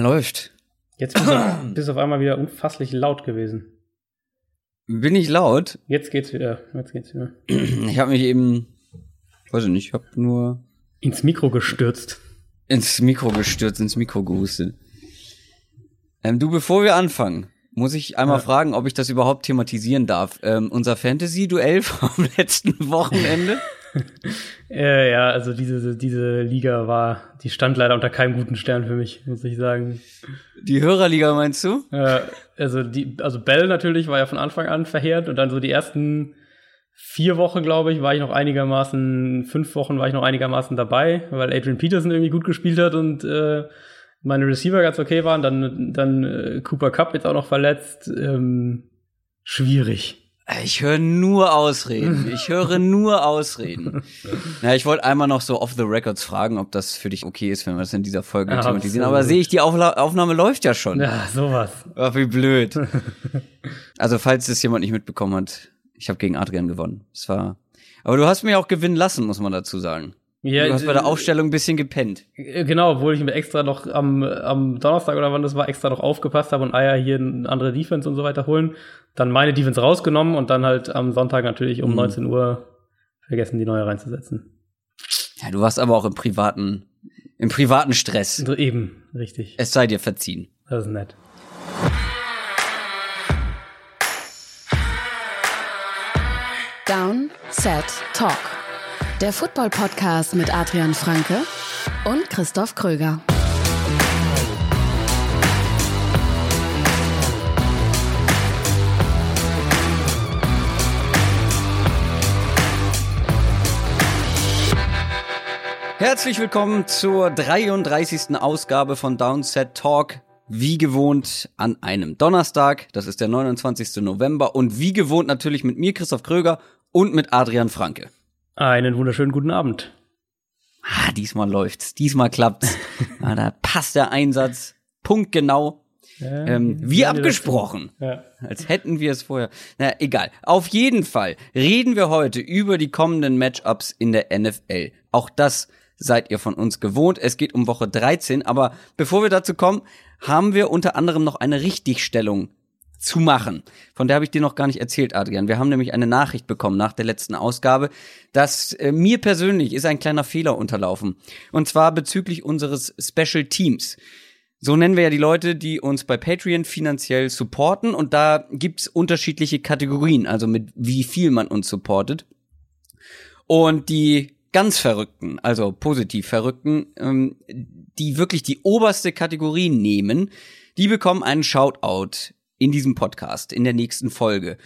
läuft. Jetzt bist du, bist auf einmal wieder unfasslich laut gewesen. Bin ich laut? Jetzt geht's wieder. Jetzt geht's wieder. Ich habe mich eben, weiß ich nicht, ich habe nur Ins Mikro gestürzt. ins Mikro gestürzt, ins Mikro gehustet. Ähm, du, bevor wir anfangen, muss ich einmal Ja. fragen, ob ich das überhaupt thematisieren darf. Ähm, unser Fantasy-Duell vom letzten Wochenende. Äh, ja, also diese, diese Liga war, die stand leider unter keinem guten Stern für mich, muss ich sagen. Die Hörerliga meinst du? Äh, also die, also Bell natürlich war ja von Anfang an verheert und dann so die ersten vier Wochen, glaube ich, war ich noch einigermaßen, fünf Wochen war ich noch einigermaßen dabei, weil Adrian Peterson irgendwie gut gespielt hat und äh, meine Receiver ganz okay waren. Dann, dann äh, Cooper Cup jetzt auch noch verletzt. Ähm, schwierig. Ich höre nur Ausreden. Ich höre nur Ausreden. Na, ich wollte einmal noch so off the records fragen, ob das für dich okay ist, wenn wir das in dieser Folge Ja, thematisieren. absolut. Aber sehe ich, die Aufla Aufnahme läuft ja schon. Ja, sowas. Ach, wie blöd. also, falls das jemand nicht mitbekommen hat, ich habe gegen Adrian gewonnen. Es war. Aber du hast mich auch gewinnen lassen, muss man dazu sagen. Ja, du hast bei der äh, Aufstellung ein bisschen gepennt. Äh, Genau, obwohl ich mir extra noch am, am Donnerstag oder wann das war, extra noch aufgepasst habe und Eier hier eine andere Defense und so weiter holen. Dann meine Defense rausgenommen und dann halt am Sonntag natürlich um Mhm. 19 Uhr vergessen, die neue reinzusetzen. Ja, du warst aber auch im privaten, im privaten Stress. So eben, richtig. Es sei dir verziehen. Das ist nett. Down, Set, Talk. Der Football-Podcast mit Adrian Franke und Christoph Kröger. Herzlich willkommen zur 33. Ausgabe von Downset Talk. Wie gewohnt an einem Donnerstag, das ist der 29. November und wie gewohnt natürlich mit mir, Christoph Kröger und mit Adrian Franke. Einen wunderschönen guten Abend. Ah, diesmal läuft's, diesmal klappt's. ah, da passt der Einsatz punktgenau, Ja, ähm, wie abgesprochen. Ja. Als hätten wir es vorher. Na, egal. Auf jeden Fall reden wir heute über die kommenden Matchups in der NFL. Auch das seid ihr von uns gewohnt. Es geht um Woche 13, aber bevor wir dazu kommen, haben wir unter anderem noch eine Richtigstellung zu machen. Von der habe ich dir noch gar nicht erzählt, Adrian. Wir haben nämlich eine Nachricht bekommen nach der letzten Ausgabe, dass äh, mir persönlich ist ein kleiner Fehler unterlaufen. Und zwar bezüglich unseres Special Teams. So nennen wir ja die Leute, die uns bei Patreon finanziell supporten. Und da gibt's unterschiedliche Kategorien, also mit wie viel man uns supportet. Und die ganz Verrückten, also positiv Verrückten, ähm, die wirklich die oberste Kategorie nehmen, die bekommen einen Shoutout in diesem Podcast, in der nächsten Folge.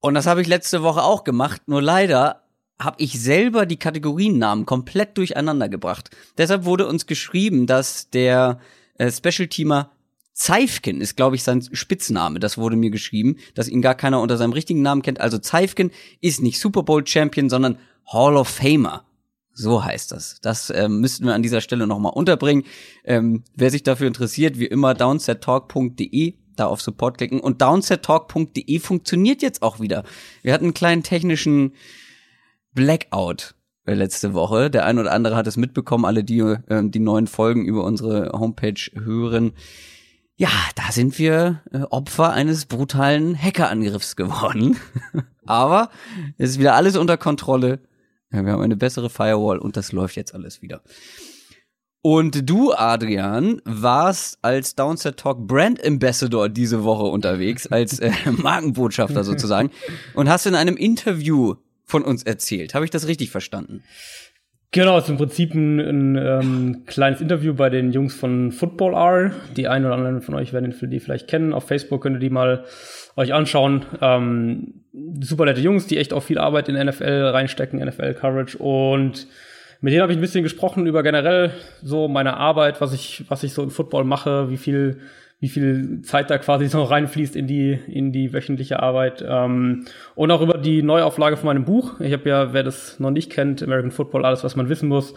Und das habe ich letzte Woche auch gemacht, nur leider habe ich selber die Kategoriennamen komplett durcheinander gebracht. Deshalb wurde uns geschrieben, dass der äh, Special-Teamer Zeifken ist, glaube ich, sein Spitzname. Das wurde mir geschrieben, dass ihn gar keiner unter seinem richtigen Namen kennt. Also Zeifken ist nicht Super Bowl Champion, sondern Hall of Famer. So heißt das. Das ähm, müssten wir an dieser Stelle nochmal unterbringen. Ähm, wer sich dafür interessiert, wie immer downsettalk.de, da auf Support klicken. Und downsettalk.de funktioniert jetzt auch wieder. Wir hatten einen kleinen technischen Blackout äh, letzte Woche. Der ein oder andere hat es mitbekommen, alle die ähm, die neuen Folgen über unsere Homepage hören. Ja, da sind wir äh, Opfer eines brutalen Hackerangriffs geworden. Aber es ist wieder alles unter Kontrolle. Ja, wir haben eine bessere Firewall und das läuft jetzt alles wieder. Und du, Adrian, warst als Downset Talk Brand Ambassador diese Woche unterwegs, als äh, Markenbotschafter sozusagen, und hast in einem Interview von uns erzählt. Habe ich das richtig verstanden? Genau, es ist im Prinzip ein, ein ähm, kleines Interview bei den Jungs von Football R. Die einen oder anderen von euch werden die vielleicht kennen. Auf Facebook könnt ihr die mal euch anschauen. Ähm, super nette Jungs, die echt auch viel Arbeit in NFL reinstecken, NFL-Coverage. Und mit denen habe ich ein bisschen gesprochen über generell so meine Arbeit, was ich, was ich so im Football mache, wie viel, wie viel Zeit da quasi so reinfließt in die, in die wöchentliche Arbeit. Ähm, und auch über die Neuauflage von meinem Buch. Ich habe ja, wer das noch nicht kennt, American Football, alles, was man wissen muss,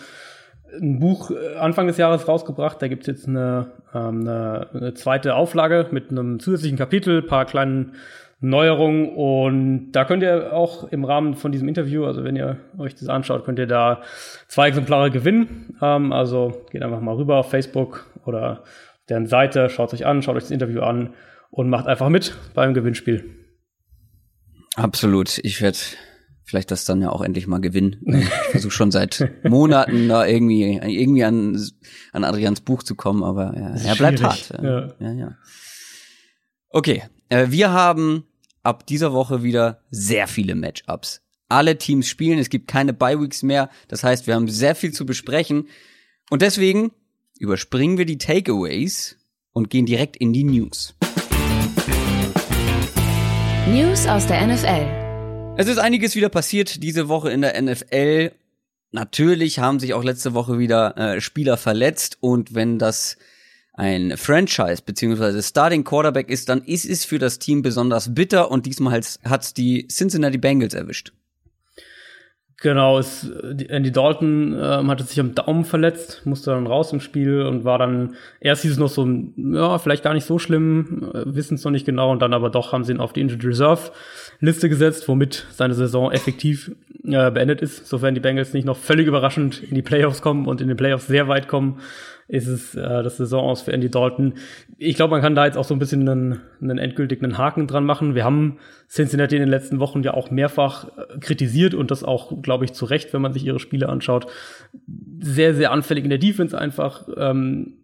ein Buch äh, Anfang des Jahres rausgebracht. Da gibt's jetzt eine, ähm, eine, eine zweite Auflage mit einem zusätzlichen Kapitel, paar kleinen Neuerungen und da könnt ihr auch im Rahmen von diesem Interview, also wenn ihr euch das anschaut, könnt ihr da zwei Exemplare gewinnen. Ähm, also geht einfach mal rüber auf Facebook oder deren Seite, schaut euch an, schaut euch das Interview an und macht einfach mit beim Gewinnspiel. Absolut. Ich werde vielleicht das dann ja auch endlich mal gewinnen. Ich versuche schon seit Monaten da irgendwie, irgendwie an, an Adrians Buch zu kommen, aber ja, er bleibt hart. Ja. ja, ja. Okay, äh, wir haben ab dieser Woche wieder sehr viele Matchups. Alle Teams spielen, es gibt keine Bye-Weeks mehr. Das heißt, wir haben sehr viel zu besprechen. Und deswegen überspringen wir die Takeaways und gehen direkt in die News. News aus der NFL. Es ist einiges wieder passiert diese Woche in der NFL. Natürlich haben sich auch letzte Woche wieder äh, Spieler verletzt und wenn das ein Franchise bzw. Starting Quarterback ist, dann ist es für das Team besonders bitter und diesmal hat es die Cincinnati Bengals erwischt. Genau, es, Andy Dalton ähm, hatte sich am Daumen verletzt, musste dann raus im Spiel und war dann, erst hieß es noch so, ja, vielleicht gar nicht so schlimm, äh, wissen es noch nicht genau und dann aber doch haben sie ihn auf die Injured Reserve Liste gesetzt, womit seine Saison effektiv äh, beendet ist, sofern die Bengals nicht noch völlig überraschend in die Playoffs kommen und in den Playoffs sehr weit kommen ist es äh, das Saison aus für Andy Dalton. Ich glaube, man kann da jetzt auch so ein bisschen einen, einen endgültigen Haken dran machen. Wir haben Cincinnati in den letzten Wochen ja auch mehrfach äh, kritisiert und das auch, glaube ich, zu Recht, wenn man sich ihre Spiele anschaut. Sehr, sehr anfällig in der Defense einfach. Ähm,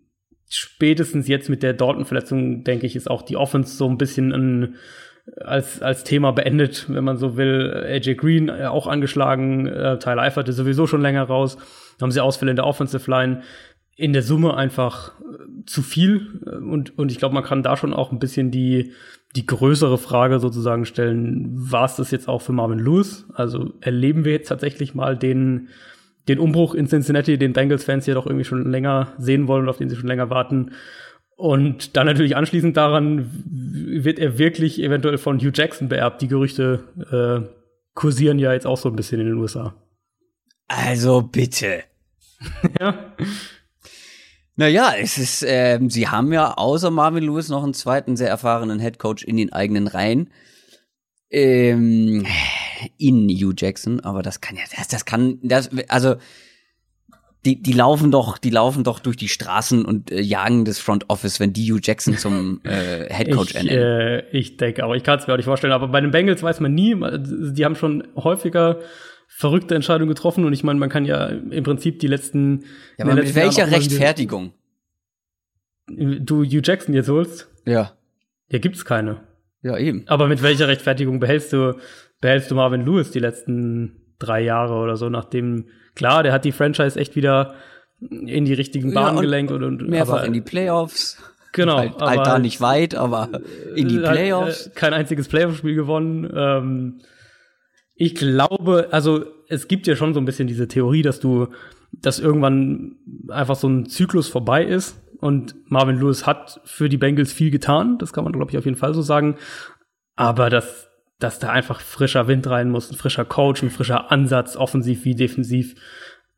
spätestens jetzt mit der Dalton-Verletzung, denke ich, ist auch die Offense so ein bisschen ein als, als Thema beendet, wenn man so will. AJ Green äh, auch angeschlagen, äh, Tyler Eifert ist sowieso schon länger raus. Haben sie Ausfälle in der Offensive Line in der Summe einfach äh, zu viel. Und, und ich glaube, man kann da schon auch ein bisschen die, die größere Frage sozusagen stellen, war es das jetzt auch für Marvin Lewis? Also erleben wir jetzt tatsächlich mal den, den Umbruch in Cincinnati, den Bengals-Fans ja doch irgendwie schon länger sehen wollen und auf den sie schon länger warten. Und dann natürlich anschließend daran wird er wirklich eventuell von Hugh Jackson beerbt. Die Gerüchte äh, kursieren ja jetzt auch so ein bisschen in den USA. Also bitte. ja. Naja, es ist, äh, sie haben ja außer Marvin Lewis noch einen zweiten sehr erfahrenen Head Coach in den eigenen Reihen. Ähm, in Hugh Jackson, aber das kann ja, das, das kann, das, also die, die laufen doch, die laufen doch durch die Straßen und äh, jagen das Front Office, wenn die Hugh Jackson zum äh, Head Coach ich, äh, ich denke, aber ich kann es mir auch nicht vorstellen. Aber bei den Bengals weiß man nie. Die haben schon häufiger verrückte Entscheidung getroffen und ich meine, man kann ja im Prinzip die letzten. Ja, aber mit welcher Rechtfertigung? Du Hugh Jackson jetzt holst? Ja. Ja, gibt's keine. Ja, eben. Aber mit welcher Rechtfertigung behältst du, behältst du Marvin Lewis die letzten drei Jahre oder so, nachdem, klar, der hat die Franchise echt wieder in die richtigen Bahnen ja, gelenkt und, und mehrfach aber, in die Playoffs. Genau. Halt, halt da nicht weit, aber in die Playoffs. Kein einziges Playoff-Spiel gewonnen. Ähm, ich glaube, also es gibt ja schon so ein bisschen diese Theorie, dass du, dass irgendwann einfach so ein Zyklus vorbei ist und Marvin Lewis hat für die Bengals viel getan. Das kann man, glaube ich, auf jeden Fall so sagen. Aber dass, dass da einfach frischer Wind rein muss, ein frischer Coach, ein frischer Ansatz, offensiv wie defensiv.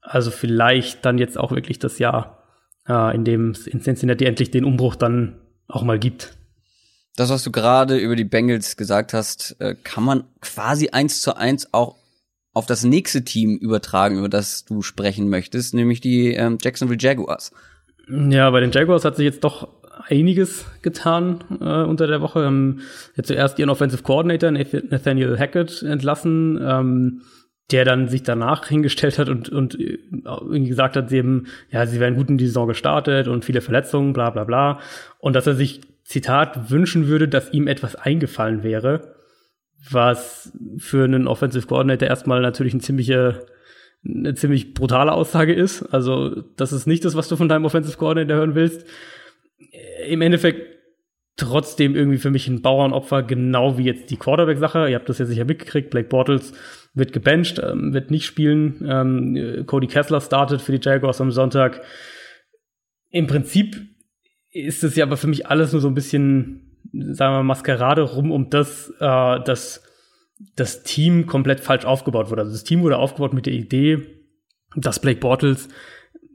Also vielleicht dann jetzt auch wirklich das Jahr, äh, in dem es in Cincinnati endlich den Umbruch dann auch mal gibt das, was du gerade über die Bengals gesagt hast, äh, kann man quasi eins zu eins auch auf das nächste Team übertragen, über das du sprechen möchtest, nämlich die ähm, Jacksonville Jaguars. Ja, bei den Jaguars hat sich jetzt doch einiges getan äh, unter der Woche. Ähm, jetzt zuerst ihren Offensive Coordinator Nathaniel Hackett entlassen, ähm, der dann sich danach hingestellt hat und, und äh, irgendwie gesagt hat, sie eben, ja, sie wären gut in die Saison gestartet und viele Verletzungen, bla bla bla. Und dass er sich Zitat, wünschen würde, dass ihm etwas eingefallen wäre, was für einen Offensive Coordinator erstmal natürlich ein ziemliche, eine ziemlich brutale Aussage ist. Also, das ist nicht das, was du von deinem Offensive Coordinator hören willst. Im Endeffekt trotzdem irgendwie für mich ein Bauernopfer, genau wie jetzt die Quarterback-Sache. Ihr habt das ja sicher mitgekriegt. Blake Bortles wird gebencht, ähm, wird nicht spielen. Ähm, Cody Kessler startet für die Jaguars am Sonntag. Im Prinzip ist es ja aber für mich alles nur so ein bisschen, sagen wir mal, Maskerade rum um das, äh, dass das Team komplett falsch aufgebaut wurde. Also das Team wurde aufgebaut mit der Idee, dass Blake Bortles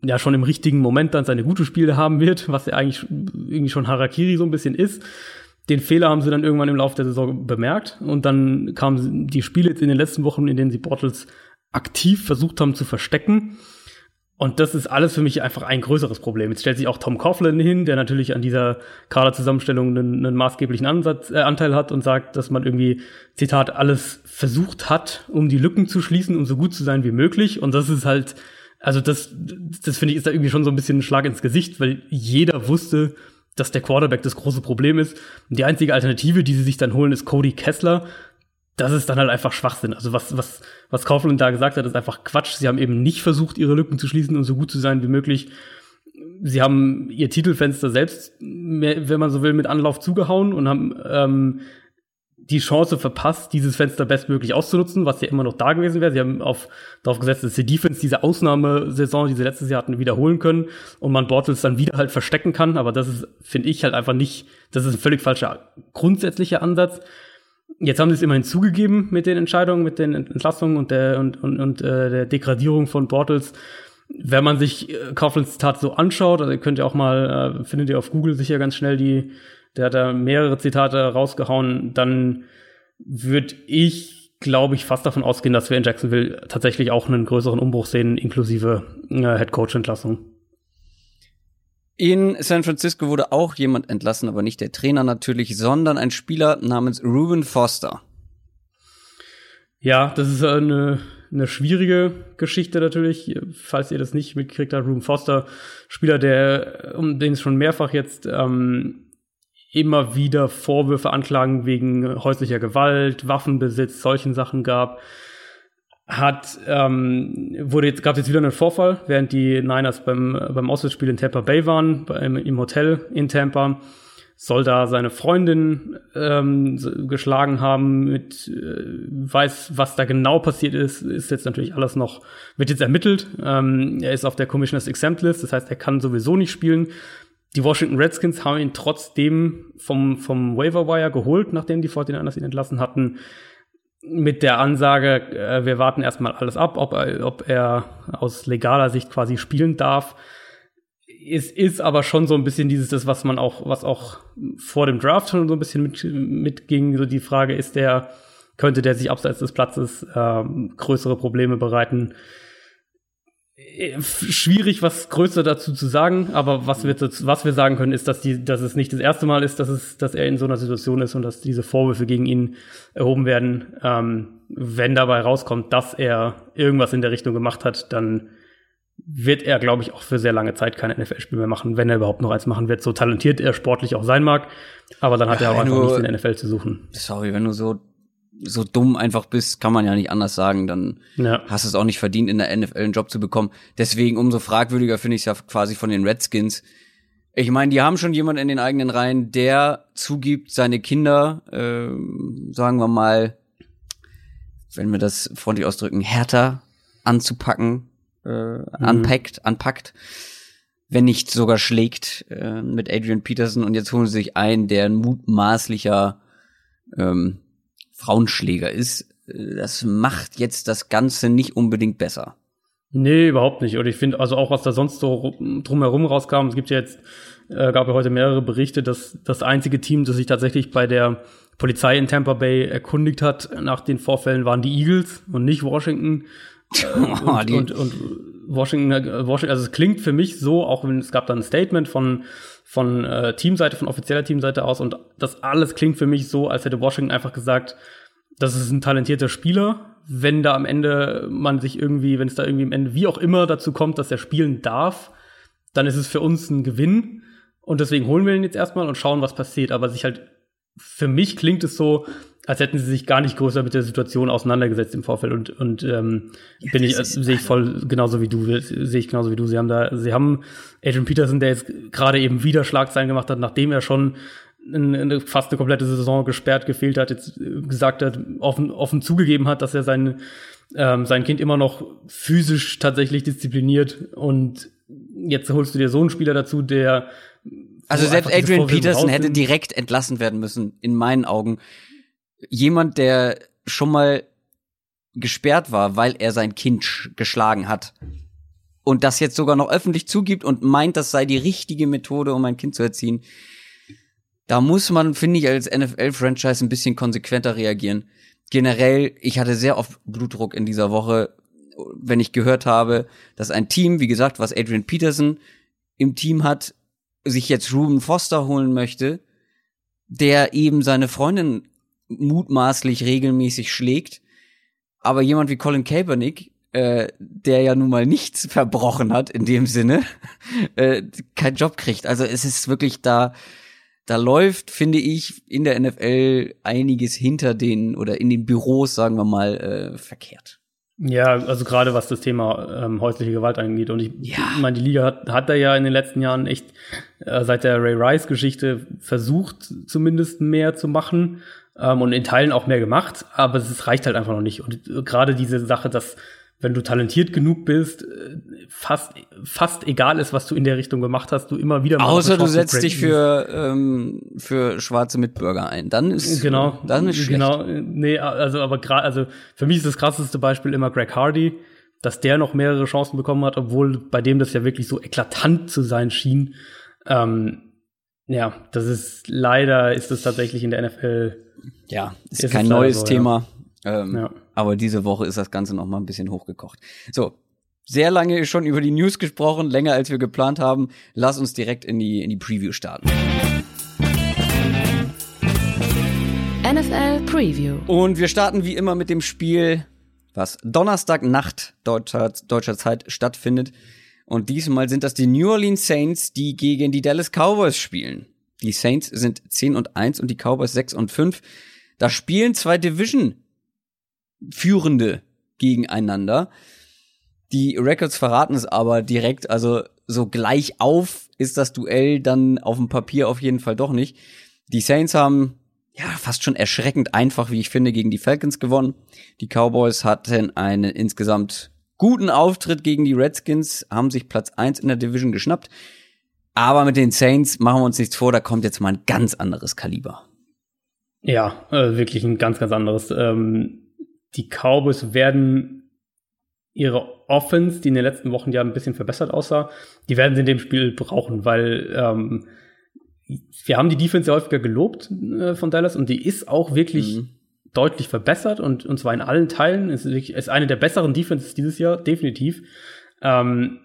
ja schon im richtigen Moment dann seine gute Spiele haben wird, was ja eigentlich irgendwie schon Harakiri so ein bisschen ist. Den Fehler haben sie dann irgendwann im Laufe der Saison bemerkt und dann kamen die Spiele jetzt in den letzten Wochen, in denen sie Bortles aktiv versucht haben zu verstecken Und das ist alles für mich einfach ein größeres Problem. Jetzt stellt sich auch Tom Coughlin hin, der natürlich an dieser Kaderzusammenstellung einen, einen maßgeblichen Ansatz, äh, Anteil hat und sagt, dass man irgendwie, Zitat, alles versucht hat, um die Lücken zu schließen, um so gut zu sein wie möglich. Und das ist halt, also das, das finde ich, ist da irgendwie schon so ein bisschen ein Schlag ins Gesicht, weil jeder wusste, dass der Quarterback das große Problem ist. Und die einzige Alternative, die sie sich dann holen, ist Cody Kessler, das ist dann halt einfach Schwachsinn. Also was, was, was Kaufland da gesagt hat, ist einfach Quatsch. Sie haben eben nicht versucht, ihre Lücken zu schließen und so gut zu sein wie möglich. Sie haben ihr Titelfenster selbst, wenn man so will, mit Anlauf zugehauen und haben ähm, die Chance verpasst, dieses Fenster bestmöglich auszunutzen, was ja immer noch da gewesen wäre. Sie haben auf, darauf gesetzt, dass die Defense diese Ausnahmesaison, die sie letztes Jahr hatten, wiederholen können und man Bortles dann wieder halt verstecken kann. Aber das ist, finde ich, halt einfach nicht, das ist ein völlig falscher grundsätzlicher Ansatz. Jetzt haben sie es immerhin zugegeben mit den Entscheidungen, mit den Entlassungen und der und, und, und äh, der Degradierung von Bortles. Wenn man sich äh, Kauflands Zitat so anschaut, also ihr könnt ja auch mal, äh, findet ihr auf Google sicher ganz schnell die, der hat da mehrere Zitate rausgehauen, dann würde ich, glaube ich, fast davon ausgehen, dass wir in Jacksonville tatsächlich auch einen größeren Umbruch sehen, inklusive äh, Head Coach Entlassung. In San Francisco wurde auch jemand entlassen, aber nicht der Trainer natürlich, sondern ein Spieler namens Ruben Foster. Ja, das ist eine, eine schwierige Geschichte natürlich, falls ihr das nicht mitgekriegt habt. Ruben Foster, Spieler, der, um den es schon mehrfach jetzt ähm, immer wieder Vorwürfe, Anklagen wegen häuslicher Gewalt, Waffenbesitz, solchen Sachen gab hat ähm, wurde jetzt gab jetzt wieder einen Vorfall, während die Niners beim beim Auswärtsspiel in Tampa Bay waren, beim, im Hotel in Tampa, soll da seine Freundin ähm, geschlagen haben, mit äh, weiß was da genau passiert ist, ist jetzt natürlich alles noch wird jetzt ermittelt. Ähm, er ist auf der Commissioners Exempt List, das heißt, er kann sowieso nicht spielen. Die Washington Redskins haben ihn trotzdem vom vom Waiver Wire geholt, nachdem die 49ers ihn entlassen hatten mit der Ansage, äh, wir warten erstmal alles ab, ob er, ob er aus legaler Sicht quasi spielen darf. Es ist aber schon so ein bisschen dieses, das, was man auch, was auch vor dem Draft schon so ein bisschen mit, mitging, so die Frage, ist der, könnte der sich abseits des Platzes äh, größere Probleme bereiten? Schwierig, was Größer dazu zu sagen, aber was wir, was wir sagen können, ist, dass, die, dass es nicht das erste Mal ist, dass, es, dass er in so einer Situation ist und dass diese Vorwürfe gegen ihn erhoben werden. Ähm, wenn dabei rauskommt, dass er irgendwas in der Richtung gemacht hat, dann wird er, glaube ich, auch für sehr lange Zeit kein NFL-Spiel mehr machen, wenn er überhaupt noch eins machen wird, so talentiert er sportlich auch sein mag. Aber dann hat ja, er auch einfach nichts in der NFL zu suchen. Sorry, wenn du so so dumm einfach bist, kann man ja nicht anders sagen, dann ja. hast du es auch nicht verdient, in der NFL einen Job zu bekommen. Deswegen umso fragwürdiger finde ich es ja quasi von den Redskins. Ich meine, die haben schon jemanden in den eigenen Reihen, der zugibt, seine Kinder, äh, sagen wir mal, wenn wir das freundlich ausdrücken, härter anzupacken, äh, mhm. anpackt, anpackt, wenn nicht sogar schlägt äh, mit Adrian Peterson und jetzt holen sie sich einen, der ein mutmaßlicher ähm, Frauenschläger ist, äh, das macht jetzt das Ganze nicht unbedingt besser. Nee, überhaupt nicht. Und ich finde, also auch was da sonst so drumherum rauskam, es gibt ja jetzt, äh, gab ja heute mehrere Berichte, dass das einzige Team, das sich tatsächlich bei der Polizei in Tampa Bay erkundigt hat nach den Vorfällen, waren die Eagles und nicht Washington. und, und, und, Washington, äh, Washington, also es klingt für mich so, auch wenn es gab dann ein Statement von von äh, Teamseite, von offizieller Teamseite aus und das alles klingt für mich so, als hätte Washington einfach gesagt, das ist ein talentierter Spieler. Wenn da am Ende man sich irgendwie, wenn es da irgendwie am Ende wie auch immer dazu kommt, dass er spielen darf, dann ist es für uns ein Gewinn. Und deswegen holen wir ihn jetzt erstmal und schauen, was passiert. Aber sich halt, für mich klingt es so, als hätten sie sich gar nicht größer mit der Situation auseinandergesetzt im Vorfeld. Und und ähm, ja, bin ich sehe ich voll genauso wie du sehe ich genauso wie du. Sie haben da sie haben Adrian Peterson der jetzt gerade eben wieder Schlagzeilen gemacht hat nachdem er schon eine, fast eine komplette Saison gesperrt gefehlt hat jetzt gesagt hat offen offen zugegeben hat dass er sein ähm, sein Kind immer noch physisch tatsächlich diszipliniert. Und jetzt holst du dir so einen Spieler dazu der also selbst Adrian Peterson hätte direkt entlassen werden müssen in meinen Augen jemand, der schon mal gesperrt war, weil er sein Kind geschlagen hat und das jetzt sogar noch öffentlich zugibt und meint, das sei die richtige Methode, um ein Kind zu erziehen, da muss man, finde ich, als NFL-Franchise ein bisschen konsequenter reagieren. Generell, ich hatte sehr oft Blutdruck in dieser Woche. wenn ich gehört habe, dass ein Team, wie gesagt, was Adrian Peterson im Team hat, sich jetzt Ruben Foster holen möchte, der eben seine Freundin mutmaßlich regelmäßig schlägt, aber jemand wie Colin Kaepernick, äh, der ja nun mal nichts verbrochen hat in dem Sinne, äh, keinen Job kriegt. Also es ist wirklich da, da läuft, finde ich, in der NFL einiges hinter den oder in den Büros, sagen wir mal, äh, verkehrt. Ja, also gerade was das Thema ähm, häusliche Gewalt angeht. Und ich Ja. meine, die Liga hat, hat da ja in den letzten Jahren echt äh, seit der Ray Rice-Geschichte versucht, zumindest mehr zu machen ähm, und in Teilen auch mehr gemacht, aber es reicht halt einfach noch nicht. Und äh, gerade diese Sache, dass wenn du talentiert genug bist, äh, fast, fast egal ist, was du in der Richtung gemacht hast, du immer wieder mal Außer du setzt dich für, ähm, für schwarze Mitbürger ein. Dann ist, Genau, dann ist schlecht. genau. Nee, also aber gerade, also für mich ist das krasseste Beispiel immer Greg Hardy, dass der noch mehrere Chancen bekommen hat, obwohl bei dem das ja wirklich so eklatant zu sein schien. Ähm, ja, das ist leider ist es tatsächlich in der NFL. Ja, ist, Ist kein neues so, ja. Thema. Ähm, Ja. Aber diese Woche ist das Ganze noch mal ein bisschen hochgekocht. So, sehr lange schon über die News gesprochen, länger als wir geplant haben. Lass uns direkt in die, in die Preview starten. NFL Preview. Und wir starten wie immer mit dem Spiel, was Donnerstagnacht deutscher, deutscher Zeit stattfindet. Und diesmal sind das die New Orleans Saints, die gegen die Dallas Cowboys spielen. Die Saints sind 10 und 1 und die Cowboys 6 und 5. Da spielen zwei Division Führende gegeneinander. Die Records verraten es aber direkt, also so gleich auf ist das Duell dann auf dem Papier auf jeden Fall doch nicht. Die Saints haben ja fast schon erschreckend einfach, wie ich finde, gegen die Falcons gewonnen. Die Cowboys hatten einen insgesamt guten Auftritt gegen die Redskins, haben sich Platz 1 in der Division geschnappt. Aber mit den Saints machen wir uns nichts vor, da kommt jetzt mal ein ganz anderes Kaliber. Ja, äh, wirklich ein ganz, ganz anderes. Ähm, die Cowboys werden ihre Offense, die in den letzten Wochen ja ein bisschen verbessert aussah, die werden sie in dem Spiel brauchen, weil ähm, wir haben die Defense ja häufiger gelobt äh, von Dallas und die ist auch wirklich Mhm. deutlich verbessert und, und zwar in allen Teilen. Es ist, wirklich, ist eine der besseren Defenses dieses Jahr, definitiv. Ähm,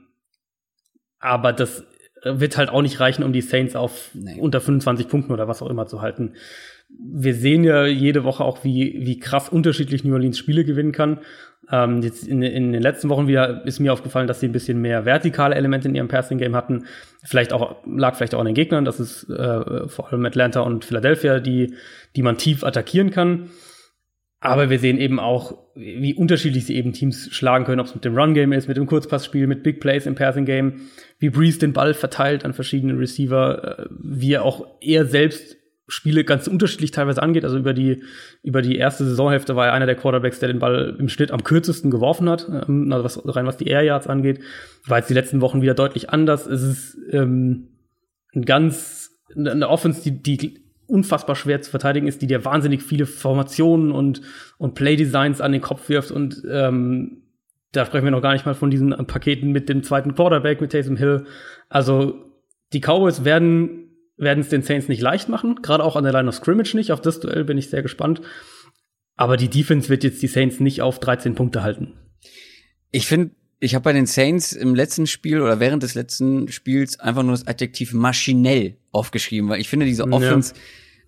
aber das wird halt auch nicht reichen, um die Saints auf Nee. unter 25 Punkten oder was auch immer zu halten. Wir sehen ja jede Woche auch, wie, wie krass unterschiedlich New Orleans Spiele gewinnen kann. Ähm, jetzt in, in den letzten Wochen wieder ist mir aufgefallen, dass sie ein bisschen mehr vertikale Elemente in ihrem Passing Game hatten. Vielleicht auch lag vielleicht auch an den Gegnern. Das ist äh, vor allem Atlanta und Philadelphia, die die man tief attackieren kann. Aber wir sehen eben auch, wie unterschiedlich sie eben Teams schlagen können, ob es mit dem Run-Game ist, mit dem Kurzpassspiel, mit Big Plays im Passing-Game, wie Breeze den Ball verteilt an verschiedene Receiver, äh, wie er auch er selbst Spiele ganz unterschiedlich teilweise angeht. Also über die, über die erste Saisonhälfte war er einer der Quarterbacks, der den Ball im Schnitt am kürzesten geworfen hat, also was, rein was die Air Yards angeht. War jetzt die letzten Wochen wieder deutlich anders. Es ist ähm, ein ganz, eine Offense, die, die unfassbar schwer zu verteidigen ist, die dir wahnsinnig viele Formationen und, und Playdesigns an den Kopf wirft und ähm, da sprechen wir noch gar nicht mal von diesen Paketen mit dem zweiten Quarterback, mit Taysom Hill. Also die Cowboys werden werden es den Saints nicht leicht machen, gerade auch an der Line of Scrimmage nicht. Auf das Duell bin ich sehr gespannt. Aber die Defense wird jetzt die Saints nicht auf 13 Punkte halten. Ich finde, ich habe bei den Saints im letzten Spiel oder während des letzten Spiels einfach nur das Adjektiv maschinell aufgeschrieben, weil ich finde diese Ja. Offense,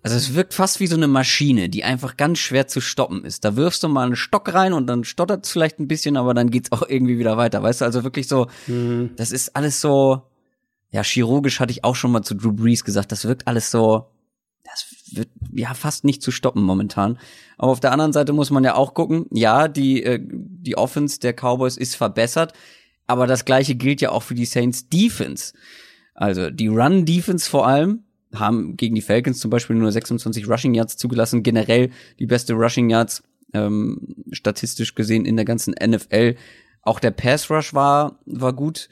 also es wirkt fast wie so eine Maschine, die einfach ganz schwer zu stoppen ist. Da wirfst du mal einen Stock rein und dann stottert es vielleicht ein bisschen, aber dann geht's auch irgendwie wieder weiter. Weißt du, also wirklich so, das ist alles so, ja, chirurgisch hatte ich auch schon mal zu Drew Brees gesagt, das wirkt alles so, wird ja fast nicht zu stoppen momentan. Aber auf der anderen Seite muss man ja auch gucken, ja, die, äh, die Offense der Cowboys ist verbessert, aber das gleiche gilt ja auch für die Saints Defense. Also die Run-Defense vor allem haben gegen die Falcons zum Beispiel nur 26 Rushing Yards zugelassen, generell die beste Rushing Yards ähm, statistisch gesehen in der ganzen NFL. Auch der Pass Rush war, war gut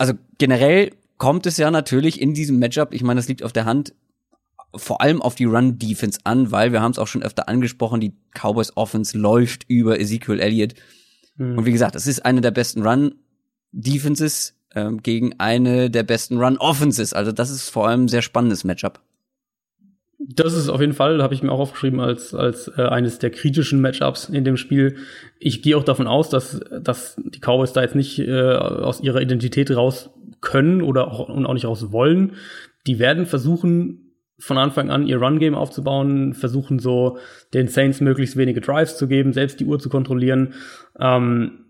also generell kommt es ja natürlich in diesem Matchup, ich meine, das liegt auf der Hand, vor allem auf die Run-Defense an, weil wir haben es auch schon öfter angesprochen, die Cowboys Offense läuft über Ezekiel Elliott. Und wie gesagt, es ist eine der besten Run-Defenses ähm, gegen eine der besten Run-Offenses. Also das ist vor allem ein sehr spannendes Matchup. Das ist auf jeden Fall, habe ich mir auch aufgeschrieben, als, als äh, eines der kritischen Matchups in dem Spiel. Ich gehe auch davon aus, dass, dass die Cowboys da jetzt nicht äh, aus ihrer Identität raus können oder auch, und auch nicht raus wollen. Die werden versuchen, von Anfang an ihr Run-Game aufzubauen, versuchen so den Saints möglichst wenige Drives zu geben, selbst die Uhr zu kontrollieren. Ähm,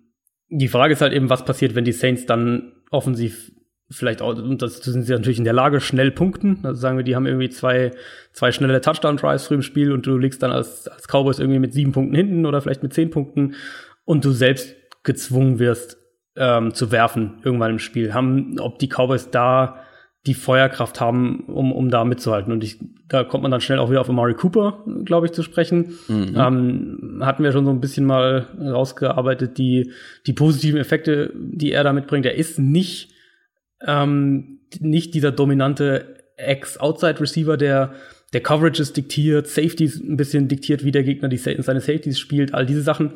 die Frage ist halt eben, was passiert, wenn die Saints dann offensiv vielleicht auch, und das sind sie natürlich in der Lage, schnell punkten. Also sagen wir, die haben irgendwie zwei, zwei schnelle Touchdown-Drives früh im Spiel und du liegst dann als, als Cowboys irgendwie mit sieben Punkten hinten oder vielleicht mit zehn Punkten und du selbst gezwungen wirst, ähm, zu werfen irgendwann im Spiel. Haben, ob die Cowboys da die Feuerkraft haben, um, um da mitzuhalten. Und ich, da kommt man dann schnell auch wieder auf Amari Cooper, glaube ich, zu sprechen. Mhm. Ähm, hatten wir schon so ein bisschen mal rausgearbeitet, die, die positiven Effekte, die er da mitbringt. Er ist nicht ähm, nicht dieser dominante Ex-Outside-Receiver, der der Coverages diktiert, Safeties ein bisschen diktiert, wie der Gegner die, seine Safeties spielt, all diese Sachen.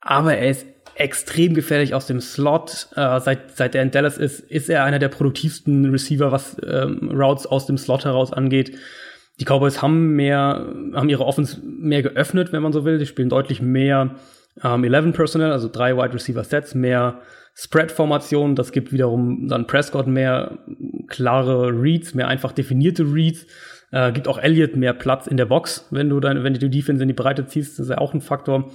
Aber er ist extrem gefährlich aus dem Slot. Äh, seit, seit er in Dallas ist, ist er einer der produktivsten Receiver, was ähm, Routes aus dem Slot heraus angeht. Die Cowboys haben mehr, haben ihre Offense mehr geöffnet, wenn man so will. Sie spielen deutlich mehr ähm, 11 Personnel, also drei Wide Receiver Sets, mehr Spread-Formation. Das gibt wiederum dann Prescott mehr klare Reads, mehr einfach definierte Reads. Äh, gibt auch Elliott mehr Platz in der Box, wenn du deine, wenn du die Defense in die Breite ziehst, das ist ja auch ein Faktor.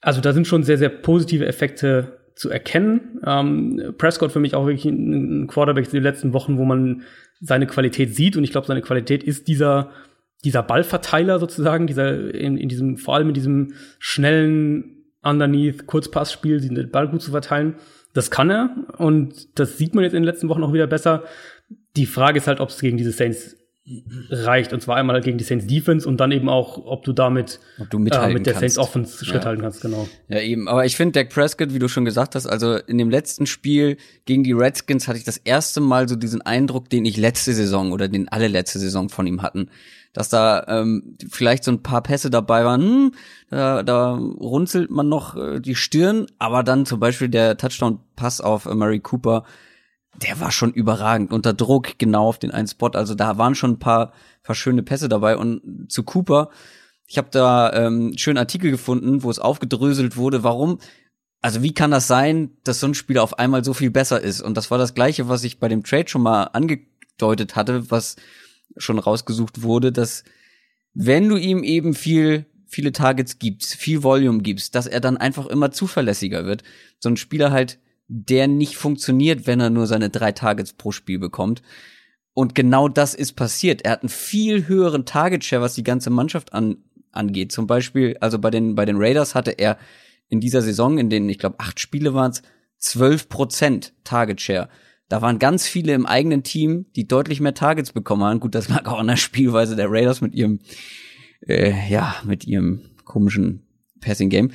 Also da sind schon sehr, sehr positive Effekte zu erkennen. Ähm, Prescott für mich auch wirklich ein Quarterback in den letzten Wochen, wo man seine Qualität sieht. Und ich glaube, seine Qualität ist dieser, dieser Ballverteiler sozusagen, dieser, in, in diesem, vor allem in diesem schnellen Underneath Kurzpassspiel, den Ball gut zu verteilen. Das kann er und das sieht man jetzt in den letzten Wochen auch wieder besser. Die Frage ist halt, ob es gegen diese Saints reicht. Und zwar einmal gegen die Saints Defense und dann eben auch, ob du damit ob du äh, mit der kannst. Saints Offense Schritt ja. halten kannst, genau. Ja, eben. Aber ich finde, Dak Prescott, wie du schon gesagt hast, also in dem letzten Spiel gegen die Redskins hatte ich das erste Mal so diesen Eindruck, den ich letzte Saison oder den alle letzte Saison von ihm hatten. Dass da ähm, vielleicht so ein paar Pässe dabei waren, hm, da, da runzelt man noch äh, die Stirn, aber dann zum Beispiel der Touchdown-Pass auf äh, Murray Cooper, der war schon überragend unter Druck genau auf den einen Spot. Also da waren schon ein paar, paar schöne Pässe dabei. Und zu Cooper, ich habe da ähm, einen schönen Artikel gefunden, wo es aufgedröselt wurde, warum, also wie kann das sein, dass so ein Spieler auf einmal so viel besser ist? Und das war das gleiche, was ich bei dem Trade schon mal angedeutet hatte, was schon rausgesucht wurde, dass wenn du ihm eben viel viele Targets gibst, viel Volume gibst, dass er dann einfach immer zuverlässiger wird. So ein Spieler halt, der nicht funktioniert, wenn er nur seine drei Targets pro Spiel bekommt. Und genau das ist passiert. Er hat einen viel höheren Target Share, was die ganze Mannschaft an, angeht. Zum Beispiel, also bei den, bei den Raiders hatte er in dieser Saison, in denen ich glaube acht Spiele waren es, zwölf Prozent Target Share. Da waren ganz viele im eigenen Team, die deutlich mehr Targets bekommen haben. Gut, das lag auch an der Spielweise der Raiders mit ihrem, äh, ja, mit ihrem komischen Passing Game.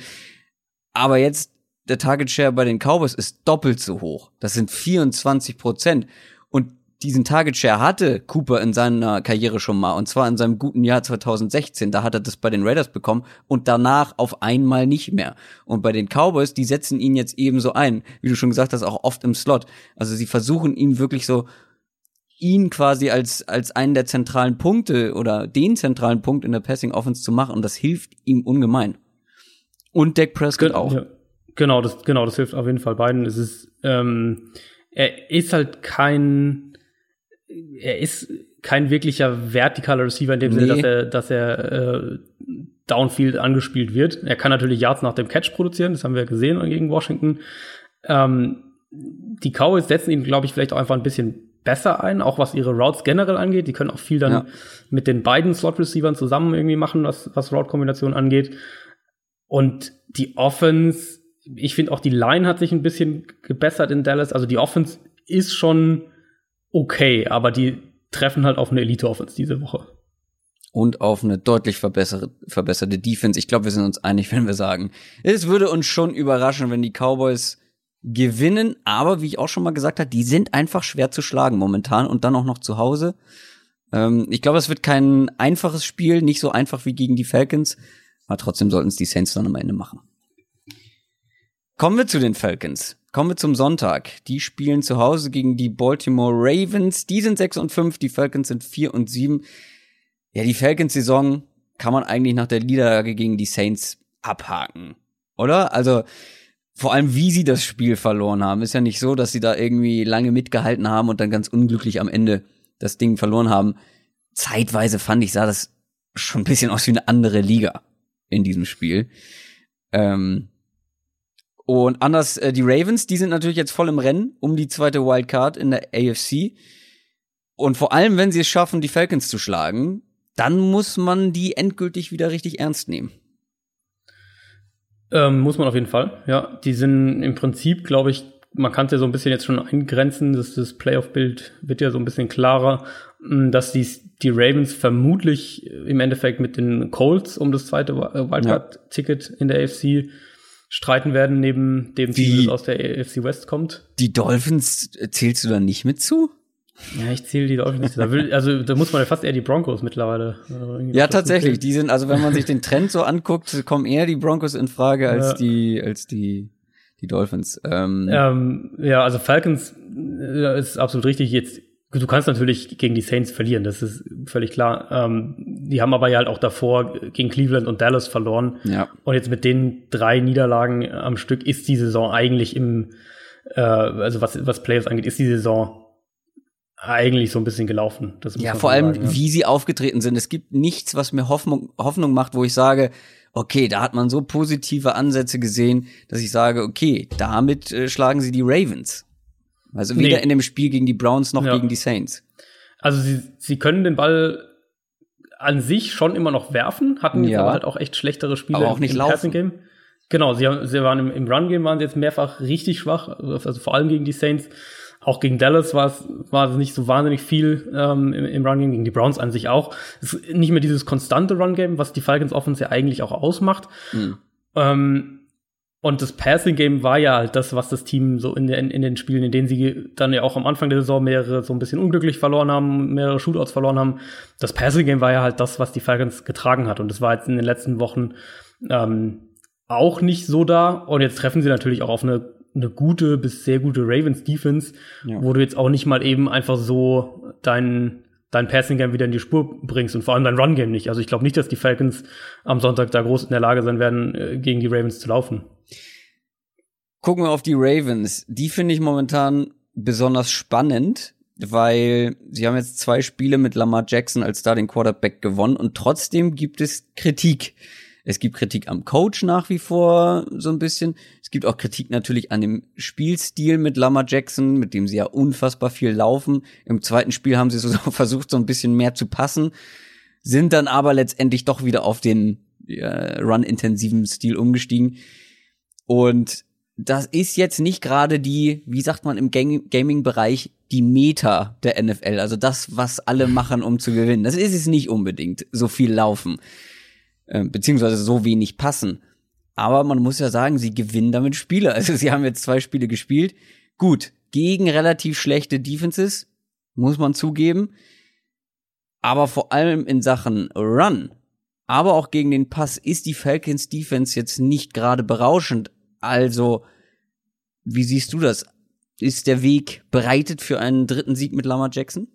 Aber jetzt der Target Share bei den Cowboys ist doppelt so hoch. Das sind 24 Prozent. Und diesen Target Share hatte Cooper in seiner Karriere schon mal. Und zwar in seinem guten Jahr 2016. Da hat er das bei den Raiders bekommen und danach auf einmal nicht mehr. Und bei den Cowboys, die setzen ihn jetzt ebenso ein. Wie du schon gesagt hast, auch oft im Slot. Also sie versuchen ihm wirklich so ihn quasi als, als einen der zentralen Punkte oder den zentralen Punkt in der Passing Offense zu machen. Und das hilft ihm ungemein. Und Dak Prescott Ge auch. Ja. Genau, das, genau, das hilft auf jeden Fall beiden. Es ist, ähm, er ist halt kein, er ist kein wirklicher vertikaler Receiver in dem nee. Sinne, dass er, dass er äh, Downfield angespielt wird. Er kann natürlich Yards nach dem Catch produzieren, das haben wir gesehen gegen Washington. Ähm, die Cowboys setzen ihn, glaube ich, vielleicht auch einfach ein bisschen besser ein, auch was ihre Routes generell angeht. Die können auch viel dann ja. mit den beiden Slot-Receivern zusammen irgendwie machen, was, was Route-Kombination angeht. Und die Offense ich finde auch die Line hat sich ein bisschen gebessert in Dallas. Also die Offense ist schon okay, aber die treffen halt auf eine Elite-Offense diese Woche. Und auf eine deutlich verbesserte, Defense. Ich glaube, wir sind uns einig, wenn wir sagen, es würde uns schon überraschen, wenn die Cowboys gewinnen. Aber wie ich auch schon mal gesagt habe, die sind einfach schwer zu schlagen momentan und dann auch noch zu Hause. Ähm, ich glaube, es wird kein einfaches Spiel, nicht so einfach wie gegen die Falcons. Aber trotzdem sollten es die Saints dann am Ende machen. Kommen wir zu den Falcons. Kommen wir zum Sonntag. Die spielen zu Hause gegen die Baltimore Ravens. Die sind 6 und 5, die Falcons sind 4 und 7. Ja, die Falcons-Saison kann man eigentlich nach der Niederlage gegen die Saints abhaken, oder? Also vor allem, wie sie das Spiel verloren haben, ist ja nicht so, dass sie da irgendwie lange mitgehalten haben und dann ganz unglücklich am Ende das Ding verloren haben. Zeitweise fand ich, sah das schon ein bisschen aus wie eine andere Liga in diesem Spiel. Ähm, und anders, äh, die Ravens, die sind natürlich jetzt voll im Rennen um die zweite Wildcard in der AFC. Und vor allem, wenn sie es schaffen, die Falcons zu schlagen, dann muss man die endgültig wieder richtig ernst nehmen. Ähm, muss man auf jeden Fall, ja. Die sind im Prinzip, glaube ich, man kann es ja so ein bisschen jetzt schon eingrenzen, dass das Playoff-Bild wird ja so ein bisschen klarer, dass die, die Ravens vermutlich im Endeffekt mit den Colts um das zweite Wildcard-Ticket in der AFC streiten werden, neben dem Team, das aus der AFC West kommt. Die Dolphins zählst du da nicht mit zu? Ja, ich zähle die Dolphins nicht. Da will, also da muss man ja fast eher die Broncos mittlerweile. Äh, ja, tatsächlich. Die sind, also wenn man sich den Trend so anguckt, kommen eher die Broncos in Frage als ja. die, als die, die Dolphins. Ähm, ähm, ja, also Falcons äh, ist absolut richtig. Jetzt, du kannst natürlich gegen die Saints verlieren, das ist völlig klar. Ähm, die haben aber ja halt auch davor gegen Cleveland und Dallas verloren. Ja. Und jetzt mit den drei Niederlagen am Stück ist die Saison eigentlich im, äh, also was, was Playoffs angeht, ist die Saison eigentlich so ein bisschen gelaufen. ja, vor allem, sagen, ja. wie sie aufgetreten sind. Es gibt nichts, was mir Hoffnung, Hoffnung macht, wo ich sage, okay, da hat man so positive Ansätze gesehen, dass ich sage, okay, damit äh, schlagen sie die Ravens. Also weder nee. in dem Spiel gegen die Browns noch ja. gegen die Saints. Also sie, sie können den Ball an sich schon immer noch werfen, hatten jetzt aber halt auch echt schlechtere Spiele aber auch nicht im laufen. Game. Genau, sie, haben, sie waren im, im Run-Game waren sie jetzt mehrfach richtig schwach, also vor allem gegen die Saints. Auch gegen Dallas war es, war es nicht so wahnsinnig viel ähm, im, im Run-Game, gegen die Browns an sich auch. Es ist nicht mehr dieses konstante Run-Game, was die Falcons Offense ja eigentlich auch ausmacht. Mhm. Ähm, und das Passing-Game war ja halt das, was das Team so in, den, in den Spielen, in denen sie dann ja auch am Anfang der Saison mehrere so ein bisschen unglücklich verloren haben, mehrere Shootouts verloren haben. Das Passing-Game war ja halt das, was die Falcons getragen hat. Und das war jetzt in den letzten Wochen ähm, auch nicht so da. Und jetzt treffen sie natürlich auch auf eine eine gute bis sehr gute Ravens Defense, ja. wo du jetzt auch nicht mal eben einfach so dein dein Passing Game wieder in die Spur bringst und vor allem dein Run Game nicht. Also ich glaube nicht, dass die Falcons am Sonntag da groß in der Lage sein werden, äh, gegen die Ravens zu laufen. Gucken wir auf die Ravens. Die finde ich momentan besonders spannend, weil sie haben jetzt zwei Spiele mit Lamar Jackson als Starting Quarterback gewonnen und trotzdem gibt es Kritik. Es gibt Kritik am Coach nach wie vor so ein bisschen. Es gibt auch Kritik natürlich an dem Spielstil mit Lama Jackson, mit dem sie ja unfassbar viel laufen. Im zweiten Spiel haben sie so versucht, so ein bisschen mehr zu passen, sind dann aber letztendlich doch wieder auf den äh, run-intensiven Stil umgestiegen. Und das ist jetzt nicht gerade die, wie sagt man im Gaming-Bereich, die Meta der NFL, also das, was alle machen, um zu gewinnen. Das ist es nicht unbedingt, so viel laufen. Äh, beziehungsweise so wenig passen. Aber man muss ja sagen, sie gewinnen damit Spiele. Also sie haben jetzt zwei Spiele gespielt. Gut, gegen relativ schlechte Defenses, muss man zugeben. Aber vor allem in Sachen Run, aber auch gegen den Pass ist die Falcons Defense jetzt nicht gerade berauschend. Also, wie siehst du das? Ist der Weg bereitet für einen dritten Sieg mit Lamar Jackson?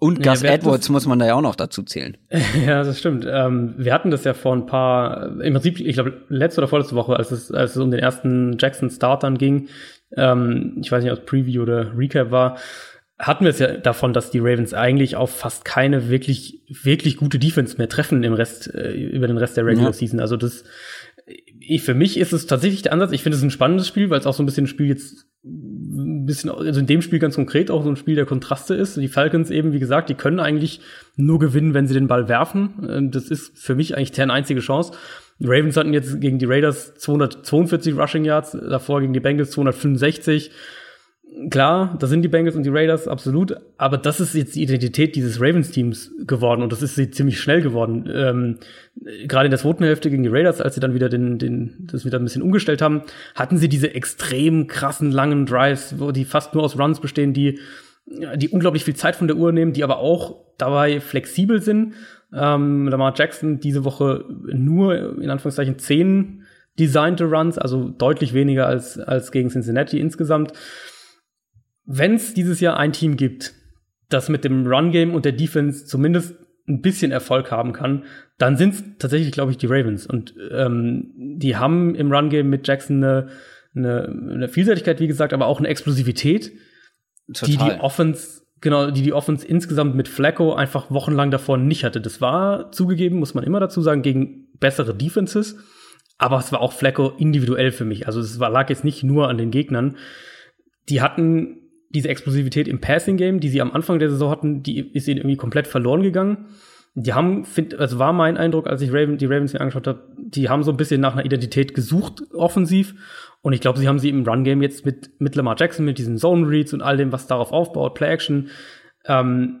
Und Gus ja, Edwards muss man da ja auch noch dazu zählen. Ja, das stimmt. Ähm, wir hatten das ja vor ein paar, im Prinzip, ich glaube, letzte oder vorletzte Woche, als es, als es um den ersten Jackson-Start dann ging, ähm, ich weiß nicht, ob es Preview oder Recap war, hatten wir es ja davon, dass die Ravens eigentlich auf fast keine wirklich, wirklich gute Defense mehr treffen im Rest, äh, über den Rest der Regular ja. Season. Also das, ich, für mich ist es tatsächlich der Ansatz. Ich finde es ein spannendes Spiel, weil es auch so ein bisschen ein Spiel jetzt ein bisschen, also in dem Spiel ganz konkret auch so ein Spiel der Kontraste ist. Die Falcons eben, wie gesagt, die können eigentlich nur gewinnen, wenn sie den Ball werfen. Ähm, das ist für mich eigentlich deren einzige Chance. Die Ravens hatten jetzt gegen die Raiders 242 Rushing Yards, davor gegen die Bengals 265 klar, das sind die Bengals und die Raiders, absolut. Aber das ist jetzt die Identität dieses Ravens-Teams geworden und das ist sie ziemlich schnell geworden. Ähm, Gerade in der zweiten Hälfte gegen die Raiders, als sie dann wieder den, den, das wieder ein bisschen umgestellt haben, hatten sie diese extrem krassen langen Drives, wo die fast nur aus Runs bestehen, die, die unglaublich viel Zeit von der Uhr nehmen, die aber auch dabei flexibel sind. Ähm, Lamar Jackson diese Woche nur in Anführungszeichen zehn designte Runs, also deutlich weniger als, als gegen Cincinnati insgesamt wenn es dieses Jahr ein Team gibt, das mit dem Run-Game und der Defense zumindest ein bisschen Erfolg haben kann, dann sind es tatsächlich, glaube ich, die Ravens. Und ähm, die haben im Run-Game mit Jackson eine, eine, eine Vielseitigkeit, wie gesagt, aber auch eine Explosivität, Total. die die Offense genau, die die Offense insgesamt mit Flacco einfach wochenlang davor nicht hatte. Das war zugegeben, muss man immer dazu sagen, gegen bessere Defenses. Aber es war auch Flacco individuell für mich. Also es war, lag jetzt nicht nur an den Gegnern. Die hatten diese Explosivität im Passing Game, die sie am Anfang der Saison hatten, die ist ihnen irgendwie komplett verloren gegangen. Die haben, find, also war mein Eindruck, als ich Raven, die Ravens mir angeschaut habe, die haben so ein bisschen nach einer Identität gesucht, offensiv. Und ich glaube, sie haben sie im Run-Game jetzt mit, mit Lamar Jackson, mit diesen Zone-Reads und all dem, was darauf aufbaut, Play-Action, ähm,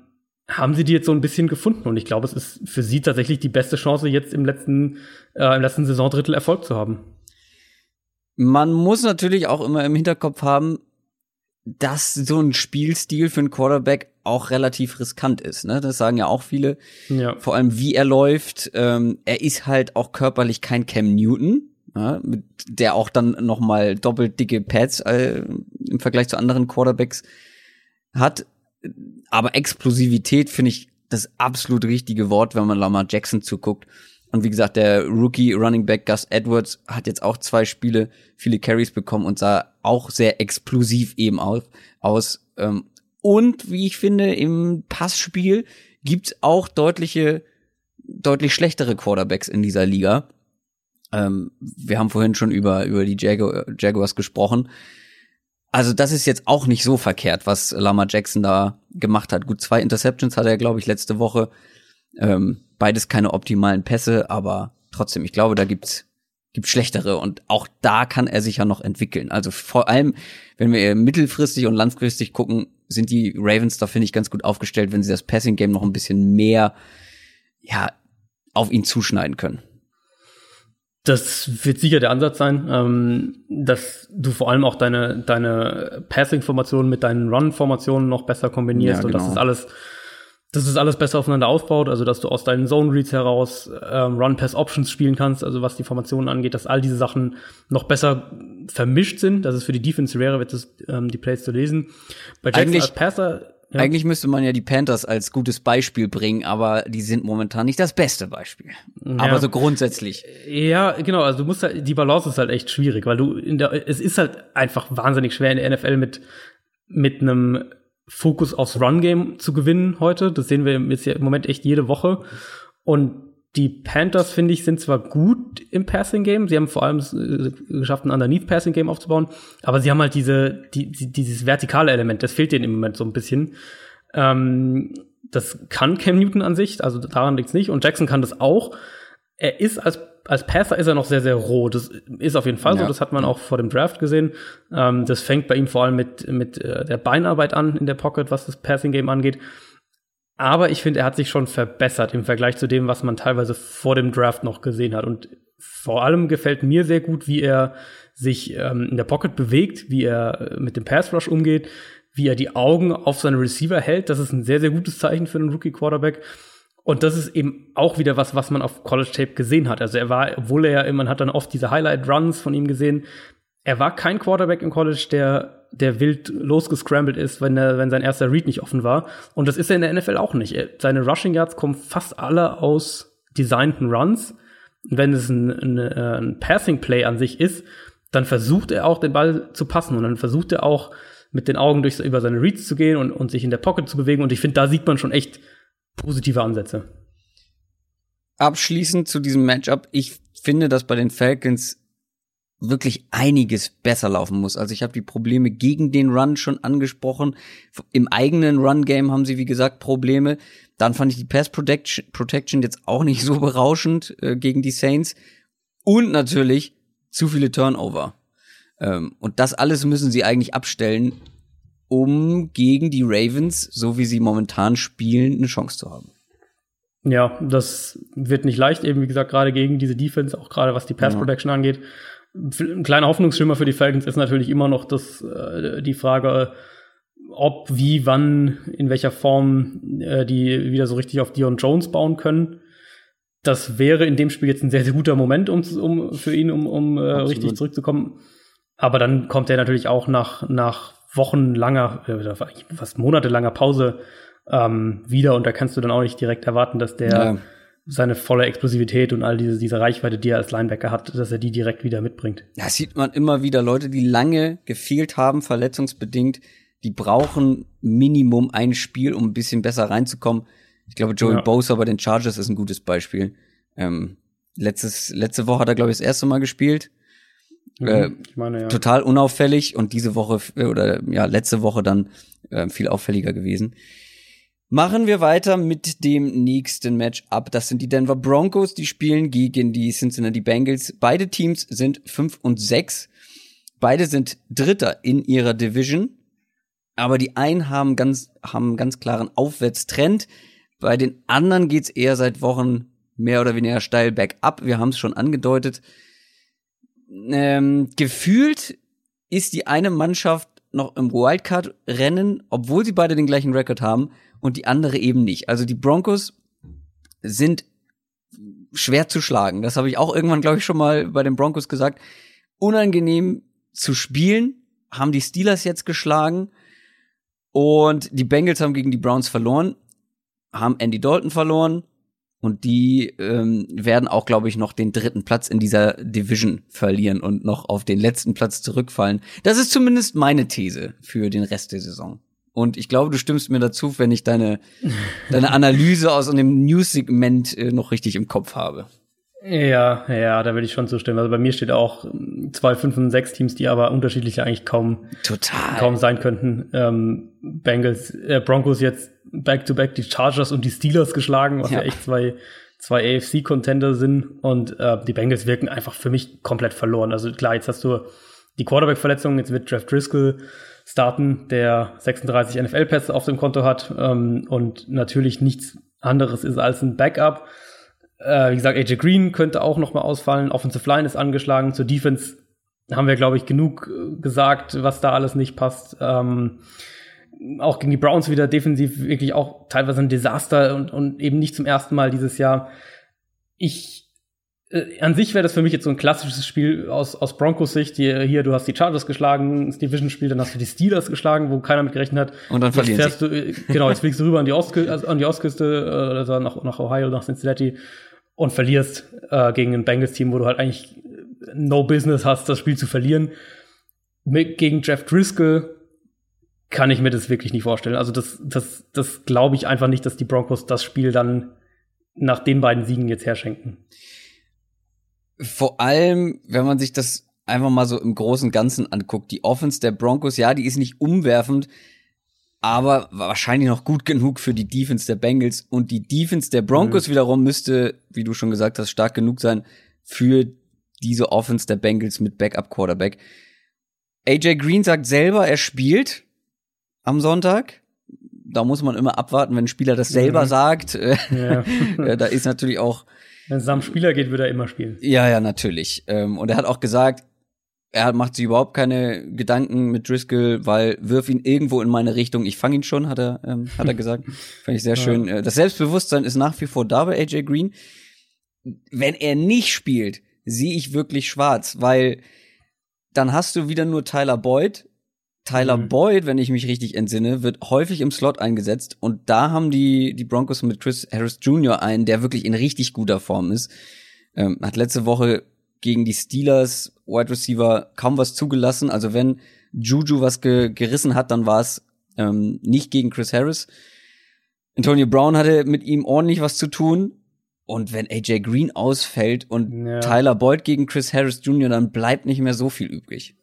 haben sie die jetzt so ein bisschen gefunden. Und ich glaube, es ist für sie tatsächlich die beste Chance, jetzt im letzten, äh, im letzten Saisondrittel Erfolg zu haben. Man muss natürlich auch immer im Hinterkopf haben, dass so ein Spielstil für einen Quarterback auch relativ riskant ist. Ne? Das sagen ja auch viele. Ja. Vor allem, wie er läuft. Ähm, er ist halt auch körperlich kein Cam Newton, ja, der auch dann noch mal doppelt dicke Pads äh, im Vergleich zu anderen Quarterbacks hat. Aber Explosivität finde ich das absolut richtige Wort, wenn man Lamar Jackson zuguckt. Und wie gesagt, der Rookie Running Back Gus Edwards hat jetzt auch zwei Spiele, viele Carries bekommen und sah auch sehr explosiv eben aus. aus. Ähm, und wie ich finde, im Passspiel gibt's auch deutliche, deutlich schlechtere Quarterbacks in dieser Liga. Ähm, wir haben vorhin schon über, über die Jagu Jaguars gesprochen. Also das ist jetzt auch nicht so verkehrt, was Lama Jackson da gemacht hat. Gut, zwei Interceptions hat er, glaube ich, letzte Woche. Ähm, beides keine optimalen Pässe, aber trotzdem, ich glaube, da gibt's gibt schlechtere und auch da kann er sich ja noch entwickeln. Also vor allem, wenn wir mittelfristig und langfristig gucken, sind die Ravens da finde ich ganz gut aufgestellt, wenn sie das Passing Game noch ein bisschen mehr ja auf ihn zuschneiden können. Das wird sicher der Ansatz sein, ähm, dass du vor allem auch deine, deine Passing-Formationen mit deinen Run-Formationen noch besser kombinierst ja, genau. und das ist alles dass es alles besser aufeinander aufbaut, also dass du aus deinen Zone Reads heraus ähm, Run-Pass-Options spielen kannst, also was die Formationen angeht, dass all diese Sachen noch besser vermischt sind, dass es für die Defense schwerer wird, das, ähm, die Plays zu lesen. Bei Jackson eigentlich, als Passer ja. Eigentlich müsste man ja die Panthers als gutes Beispiel bringen, aber die sind momentan nicht das beste Beispiel. Ja. Aber so grundsätzlich. Ja, genau. Also du musst halt, die Balance ist halt echt schwierig, weil du in der, es ist halt einfach wahnsinnig schwer in der NFL mit, mit einem Fokus aufs Run-Game zu gewinnen heute. Das sehen wir jetzt ja im Moment echt jede Woche. Und die Panthers, finde ich, sind zwar gut im Passing-Game, sie haben vor allem äh, geschafft, ein Underneath-Passing-Game aufzubauen, aber sie haben halt diese, die, dieses vertikale Element, das fehlt denen im Moment so ein bisschen. Ähm, das kann Cam Newton an sich, also daran liegt's nicht, und Jackson kann das auch. Er ist als als Passer ist er noch sehr, sehr roh. Das ist auf jeden Fall ja. so. Das hat man auch vor dem Draft gesehen. Ähm, das fängt bei ihm vor allem mit, mit äh, der Beinarbeit an in der Pocket, was das Passing-Game angeht. Aber ich finde, er hat sich schon verbessert im Vergleich zu dem, was man teilweise vor dem Draft noch gesehen hat. Und vor allem gefällt mir sehr gut, wie er sich ähm, in der Pocket bewegt, wie er äh, mit dem Pass Rush umgeht, wie er die Augen auf seine Receiver hält. Das ist ein sehr, sehr gutes Zeichen für einen Rookie Quarterback. Und das ist eben auch wieder was, was man auf College Tape gesehen hat. Also er war, obwohl er ja, man hat dann oft diese Highlight Runs von ihm gesehen. Er war kein Quarterback im College, der, der wild losgescrambled ist, wenn er, wenn sein erster Read nicht offen war. Und das ist er in der NFL auch nicht. Seine Rushing Yards kommen fast alle aus designten Runs. wenn es ein, ein, äh, ein Passing Play an sich ist, dann versucht er auch den Ball zu passen und dann versucht er auch mit den Augen durch, über seine Reads zu gehen und, und sich in der Pocket zu bewegen. Und ich finde, da sieht man schon echt positive Ansätze. Abschließend zu diesem Matchup, ich finde, dass bei den Falcons wirklich einiges besser laufen muss. Also ich habe die Probleme gegen den Run schon angesprochen. Im eigenen Run-Game haben sie, wie gesagt, Probleme. Dann fand ich die Pass Protection, jetzt auch nicht so berauschend äh, gegen die Saints. Und natürlich zu viele Turnover. Ähm, und das alles müssen sie eigentlich abstellen, um gegen die Ravens, so wie sie momentan spielen, eine Chance zu haben. Ja, das wird nicht leicht, eben wie gesagt, gerade gegen diese Defense, auch gerade was die Pass Protection ja. angeht. Ein kleiner Hoffnungsschimmer für die Falcons ist natürlich immer noch das, äh, die Frage, ob, wie, wann, in welcher Form äh, die wieder so richtig auf Dion Jones bauen können. Das wäre in dem Spiel jetzt ein sehr, sehr guter Moment um, um für ihn, um, um äh, richtig zurückzukommen. Aber dann kommt er natürlich auch nach, nach wochenlanger, äh, fast monatelanger Pause ähm, wieder und da kannst du dann auch nicht direkt erwarten, dass der ja. seine volle Explosivität und all diese, diese Reichweite, die er als Linebacker hat, dass er die direkt wieder mitbringt. Ja, sieht man immer wieder Leute, die lange gefehlt haben, verletzungsbedingt, die brauchen Minimum ein Spiel, um ein bisschen besser reinzukommen. Ich glaube, Joey ja. Bosa bei den Chargers ist ein gutes Beispiel. Ähm, letztes, letzte Woche hat er, glaube ich, das erste Mal gespielt. Mhm, äh, ich meine, ja. Total unauffällig und diese Woche oder ja, letzte Woche dann äh, viel auffälliger gewesen. Machen wir weiter mit dem nächsten Matchup. Das sind die Denver Broncos, die spielen gegen die Cincinnati Bengals. Beide Teams sind 5 und 6. Beide sind Dritter in ihrer Division. Aber die einen haben ganz, haben einen ganz klaren Aufwärtstrend. Bei den anderen geht's eher seit Wochen mehr oder weniger steil bergab. Wir haben es schon angedeutet. Ähm, gefühlt ist die eine Mannschaft noch im Wildcard-Rennen, obwohl sie beide den gleichen Rekord haben und die andere eben nicht. Also die Broncos sind schwer zu schlagen. Das habe ich auch irgendwann, glaube ich, schon mal bei den Broncos gesagt. Unangenehm zu spielen, haben die Steelers jetzt geschlagen und die Bengals haben gegen die Browns verloren, haben Andy Dalton verloren und die ähm, werden auch, glaube ich, noch den dritten Platz in dieser Division verlieren und noch auf den letzten Platz zurückfallen. Das ist zumindest meine These für den Rest der Saison. Und ich glaube, du stimmst mir dazu, wenn ich deine, deine Analyse aus dem News-Segment äh, noch richtig im Kopf habe. Ja, ja, da würde ich schon zustimmen. Also bei mir steht auch zwei, fünf und sechs Teams, die aber unterschiedlich eigentlich kaum, Total. kaum sein könnten. Ähm, Bengals, äh, Broncos jetzt back-to-back -back die Chargers und die Steelers geschlagen, was ja, ja echt zwei, zwei AFC-Contender sind. Und äh, die Bengals wirken einfach für mich komplett verloren. Also klar, jetzt hast du die Quarterback-Verletzung, jetzt wird Jeff Driscoll starten, der 36 NFL-Pässe auf dem Konto hat ähm, und natürlich nichts anderes ist als ein Backup. Äh, wie gesagt, AJ Green könnte auch noch mal ausfallen. Offensive Line ist angeschlagen. Zur Defense haben wir, glaube ich, genug äh, gesagt, was da alles nicht passt. Ähm, auch gegen die Browns wieder defensiv wirklich auch teilweise ein Desaster und, und eben nicht zum ersten Mal dieses Jahr. Ich äh, an sich wäre das für mich jetzt so ein klassisches Spiel aus, aus Broncos Sicht. Hier, hier, du hast die Chargers geschlagen, das Division-Spiel, dann hast du die Steelers geschlagen, wo keiner mit gerechnet hat. Und dann verlierst du. Äh, genau, jetzt fliegst du rüber an die, Ostküste, also an die Ostküste, äh, also nach, nach Ohio, nach Cincinnati und verlierst äh, gegen ein Bengals-Team, wo du halt eigentlich no business hast, das Spiel zu verlieren. Mit, gegen Jeff Driscoll kann ich mir das wirklich nicht vorstellen. Also das, das, das glaube ich einfach nicht, dass die Broncos das Spiel dann nach den beiden Siegen jetzt herschenken. Vor allem, wenn man sich das einfach mal so im großen Ganzen anguckt, die Offense der Broncos, ja, die ist nicht umwerfend, aber wahrscheinlich noch gut genug für die Defense der Bengals und die Defense der Broncos mhm. wiederum müsste, wie du schon gesagt hast, stark genug sein für diese Offense der Bengals mit Backup Quarterback. AJ Green sagt selber, er spielt am Sonntag. Da muss man immer abwarten, wenn ein Spieler das selber mhm. sagt. Ja. da ist natürlich auch wenn es am Spieler geht, wird er immer spielen. Ja, ja, natürlich. Ähm, und er hat auch gesagt, er macht sich überhaupt keine Gedanken mit Driscoll, weil wirf ihn irgendwo in meine Richtung. Ich fange ihn schon, hat er, ähm, hat er gesagt. Fand ich sehr schön. Ja. Äh, das Selbstbewusstsein ist nach wie vor da bei AJ Green. Wenn er nicht spielt, sehe ich wirklich schwarz, weil dann hast du wieder nur Tyler Boyd. Tyler mhm. Boyd, wenn ich mich richtig entsinne, wird häufig im Slot eingesetzt und da haben die, die Broncos mit Chris Harris Jr. einen, der wirklich in richtig guter Form ist. Ähm, hat letzte Woche gegen die Steelers Wide Receiver kaum was zugelassen. Also wenn Juju was ge gerissen hat, dann war es ähm, nicht gegen Chris Harris. Antonio Brown hatte mit ihm ordentlich was zu tun. Und wenn AJ Green ausfällt und ja. Tyler Boyd gegen Chris Harris Jr., dann bleibt nicht mehr so viel übrig.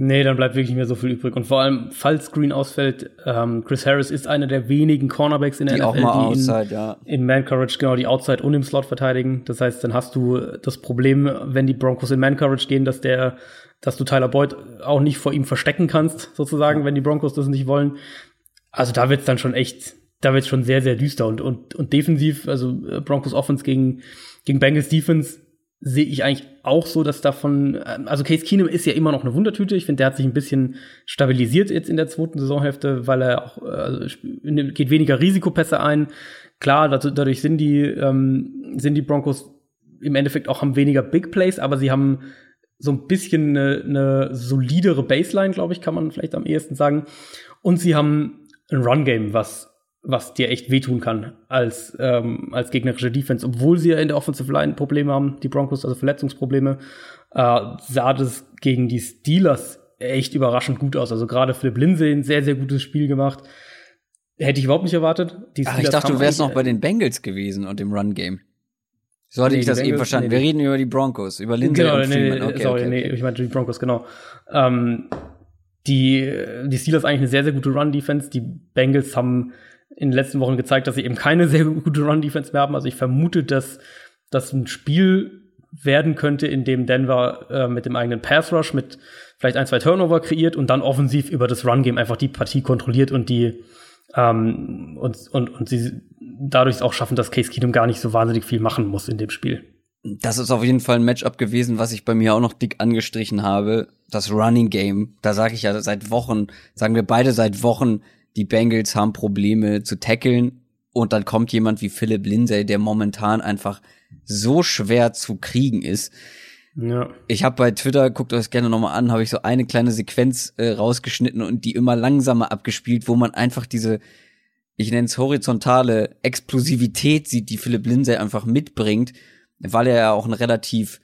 Nee, dann bleibt wirklich nicht mehr so viel übrig. Und vor allem, falls Green ausfällt, ähm, Chris Harris ist einer der wenigen Cornerbacks in der die NFL, auch mal die outside, in, ja. in Man Coverage genau die Outside und im Slot verteidigen. Das heißt, dann hast du das Problem, wenn die Broncos in Man Coverage gehen, dass der, dass du Tyler Boyd auch nicht vor ihm verstecken kannst, sozusagen, wenn die Broncos das nicht wollen. Also da wird's dann schon echt, da wird's schon sehr, sehr düster und, und, und defensiv, also äh, Broncos Offense gegen, gegen Bengals Defense sehe ich eigentlich auch so, dass davon, ähm, also Case Keenum ist ja immer noch eine Wundertüte. Ich finde, der hat sich ein bisschen stabilisiert jetzt in der zweiten Saisonhälfte, weil er auch, also geht weniger Risikopässe ein. Klar, dadurch sind die, ähm, sind die Broncos im Endeffekt auch haben weniger Big Plays, aber sie haben so ein bisschen eine, eine solidere Baseline, glaube ich, kann man vielleicht am ehesten sagen. Und sie haben ein Run-Game, was was dir echt wehtun kann als, ähm, als gegnerische Defense. Obwohl sie ja in der Offensive Line Probleme haben, die Broncos, also Verletzungsprobleme, äh, sah das gegen die Steelers echt überraschend gut aus. Also gerade Philipp Lindsay ein sehr, sehr gutes Spiel gemacht. Hätte ich überhaupt nicht erwartet. Die Ach, ich dachte, du wärst noch bei den Bengals gewesen und dem Run-Game. So hatte nee, ich das Bengals, eben verstanden. Nee, Wir reden über die Broncos, über Lindsay genau, und nee, okay, sorry, okay, nee, ich meinte die Broncos, genau. Ähm, die, die Steelers eigentlich eine sehr, sehr gute Run-Defense. Die Bengals haben in den letzten Wochen gezeigt, dass sie eben keine sehr gute Run-Defense mehr haben. Also ich vermute, dass das ein Spiel werden könnte, in dem Denver äh, mit dem eigenen Pass-Rush, mit vielleicht ein, zwei Turnover kreiert und dann offensiv über das Run-Game einfach die Partie kontrolliert und die ähm, und, und, und sie dadurch auch schaffen, dass Case Keenum gar nicht so wahnsinnig viel machen muss in dem Spiel. Das ist auf jeden Fall ein Matchup gewesen, was ich bei mir auch noch dick angestrichen habe. Das Running Game. Da sage ich ja seit Wochen, sagen wir beide seit Wochen, die Bengals haben Probleme zu tackeln und dann kommt jemand wie Philip Lindsay, der momentan einfach so schwer zu kriegen ist. Ja. Ich habe bei Twitter, guckt euch gerne nochmal an, habe ich so eine kleine Sequenz äh, rausgeschnitten und die immer langsamer abgespielt, wo man einfach diese, ich nenne es horizontale Explosivität sieht, die Philipp Lindsay einfach mitbringt, weil er ja auch ein relativ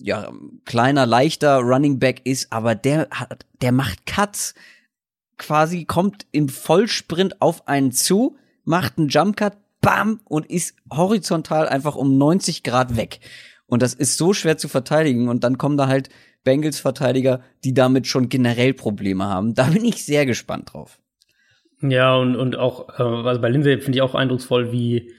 ja, kleiner, leichter Running Back ist, aber der hat, der macht Cuts, quasi kommt im Vollsprint auf einen zu, macht einen Jump Cut, bam, und ist horizontal einfach um 90 Grad weg. Und das ist so schwer zu verteidigen. Und dann kommen da halt Bengals-Verteidiger, die damit schon generell Probleme haben. Da bin ich sehr gespannt drauf. Ja, und, und auch, äh, also bei Lindsay finde ich auch eindrucksvoll, wie,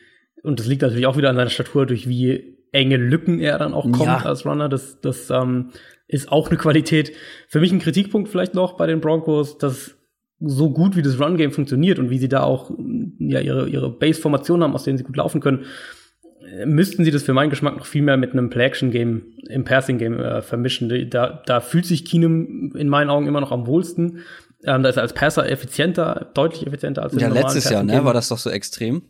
und das liegt natürlich auch wieder an seiner Statur, durch wie enge Lücken er dann auch kommt ja. als Runner. Das, das ähm, ist auch eine Qualität. Für mich ein Kritikpunkt vielleicht noch bei den Broncos, dass so gut wie das Run-Game funktioniert und wie sie da auch ja, ihre, ihre Base-Formation haben, aus denen sie gut laufen können, müssten sie das für meinen Geschmack noch viel mehr mit einem Play-Action-Game im Passing-Game äh, vermischen. Da, da fühlt sich Keenum in meinen Augen immer noch am wohlsten. Ähm, da ist er als Passer effizienter, deutlich effizienter als Ja, letztes Jahr, ne? War das doch so extrem?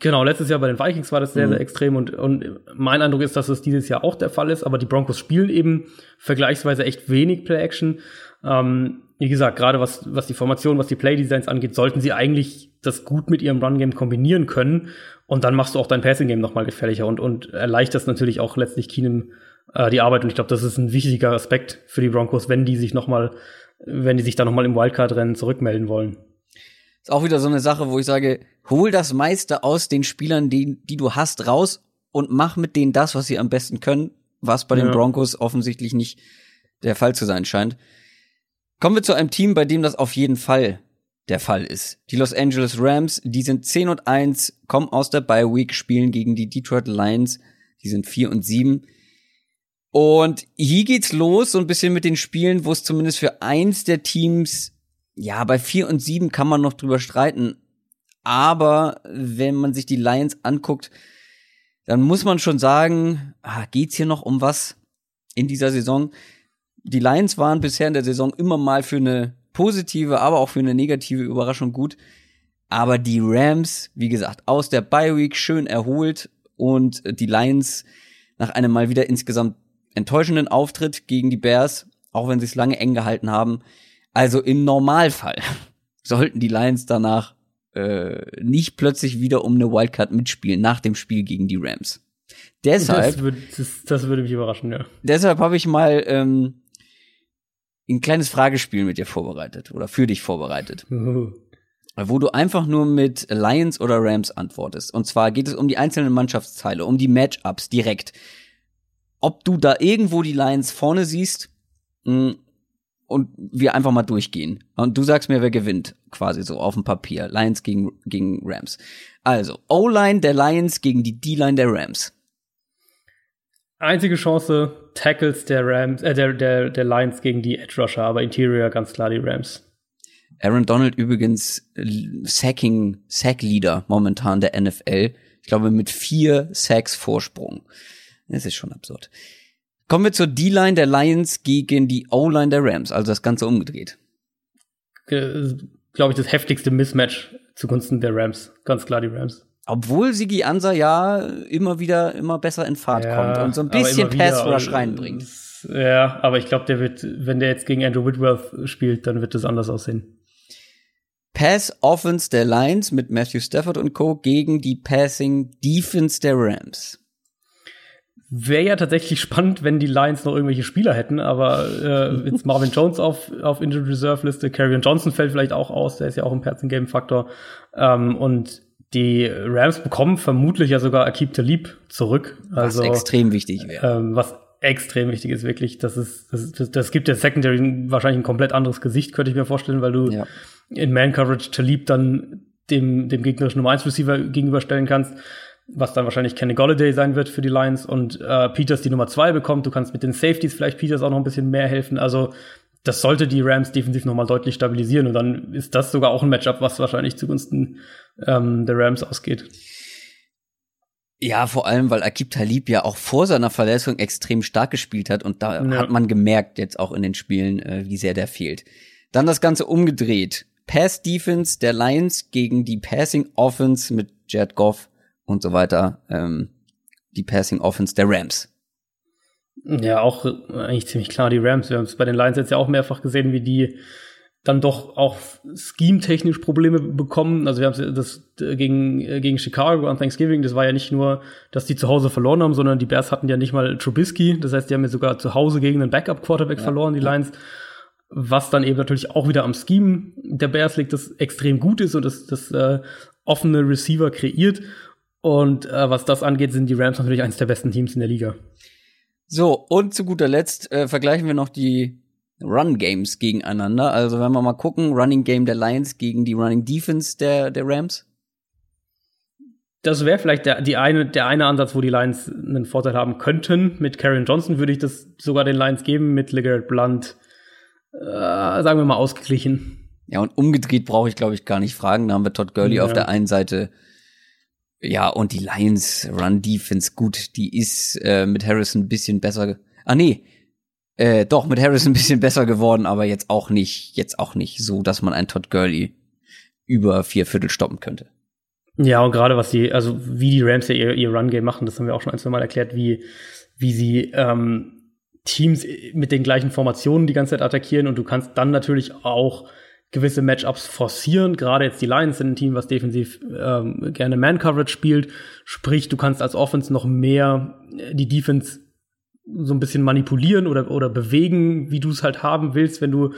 Genau, letztes Jahr bei den Vikings war das sehr, mhm. sehr extrem und, und mein Eindruck ist, dass es dieses Jahr auch der Fall ist, aber die Broncos spielen eben vergleichsweise echt wenig Play-Action. Ähm, wie gesagt, gerade was, was die Formation, was die Play-Designs angeht, sollten sie eigentlich das gut mit ihrem Run-Game kombinieren können. Und dann machst du auch dein Passing-Game nochmal gefährlicher und, und erleichterst natürlich auch letztlich Keenum äh, die Arbeit. Und ich glaube, das ist ein wichtiger Aspekt für die Broncos, wenn die sich nochmal, wenn die sich da nochmal im Wildcard-Rennen zurückmelden wollen. Ist auch wieder so eine Sache, wo ich sage, hol das meiste aus den Spielern, die, die du hast, raus und mach mit denen das, was sie am besten können, was bei ja. den Broncos offensichtlich nicht der Fall zu sein scheint. Kommen wir zu einem Team, bei dem das auf jeden Fall der Fall ist. Die Los Angeles Rams, die sind 10 und 1, kommen aus der Bye Week, spielen gegen die Detroit Lions, die sind 4 und 7. Und hier geht's los, so ein bisschen mit den Spielen, wo es zumindest für eins der Teams, ja, bei 4 und 7 kann man noch drüber streiten. Aber wenn man sich die Lions anguckt, dann muss man schon sagen, ah, geht's hier noch um was in dieser Saison? Die Lions waren bisher in der Saison immer mal für eine positive, aber auch für eine negative Überraschung gut. Aber die Rams, wie gesagt, aus der Bye Week schön erholt und die Lions nach einem mal wieder insgesamt enttäuschenden Auftritt gegen die Bears, auch wenn sie es lange eng gehalten haben. Also im Normalfall sollten die Lions danach äh, nicht plötzlich wieder um eine Wildcard mitspielen nach dem Spiel gegen die Rams. Deshalb, das, würde, das, das würde mich überraschen, ja. Deshalb habe ich mal ähm, ein kleines Fragespiel mit dir vorbereitet oder für dich vorbereitet. Wo du einfach nur mit Lions oder Rams antwortest. Und zwar geht es um die einzelnen Mannschaftsteile, um die Matchups direkt. Ob du da irgendwo die Lions vorne siehst mm, und wir einfach mal durchgehen. Und du sagst mir, wer gewinnt, quasi so auf dem Papier. Lions gegen, gegen Rams. Also, O-Line der Lions gegen die D-Line der Rams. Einzige Chance, Tackles der Rams, äh, der, der, der Lions gegen die Edge Rusher, aber Interior ganz klar die Rams. Aaron Donald übrigens Sacking, Sack Leader momentan der NFL. Ich glaube mit vier Sacks Vorsprung. Das ist schon absurd. Kommen wir zur D-Line der Lions gegen die O-Line der Rams, also das Ganze umgedreht. Glaube ich, das heftigste Mismatch zugunsten der Rams. Ganz klar die Rams. Obwohl Sigi Ansa ja immer wieder immer besser in Fahrt ja, kommt und so ein bisschen Pass Rush reinbringt. Ja, aber ich glaube, der wird, wenn der jetzt gegen Andrew Whitworth spielt, dann wird das anders aussehen. Pass Offense der Lions mit Matthew Stafford und Co. gegen die Passing Defense der Rams. Wäre ja tatsächlich spannend, wenn die Lions noch irgendwelche Spieler hätten, aber äh, jetzt Marvin Jones auf, auf Injured Reserve Liste, Carrion Johnson fällt vielleicht auch aus, der ist ja auch ein Passing Game Faktor. Ähm, und die Rams bekommen vermutlich ja sogar Akib Talib zurück. Also, was extrem wichtig wäre. Ähm, was extrem wichtig ist, wirklich. Das ist, das, das, das gibt der Secondary wahrscheinlich ein komplett anderes Gesicht, könnte ich mir vorstellen, weil du ja. in Man-Coverage Talib dann dem, dem gegnerischen Nummer 1 Receiver gegenüberstellen kannst, was dann wahrscheinlich Kenny Golladay sein wird für die Lions und äh, Peters die Nummer 2 bekommt. Du kannst mit den Safeties vielleicht Peters auch noch ein bisschen mehr helfen. Also das sollte die Rams defensiv nochmal deutlich stabilisieren und dann ist das sogar auch ein Matchup, was wahrscheinlich zugunsten ähm, der Rams ausgeht. Ja, vor allem, weil Akib Talib ja auch vor seiner Verletzung extrem stark gespielt hat und da ja. hat man gemerkt jetzt auch in den Spielen, äh, wie sehr der fehlt. Dann das Ganze umgedreht. Pass Defense der Lions gegen die Passing Offense mit Jared Goff und so weiter. Ähm, die Passing Offense der Rams. Ja, auch eigentlich ziemlich klar die Rams. Wir haben es bei den Lions jetzt ja auch mehrfach gesehen, wie die dann doch auch scheme-technisch Probleme bekommen. Also wir haben das gegen, gegen Chicago an Thanksgiving, das war ja nicht nur, dass die zu Hause verloren haben, sondern die Bears hatten ja nicht mal Trubisky. Das heißt, die haben ja sogar zu Hause gegen einen Backup-Quarterback ja, verloren, die Lions. Was dann eben natürlich auch wieder am Scheme der Bears liegt, das extrem gut ist und das, das äh, offene Receiver kreiert. Und äh, was das angeht, sind die Rams natürlich eines der besten Teams in der Liga. So, und zu guter Letzt äh, vergleichen wir noch die Run Games gegeneinander. Also wenn wir mal gucken, Running Game der Lions gegen die Running Defense der, der Rams. Das wäre vielleicht der, die eine, der eine Ansatz, wo die Lions einen Vorteil haben könnten. Mit Karen Johnson würde ich das sogar den Lions geben, mit Legarrette Blunt, äh, sagen wir mal, ausgeglichen. Ja, und umgedreht brauche ich, glaube ich, gar nicht fragen. Da haben wir Todd Gurley ja. auf der einen Seite. Ja, und die Lions Run Defense, gut, die ist äh, mit Harrison ein bisschen besser. Ah, nee, äh, doch, mit Harris ein bisschen besser geworden, aber jetzt auch nicht, jetzt auch nicht so, dass man einen Todd Gurley über vier Viertel stoppen könnte. Ja, und gerade was die, also wie die Rams ja ihr, ihr Run-Game machen, das haben wir auch schon ein, zwei Mal erklärt, wie, wie sie ähm, Teams mit den gleichen Formationen die ganze Zeit attackieren und du kannst dann natürlich auch gewisse Matchups forcieren. Gerade jetzt die Lions sind ein Team, was defensiv ähm, gerne Man-Coverage spielt. Sprich, du kannst als Offense noch mehr die Defense so ein bisschen manipulieren oder, oder bewegen, wie du es halt haben willst, wenn du,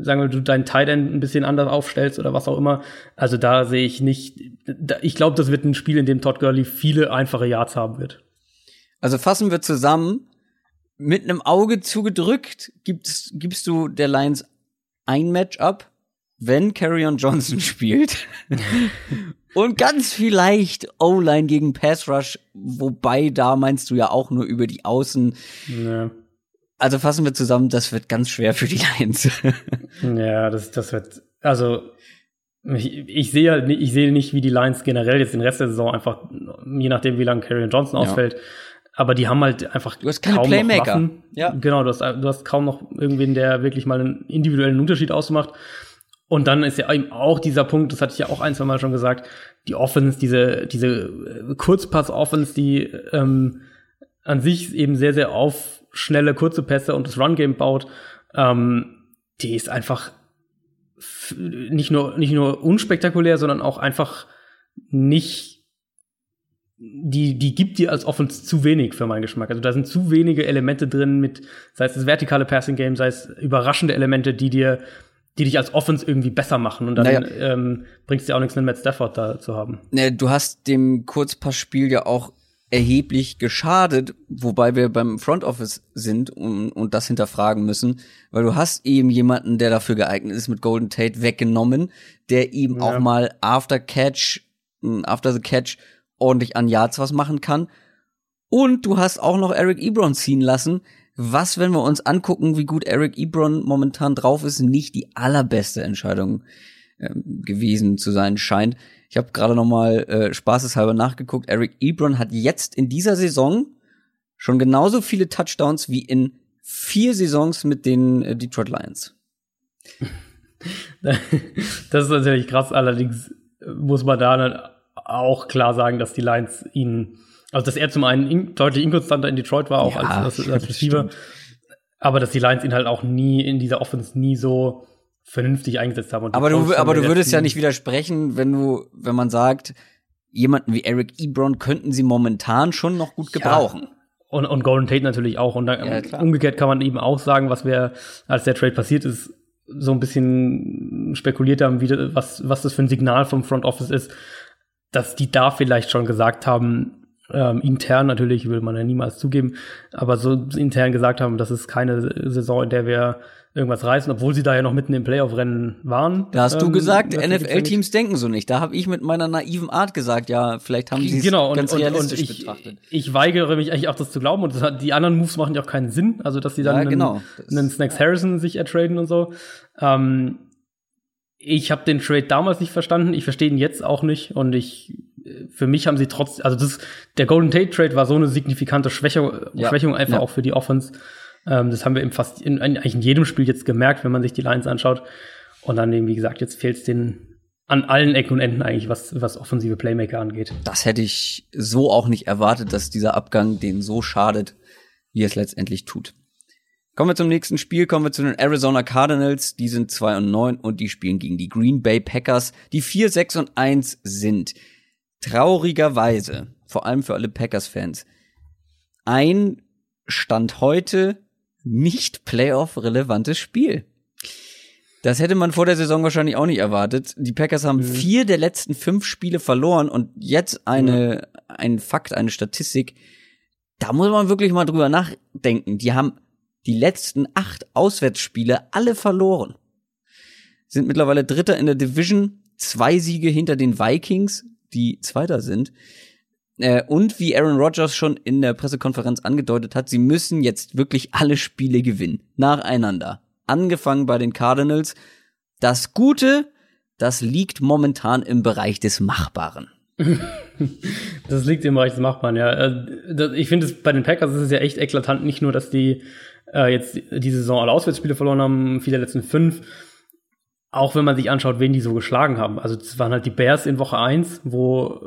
sagen wir, du deinen Tight End ein bisschen anders aufstellst oder was auch immer. Also da sehe ich nicht, da, ich glaube, das wird ein Spiel, in dem Todd Gurley viele einfache Yards haben wird. Also fassen wir zusammen, mit einem Auge zugedrückt gibst, gibst du der Lions ein Matchup, wenn Carrion Johnson spielt. Und ganz vielleicht O-Line gegen Pass Rush, wobei da meinst du ja auch nur über die Außen. Ja. Also fassen wir zusammen, das wird ganz schwer für die Lions. ja, das, das wird, also ich, ich sehe halt ich sehe nicht, wie die Lions generell jetzt den Rest der Saison einfach, je nachdem, wie lange Carrion Johnson ausfällt, ja. aber die haben halt einfach du hast keine kaum Playmaker. Noch Waffen. Ja. Genau, du hast, du hast kaum noch irgendwen, der wirklich mal einen individuellen Unterschied ausmacht. Und dann ist ja eben auch dieser Punkt, das hatte ich ja auch ein, zwei Mal schon gesagt, die Offense, diese, diese äh, Kurzpass-Offense, die ähm, an sich eben sehr, sehr auf schnelle, kurze Pässe und das Run-Game baut, ähm, die ist einfach nicht nur, nicht nur unspektakulär, sondern auch einfach nicht, die, die gibt dir als Offense zu wenig für meinen Geschmack. Also da sind zu wenige Elemente drin mit, sei es das vertikale Passing Game, sei es überraschende Elemente, die dir die dich als Offense irgendwie besser machen. Und dann naja. ähm, bringt es dir auch nichts, einen Matt Stafford da zu haben. Naja, du hast dem Kurzpassspiel ja auch erheblich geschadet, wobei wir beim Front Office sind und, und das hinterfragen müssen, weil du hast eben jemanden, der dafür geeignet ist, mit Golden Tate weggenommen, der eben ja. auch mal after Catch, hm, after the Catch ordentlich an Yards was machen kann. Und du hast auch noch Eric Ebron ziehen lassen, was, wenn wir uns angucken, wie gut Eric Ebron momentan drauf ist, nicht die allerbeste Entscheidung ähm, gewesen zu sein scheint. Ich habe gerade noch mal äh, spaßeshalber nachgeguckt. Eric Ebron hat jetzt in dieser Saison schon genauso viele Touchdowns wie in vier Saisons mit den äh, Detroit Lions. das ist natürlich krass. Allerdings muss man da dann auch klar sagen, dass die Lions ihn also, dass er zum einen in, deutlich inkonstanter in Detroit war, auch ja, als, als, als Receiver. Aber dass die Lions ihn halt auch nie in dieser Offense nie so vernünftig eingesetzt haben. aber du, aber du würdest ja nicht widersprechen, wenn du, wenn man sagt, jemanden wie Eric Ebron könnten sie momentan schon noch gut gebrauchen. Ja. Und, und Golden Tate natürlich auch. Und dann, ja, umgekehrt kann man eben auch sagen, was wir, als der Trade passiert ist, so ein bisschen spekuliert haben, wie, was, was das für ein Signal vom Front Office ist, dass die da vielleicht schon gesagt haben, ähm, intern natürlich will man ja niemals zugeben, aber so intern gesagt haben, das ist keine Saison, in der wir irgendwas reißen, obwohl sie da ja noch mitten im Playoff-Rennen waren. Da hast ähm, du gesagt, NFL-Teams denken so nicht. Da habe ich mit meiner naiven Art gesagt, ja, vielleicht haben sie es genau, ganz und, realistisch und ich, betrachtet. Ich weigere mich eigentlich auch, das zu glauben. Und hat, die anderen Moves machen ja auch keinen Sinn. Also, dass sie dann ja, genau. einen, einen Snacks Harrison sich ertraden und so. Ähm, ich habe den Trade damals nicht verstanden. Ich verstehe ihn jetzt auch nicht. Und ich, für mich haben sie trotz, also das, der Golden Tate Trade war so eine signifikante Schwächung, ja. Schwächung einfach ja. auch für die Offense ähm, das haben wir eben fast in, eigentlich in jedem Spiel jetzt gemerkt, wenn man sich die Lines anschaut. Und dann eben, wie gesagt, jetzt fehlt es den an allen Ecken und Enden eigentlich, was, was offensive Playmaker angeht. Das hätte ich so auch nicht erwartet, dass dieser Abgang denen so schadet, wie es letztendlich tut. Kommen wir zum nächsten Spiel, kommen wir zu den Arizona Cardinals. Die sind 2 und 9 und die spielen gegen die Green Bay Packers, die 4, 6 und 1 sind. Traurigerweise, vor allem für alle Packers-Fans, ein Stand heute nicht Playoff-relevantes Spiel. Das hätte man vor der Saison wahrscheinlich auch nicht erwartet. Die Packers haben mhm. vier der letzten fünf Spiele verloren und jetzt eine, mhm. ein Fakt, eine Statistik. Da muss man wirklich mal drüber nachdenken. Die haben die letzten acht Auswärtsspiele alle verloren. Sind mittlerweile Dritter in der Division, zwei Siege hinter den Vikings, die Zweiter sind. Äh, und wie Aaron Rodgers schon in der Pressekonferenz angedeutet hat, sie müssen jetzt wirklich alle Spiele gewinnen. Nacheinander. Angefangen bei den Cardinals. Das Gute, das liegt momentan im Bereich des Machbaren. das liegt im Bereich des Machbaren, ja. Äh, ich finde es bei den Packers ist es ja echt eklatant, nicht nur, dass die äh, jetzt die Saison alle Auswärtsspiele verloren haben, viele der letzten fünf, auch wenn man sich anschaut, wen die so geschlagen haben. Also das waren halt die Bears in Woche eins, wo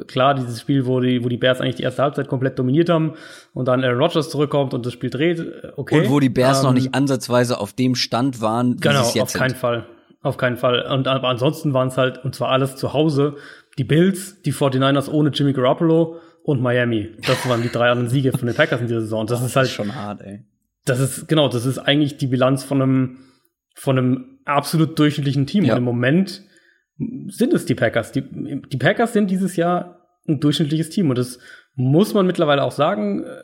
äh, klar dieses Spiel, wo die, wo die Bears eigentlich die erste Halbzeit komplett dominiert haben und dann Aaron Rodgers zurückkommt und das Spiel dreht. Äh, okay. Und wo die Bears ähm, noch nicht ansatzweise auf dem Stand waren, wie genau, sie es jetzt auf keinen Fall. Auf keinen Fall. Und aber ansonsten waren es halt, und zwar alles zu Hause, die Bills, die 49ers ohne Jimmy Garoppolo und Miami. Das waren die drei anderen Siege von den Packers in dieser Saison. Und das oh, ist halt schon hart, ey. Das ist, genau, das ist eigentlich die Bilanz von einem, von einem absolut durchschnittlichen Team. Ja. Und im Moment sind es die Packers. Die, die Packers sind dieses Jahr ein durchschnittliches Team. Und das muss man mittlerweile auch sagen, äh,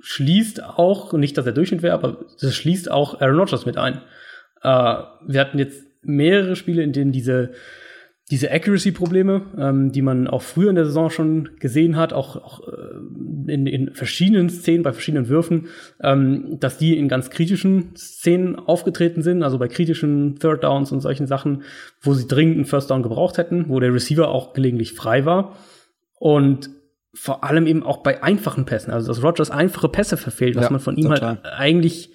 schließt auch, nicht, dass er Durchschnitt wäre, aber das schließt auch Aaron Rodgers mit ein. Äh, wir hatten jetzt mehrere Spiele, in denen diese diese Accuracy-Probleme, ähm, die man auch früher in der Saison schon gesehen hat, auch, auch äh, in, in verschiedenen Szenen, bei verschiedenen Würfen, ähm, dass die in ganz kritischen Szenen aufgetreten sind, also bei kritischen Third Downs und solchen Sachen, wo sie dringend einen First Down gebraucht hätten, wo der Receiver auch gelegentlich frei war. Und vor allem eben auch bei einfachen Pässen, also dass Rogers einfache Pässe verfehlt, was ja, man von ihm total. halt eigentlich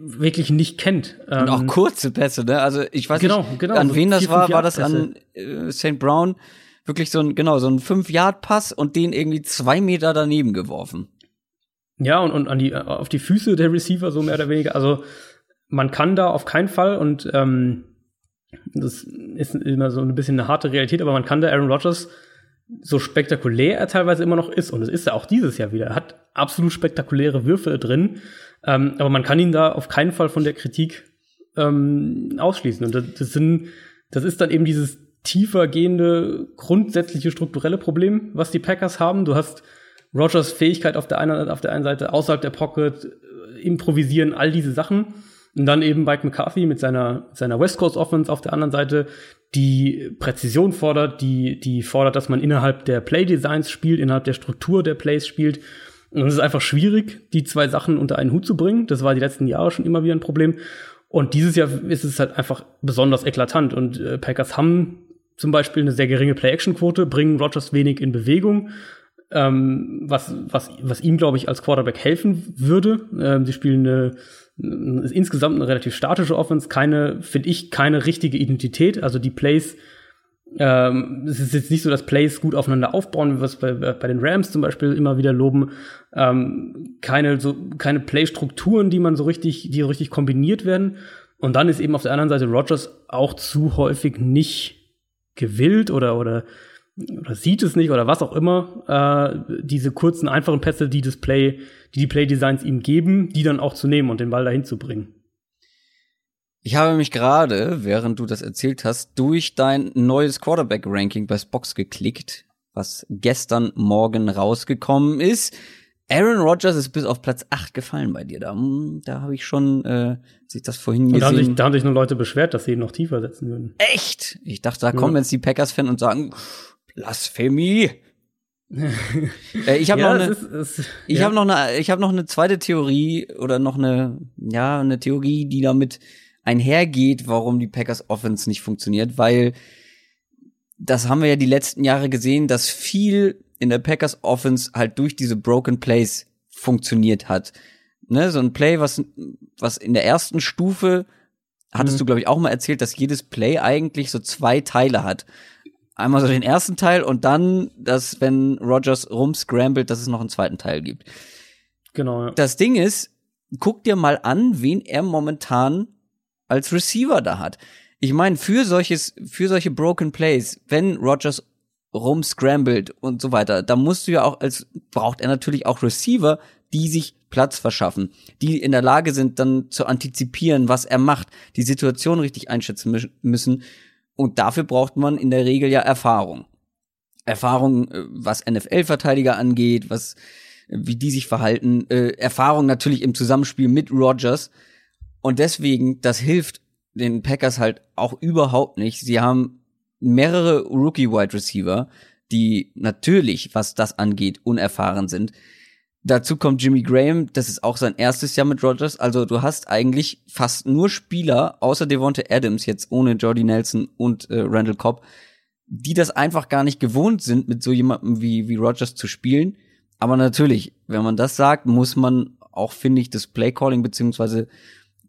wirklich nicht kennt. Und auch ähm, kurze Pässe, ne? Also ich weiß genau, nicht, genau, an so wen das war, war das an äh, St. Brown wirklich so ein, genau, so ein 5-Yard-Pass und den irgendwie zwei Meter daneben geworfen. Ja, und, und an die, auf die Füße der Receiver, so mehr oder weniger. Also man kann da auf keinen Fall und ähm, das ist immer so ein bisschen eine harte Realität, aber man kann da Aaron Rodgers so spektakulär er teilweise immer noch ist, und es ist er auch dieses Jahr wieder, er hat absolut spektakuläre Würfe drin, ähm, aber man kann ihn da auf keinen Fall von der Kritik ähm, ausschließen. Und das, das, sind, das ist dann eben dieses tiefer gehende, grundsätzliche strukturelle Problem, was die Packers haben. Du hast Rogers Fähigkeit auf der einen, auf der einen Seite, außerhalb der Pocket, äh, improvisieren, all diese Sachen. Und dann eben Mike McCarthy mit seiner, seiner West Coast Offense auf der anderen Seite, die Präzision fordert, die, die fordert, dass man innerhalb der Play Designs spielt, innerhalb der Struktur der Plays spielt. Und es ist einfach schwierig, die zwei Sachen unter einen Hut zu bringen. Das war die letzten Jahre schon immer wieder ein Problem. Und dieses Jahr ist es halt einfach besonders eklatant. Und äh, Packers haben zum Beispiel eine sehr geringe Play-Action-Quote, bringen Rogers wenig in Bewegung, ähm, was, was, was ihm, glaube ich, als Quarterback helfen würde. Ähm, sie spielen eine, insgesamt eine relativ statische Offense, keine, finde ich, keine richtige Identität. Also die Plays ähm, es ist jetzt nicht so, dass Plays gut aufeinander aufbauen, wie wir es bei, bei den Rams zum Beispiel immer wieder loben. Ähm, keine so keine Play-Strukturen, die man so richtig, die so richtig kombiniert werden. Und dann ist eben auf der anderen Seite Rogers auch zu häufig nicht gewillt oder, oder, oder sieht es nicht oder was auch immer, äh, diese kurzen, einfachen Pässe, die das Play, die die Play-Designs ihm geben, die dann auch zu nehmen und den Ball dahin zu bringen. Ich habe mich gerade, während du das erzählt hast, durch dein neues Quarterback-Ranking bei Spox geklickt, was gestern Morgen rausgekommen ist. Aaron Rodgers ist bis auf Platz 8 gefallen bei dir. Da, hm, da habe ich schon äh, sich das vorhin gesehen. Da haben, sich, da haben sich nur Leute beschwert, dass sie ihn noch tiefer setzen würden. Echt? Ich dachte, da kommen ja. jetzt die Packers-Fans und sagen, Blasphemie. äh, ich habe ja, noch eine, ich ja. habe noch eine, ich habe noch eine zweite Theorie oder noch eine, ja, eine Theorie, die damit einhergeht, warum die Packers Offense nicht funktioniert, weil das haben wir ja die letzten Jahre gesehen, dass viel in der Packers Offense halt durch diese Broken Plays funktioniert hat. Ne, so ein Play, was, was in der ersten Stufe, hattest mhm. du, glaube ich, auch mal erzählt, dass jedes Play eigentlich so zwei Teile hat. Einmal so den ersten Teil und dann, dass, wenn Rogers rumscrambled, dass es noch einen zweiten Teil gibt. Genau. Ja. Das Ding ist, guck dir mal an, wen er momentan als Receiver da hat. Ich meine, für solches, für solche Broken Plays, wenn Rogers rumscrambled und so weiter. Da musst du ja auch als, braucht er natürlich auch Receiver, die sich Platz verschaffen, die in der Lage sind, dann zu antizipieren, was er macht, die Situation richtig einschätzen müssen. Und dafür braucht man in der Regel ja Erfahrung. Erfahrung, äh, was NFL-Verteidiger angeht, was, wie die sich verhalten, äh, Erfahrung natürlich im Zusammenspiel mit Rogers. Und deswegen, das hilft den Packers halt auch überhaupt nicht. Sie haben mehrere Rookie-Wide Receiver, die natürlich, was das angeht, unerfahren sind. Dazu kommt Jimmy Graham, das ist auch sein erstes Jahr mit Rogers. Also du hast eigentlich fast nur Spieler, außer Devonta Adams, jetzt ohne Jordy Nelson und äh, Randall Cobb, die das einfach gar nicht gewohnt sind, mit so jemandem wie, wie Rogers zu spielen. Aber natürlich, wenn man das sagt, muss man auch, finde ich, das Playcalling beziehungsweise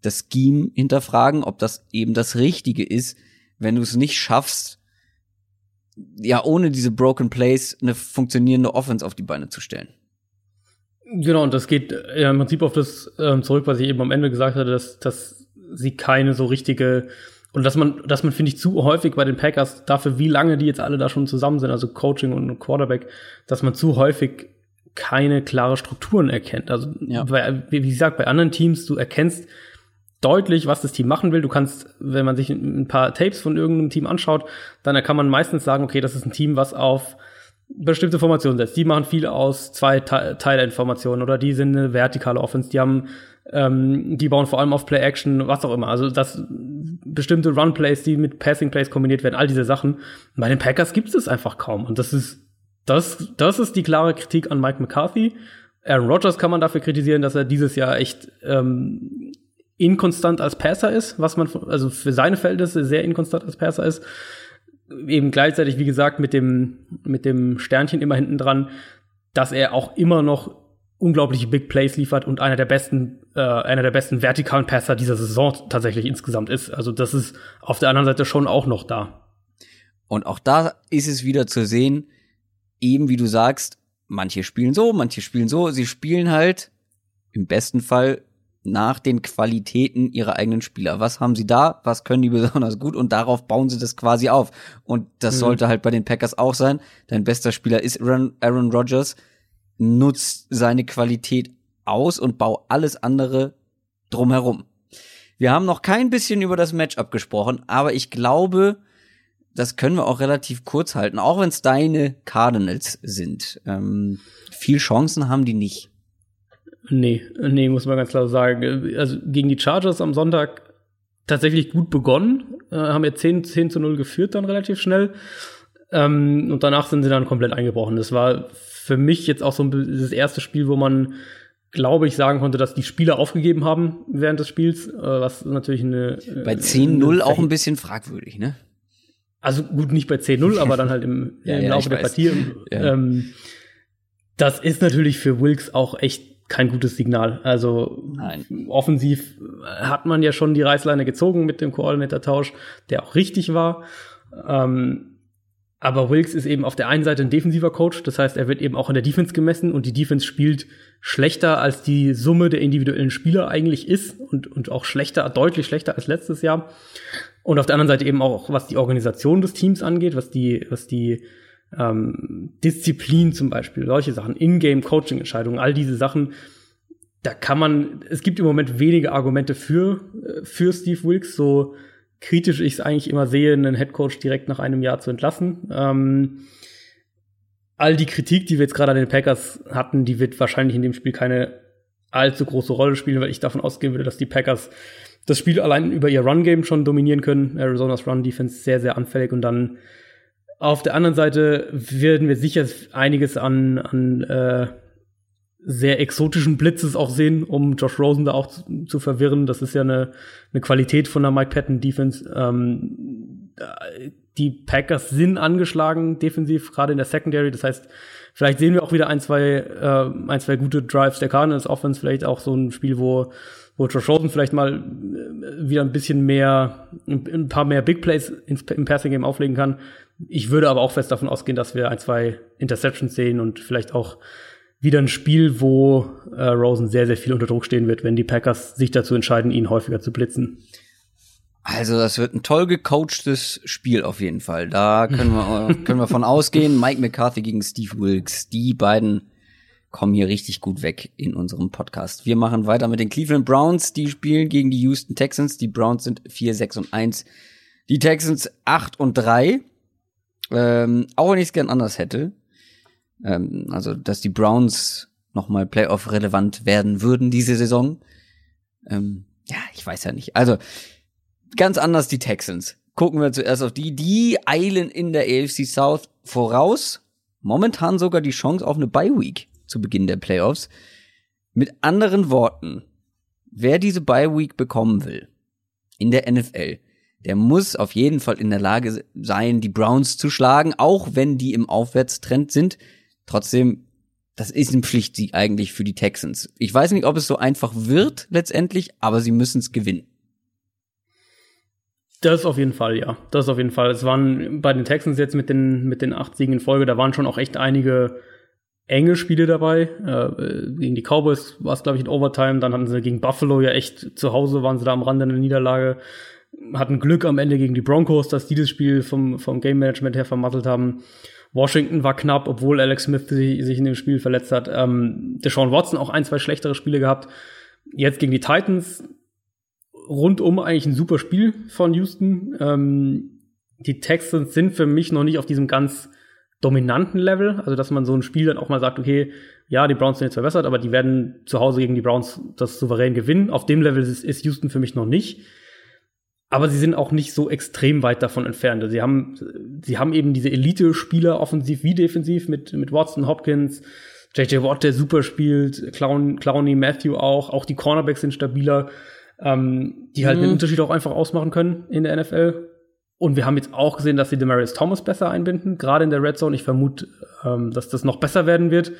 das Scheme hinterfragen, ob das eben das Richtige ist, wenn du es nicht schaffst, ja, ohne diese Broken Plays eine funktionierende Offense auf die Beine zu stellen. Genau, und das geht ja im Prinzip auf das ähm, zurück, was ich eben am Ende gesagt hatte, dass, dass sie keine so richtige und dass man, dass man, finde ich, zu häufig bei den Packers dafür, wie lange die jetzt alle da schon zusammen sind, also Coaching und Quarterback, dass man zu häufig keine klare Strukturen erkennt. Also, ja. bei, wie gesagt, bei anderen Teams, du erkennst, deutlich, was das Team machen will. Du kannst, wenn man sich ein paar Tapes von irgendeinem Team anschaut, dann kann man meistens sagen, okay, das ist ein Team, was auf bestimmte Formationen setzt. Die machen viel aus zwei Teilinformationen oder die sind eine vertikale Offense. Die haben, ähm, die bauen vor allem auf Play Action, was auch immer. Also das bestimmte Run Plays, die mit Passing Plays kombiniert werden, all diese Sachen. Bei den Packers gibt es einfach kaum. Und das ist das, das ist die klare Kritik an Mike McCarthy. Aaron Rodgers kann man dafür kritisieren, dass er dieses Jahr echt ähm, inkonstant als Passer ist, was man, also für seine Verhältnisse sehr inkonstant als Passer ist. Eben gleichzeitig, wie gesagt, mit dem, mit dem Sternchen immer hinten dran, dass er auch immer noch unglaubliche Big Plays liefert und einer der besten, äh, einer der besten vertikalen Passer dieser Saison tatsächlich insgesamt ist. Also das ist auf der anderen Seite schon auch noch da. Und auch da ist es wieder zu sehen, eben wie du sagst, manche spielen so, manche spielen so. Sie spielen halt im besten Fall nach den Qualitäten ihrer eigenen Spieler. Was haben sie da? Was können die besonders gut? Und darauf bauen sie das quasi auf. Und das mhm. sollte halt bei den Packers auch sein. Dein bester Spieler ist Aaron, Aaron Rodgers. Nutzt seine Qualität aus und bau alles andere drumherum. Wir haben noch kein bisschen über das Matchup gesprochen, aber ich glaube, das können wir auch relativ kurz halten, auch wenn es deine Cardinals sind. Ähm, viel Chancen haben die nicht. Nee, nee, muss man ganz klar sagen. Also gegen die Chargers am Sonntag tatsächlich gut begonnen, äh, haben ja 10, 10 zu 0 geführt dann relativ schnell. Ähm, und danach sind sie dann komplett eingebrochen. Das war für mich jetzt auch so ein, das erste Spiel, wo man, glaube ich, sagen konnte, dass die Spieler aufgegeben haben während des Spiels, äh, was natürlich eine. Äh, bei 10-0 auch ein bisschen fragwürdig, ne? Also gut, nicht bei 10-0, aber dann halt im, ja, im ja, Laufe der weiß. Partie. Ja. Ähm, das ist natürlich für Wilkes auch echt kein gutes Signal. Also Nein. offensiv hat man ja schon die Reißleine gezogen mit dem Koordinator-Tausch, der auch richtig war. Ähm, Aber Wilkes ist eben auf der einen Seite ein defensiver Coach, das heißt, er wird eben auch in der Defense gemessen und die Defense spielt schlechter als die Summe der individuellen Spieler eigentlich ist und, und auch schlechter, deutlich schlechter als letztes Jahr. Und auf der anderen Seite eben auch, was die Organisation des Teams angeht, was die, was die ähm, Disziplin zum Beispiel, solche Sachen, In-Game-Coaching-Entscheidungen, all diese Sachen, da kann man, es gibt im Moment wenige Argumente für, äh, für Steve Wilkes, so kritisch ich es eigentlich immer sehe, einen Headcoach direkt nach einem Jahr zu entlassen. Ähm, all die Kritik, die wir jetzt gerade an den Packers hatten, die wird wahrscheinlich in dem Spiel keine allzu große Rolle spielen, weil ich davon ausgehen würde, dass die Packers das Spiel allein über ihr Run-Game schon dominieren können. Arizonas Run-Defense sehr, sehr anfällig und dann auf der anderen Seite werden wir sicher einiges an, an äh, sehr exotischen Blitzes auch sehen, um Josh Rosen da auch zu, zu verwirren. Das ist ja eine, eine Qualität von der Mike Patton Defense. Ähm, die Packers sind angeschlagen defensiv, gerade in der Secondary. Das heißt, vielleicht sehen wir auch wieder ein, zwei, äh, ein, zwei gute Drives der Cardinals Offense, vielleicht auch so ein Spiel, wo wo Josh Rosen vielleicht mal äh, wieder ein bisschen mehr, ein paar mehr Big Plays im Passing Game auflegen kann. Ich würde aber auch fest davon ausgehen, dass wir ein, zwei Interceptions sehen und vielleicht auch wieder ein Spiel, wo äh, Rosen sehr, sehr viel unter Druck stehen wird, wenn die Packers sich dazu entscheiden, ihn häufiger zu blitzen. Also das wird ein toll gecoachtes Spiel auf jeden Fall. Da können wir, können wir von ausgehen. Mike McCarthy gegen Steve Wilkes. Die beiden kommen hier richtig gut weg in unserem Podcast. Wir machen weiter mit den Cleveland Browns. Die spielen gegen die Houston Texans. Die Browns sind 4, 6 und 1. Die Texans 8 und 3. Ähm, auch wenn ich es gern anders hätte. Ähm, also, dass die Browns nochmal Playoff-relevant werden würden diese Saison. Ähm, ja, ich weiß ja nicht. Also, ganz anders die Texans. Gucken wir zuerst auf die. Die eilen in der AFC South voraus. Momentan sogar die Chance auf eine Bye-Week zu Beginn der Playoffs. Mit anderen Worten, wer diese Bye-Week bekommen will in der NFL, der muss auf jeden Fall in der Lage sein, die Browns zu schlagen, auch wenn die im Aufwärtstrend sind. Trotzdem, das ist ein Pflichtsieg eigentlich für die Texans. Ich weiß nicht, ob es so einfach wird letztendlich, aber sie müssen es gewinnen. Das auf jeden Fall, ja. Das auf jeden Fall. Es waren bei den Texans jetzt mit den, mit den acht Siegen in Folge, da waren schon auch echt einige enge Spiele dabei. Äh, gegen die Cowboys war es, glaube ich, in Overtime. Dann hatten sie gegen Buffalo ja echt zu Hause, waren sie da am Rande einer Niederlage. Hatten Glück am Ende gegen die Broncos, dass die das Spiel vom, vom Game Management her vermasselt haben. Washington war knapp, obwohl Alex Smith sich, sich in dem Spiel verletzt hat. Ähm, Deshaun Watson auch ein, zwei schlechtere Spiele gehabt. Jetzt gegen die Titans rundum eigentlich ein super Spiel von Houston. Ähm, die Texans sind für mich noch nicht auf diesem ganz dominanten Level, also dass man so ein Spiel dann auch mal sagt, okay, ja, die Browns sind jetzt verbessert, aber die werden zu Hause gegen die Browns das souverän gewinnen. Auf dem Level ist, ist Houston für mich noch nicht. Aber sie sind auch nicht so extrem weit davon entfernt. Also sie haben, sie haben eben diese Elite-Spieler, offensiv wie defensiv, mit, mit Watson, Hopkins, JJ Watt, der super spielt, Clown, Clowney, Matthew auch. Auch die Cornerbacks sind stabiler, ähm, die halt mhm. den Unterschied auch einfach ausmachen können in der NFL. Und wir haben jetzt auch gesehen, dass sie Demarius Thomas besser einbinden, gerade in der Red Zone. Ich vermute, ähm, dass das noch besser werden wird.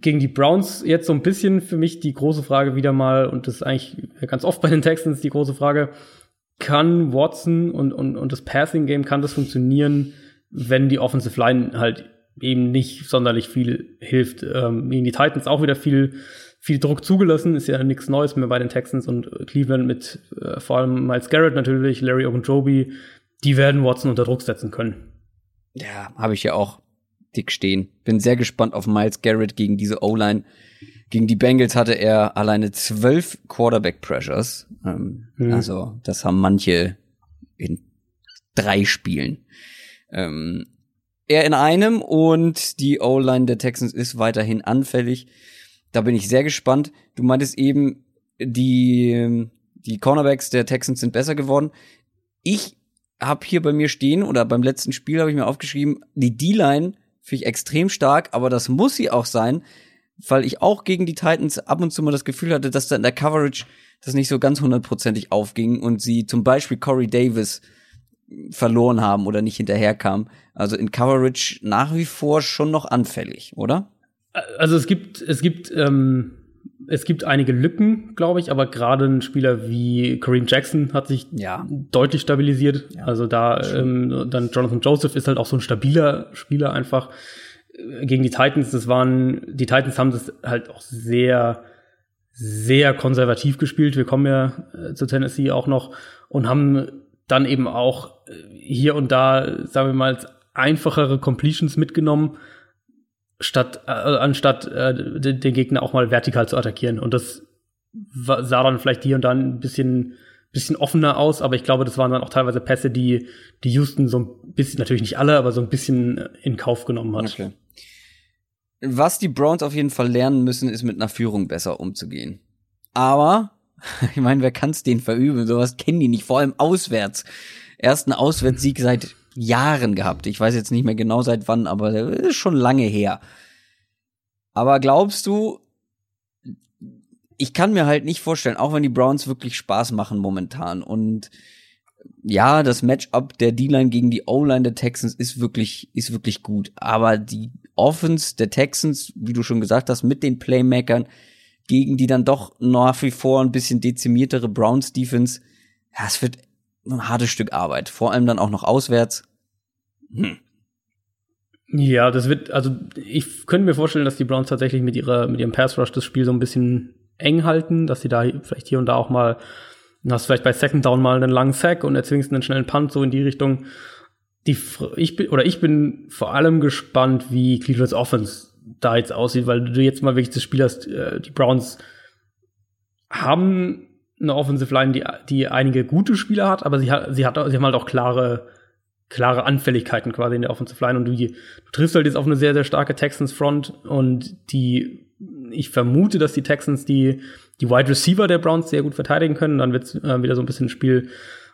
Gegen die Browns jetzt so ein bisschen für mich die große Frage wieder mal, und das ist eigentlich ganz oft bei den Texans die große Frage, kann Watson und, und, und das Passing Game, kann das funktionieren, wenn die Offensive Line halt eben nicht sonderlich viel hilft. Ähm, gegen die Titans auch wieder viel, viel Druck zugelassen, ist ja nichts Neues mehr bei den Texans und Cleveland mit äh, vor allem Miles Garrett natürlich, Larry Ogunjobi, die werden Watson unter Druck setzen können. Ja, habe ich ja auch dick stehen. Bin sehr gespannt auf Miles Garrett gegen diese O-Line. Gegen die Bengals hatte er alleine zwölf Quarterback-Pressures. Ähm, mhm. Also, das haben manche in drei Spielen. Ähm, er in einem und die O-Line der Texans ist weiterhin anfällig. Da bin ich sehr gespannt. Du meintest eben, die, die Cornerbacks der Texans sind besser geworden. Ich habe hier bei mir stehen oder beim letzten Spiel habe ich mir aufgeschrieben, die D-Line finde ich extrem stark, aber das muss sie auch sein, weil ich auch gegen die Titans ab und zu mal das Gefühl hatte, dass da in der Coverage das nicht so ganz hundertprozentig aufging und sie zum Beispiel Corey Davis verloren haben oder nicht hinterherkam. Also in Coverage nach wie vor schon noch anfällig, oder? Also es gibt, es gibt ähm, es gibt einige Lücken, glaube ich, aber gerade ein Spieler wie Kareem Jackson hat sich Ja. deutlich stabilisiert. Ja, also da ähm, dann Jonathan Joseph ist halt auch so ein stabiler Spieler einfach Äh, gegen die Titans. Das waren die Titans haben das halt auch sehr sehr konservativ gespielt. Wir kommen ja äh, zu Tennessee auch noch und haben dann eben auch äh, hier und da, sagen wir mal, einfachere Completions mitgenommen, statt äh, anstatt äh, den, den Gegner auch mal vertikal zu attackieren. Und das sah dann vielleicht hier und da ein bisschen bisschen offener aus, aber ich glaube, das waren dann auch teilweise Pässe, die die Houston so ein bisschen, natürlich nicht alle, aber so ein bisschen in Kauf genommen hat. Okay. Was die Browns auf jeden Fall lernen müssen, ist mit einer Führung besser umzugehen. Aber, ich meine, wer kann's denen verüben? Sowas kennen die nicht, vor allem auswärts. Ersten Auswärtssieg seit Jahren gehabt. Ich weiß jetzt nicht mehr genau seit wann, aber ist schon lange her. Aber glaubst du, ich kann mir halt nicht vorstellen, auch wenn die Browns wirklich Spaß machen momentan und ja, das Matchup der D-Line gegen die O-Line der Texans ist wirklich, ist wirklich gut. Aber die Offense der Texans, wie du schon gesagt hast, mit den Playmakern gegen die dann doch nach wie vor ein bisschen dezimiertere Browns Defense, ja, es wird ein hartes Stück Arbeit. Vor allem dann auch noch auswärts. Hm. Ja, das wird, also ich könnte mir vorstellen, dass die Browns tatsächlich mit ihrer, mit ihrem Pass Rush das Spiel so ein bisschen eng halten, dass sie da vielleicht hier und da auch mal, du hast vielleicht bei Second Down mal einen langen Sack und erzwingst einen schnellen Punt so in die Richtung. Die, ich bin, oder ich bin vor allem gespannt, wie Cleveland's Offense da jetzt aussieht, weil du jetzt mal wirklich das Spiel hast, äh, die Browns haben eine Offensive Line, die, die einige gute Spieler hat, aber sie hat, sie hat, sie haben halt auch klare, klare Anfälligkeiten quasi in der Offensive Line und du, du triffst halt jetzt auf eine sehr, sehr starke Texans Front und die, ich vermute, dass die Texans die, die Wide Receiver der Browns sehr gut verteidigen können. Dann wird es äh, wieder so ein bisschen ein Spiel,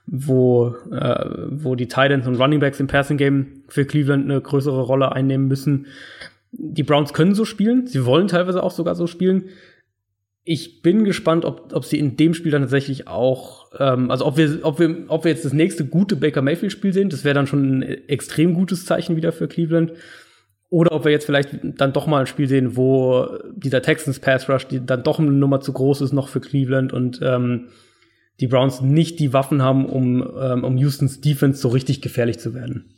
wo, äh, wo die Titans und Running Backs im Passing Game für Cleveland eine größere Rolle einnehmen müssen. Die Browns können so spielen, sie wollen teilweise auch sogar so spielen. Ich bin gespannt, ob, ob sie in dem Spiel dann tatsächlich auch, ähm, also ob wir, ob wir, ob wir jetzt das nächste gute Baker Mayfield Spiel sehen, das wäre dann schon ein extrem gutes Zeichen wieder für Cleveland. Oder ob wir jetzt vielleicht dann doch mal ein Spiel sehen, wo dieser Texans Pass Rush, die dann doch eine Nummer zu groß ist noch für Cleveland und ähm, die Browns nicht die Waffen haben, um, ähm, um Houstons Defense so richtig gefährlich zu werden.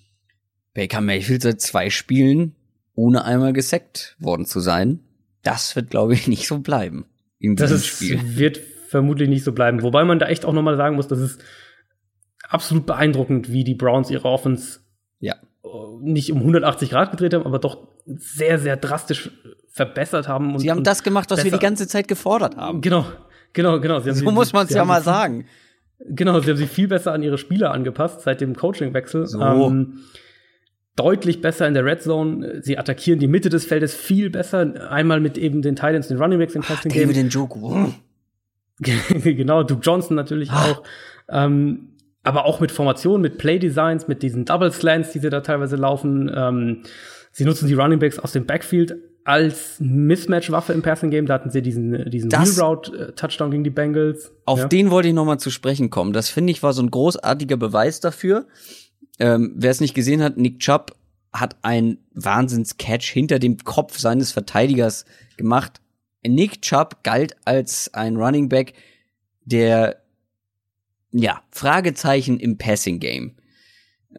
Baker Mayfield seit zwei Spielen ohne einmal gesackt worden zu sein. Das wird, glaube ich, nicht so bleiben. In Das diesem Spiel. wird vermutlich nicht so bleiben. Wobei man da echt auch nochmal sagen muss, das ist absolut beeindruckend, wie die Browns ihre Offense Ja. äh, nicht um 180 Grad gedreht haben, aber doch sehr, sehr drastisch verbessert haben. Und, Sie haben das gemacht, was wir die ganze Zeit gefordert haben. Genau, genau, genau. So sie- muss man es ja mal sagen. Genau, sie haben sich viel besser an ihre Spieler angepasst seit dem Coachingwechsel. So. Ähm, deutlich besser in der Red Zone. Sie attackieren die Mitte des Feldes viel besser. Einmal mit eben den Titans, den Running Backs im Passing Game. David Njoku. genau, Duke Johnson natürlich Ah. auch. Ähm, aber auch mit Formationen, mit Play Designs, mit diesen Double Slants, die sie da teilweise laufen. Ähm, sie nutzen die Running Backs aus dem Backfield als Mismatch-Waffe im Passing Game. Da hatten sie diesen, diesen Das- Wheel Route äh, Touchdown gegen die Bengals. Auf Ja. den wollte ich noch mal zu sprechen kommen. Das finde ich war so ein großartiger Beweis dafür. Ähm, Wer es nicht gesehen hat, Nick Chubb hat einen Wahnsinns-Catch hinter dem Kopf seines Verteidigers gemacht. Nick Chubb galt als ein Running Back, der ja Fragezeichen im Passing Game,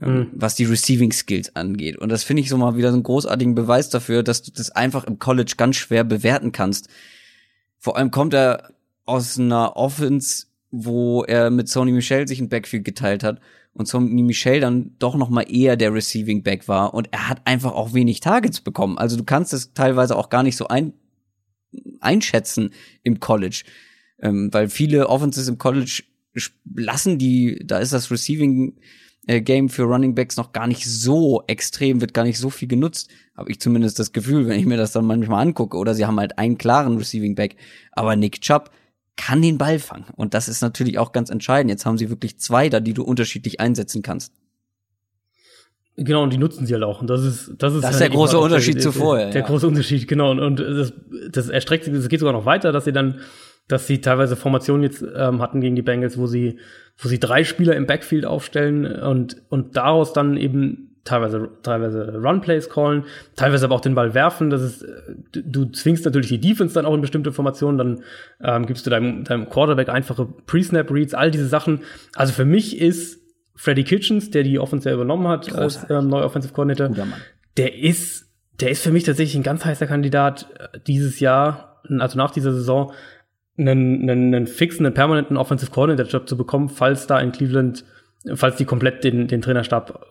ähm, Mhm. was die Receiving Skills angeht. Und das finde ich so mal wieder so einen großartigen Beweis dafür, dass du das einfach im College ganz schwer bewerten kannst. Vor allem kommt er aus einer Offense, wo er mit Sony Michel sich ein Backfield geteilt hat und Sony Michel dann doch noch mal eher der Receiving Back war und er hat einfach auch wenig Targets bekommen. Also du kannst es teilweise auch gar nicht so ein, einschätzen im College, ähm, weil viele Offenses im College lassen die, da ist das Receiving äh, Game für Running Backs noch gar nicht so extrem, wird gar nicht so viel genutzt, habe ich zumindest das Gefühl, wenn ich mir das dann manchmal angucke. Oder sie haben halt einen klaren Receiving Back, aber Nick Chubb kann den Ball fangen und das ist natürlich auch ganz entscheidend. Jetzt haben sie wirklich zwei da, die du unterschiedlich einsetzen kannst. Genau, und die nutzen sie halt auch. Und das ist, das ist, Das ist halt der große auch Unterschied der, zu der, vorher, Der ja. große Unterschied, genau. Und, und das, das erstreckt sich, es geht sogar noch weiter, dass sie dann, dass sie teilweise Formationen jetzt ähm, hatten gegen die Bengals, wo sie, wo sie drei Spieler im Backfield aufstellen und, und daraus dann eben teilweise, teilweise Runplays callen, teilweise aber auch den Ball werfen. Das ist, du, du zwingst natürlich die Defense dann auch in bestimmte Formationen, dann ähm, gibst du deinem, deinem Quarterback einfache Pre-Snap-Reads, all diese Sachen. Also für mich ist Freddie Kitchens, der die Offense ja übernommen hat Großartig. als ähm, neuer Offensive Coordinator, der ist, der ist für mich tatsächlich ein ganz heißer Kandidat äh, dieses Jahr, also nach dieser Saison, einen, einen, einen fixen, einen permanenten Offensive Coordinator-Job zu bekommen, falls da in Cleveland falls die komplett den, den Trainerstab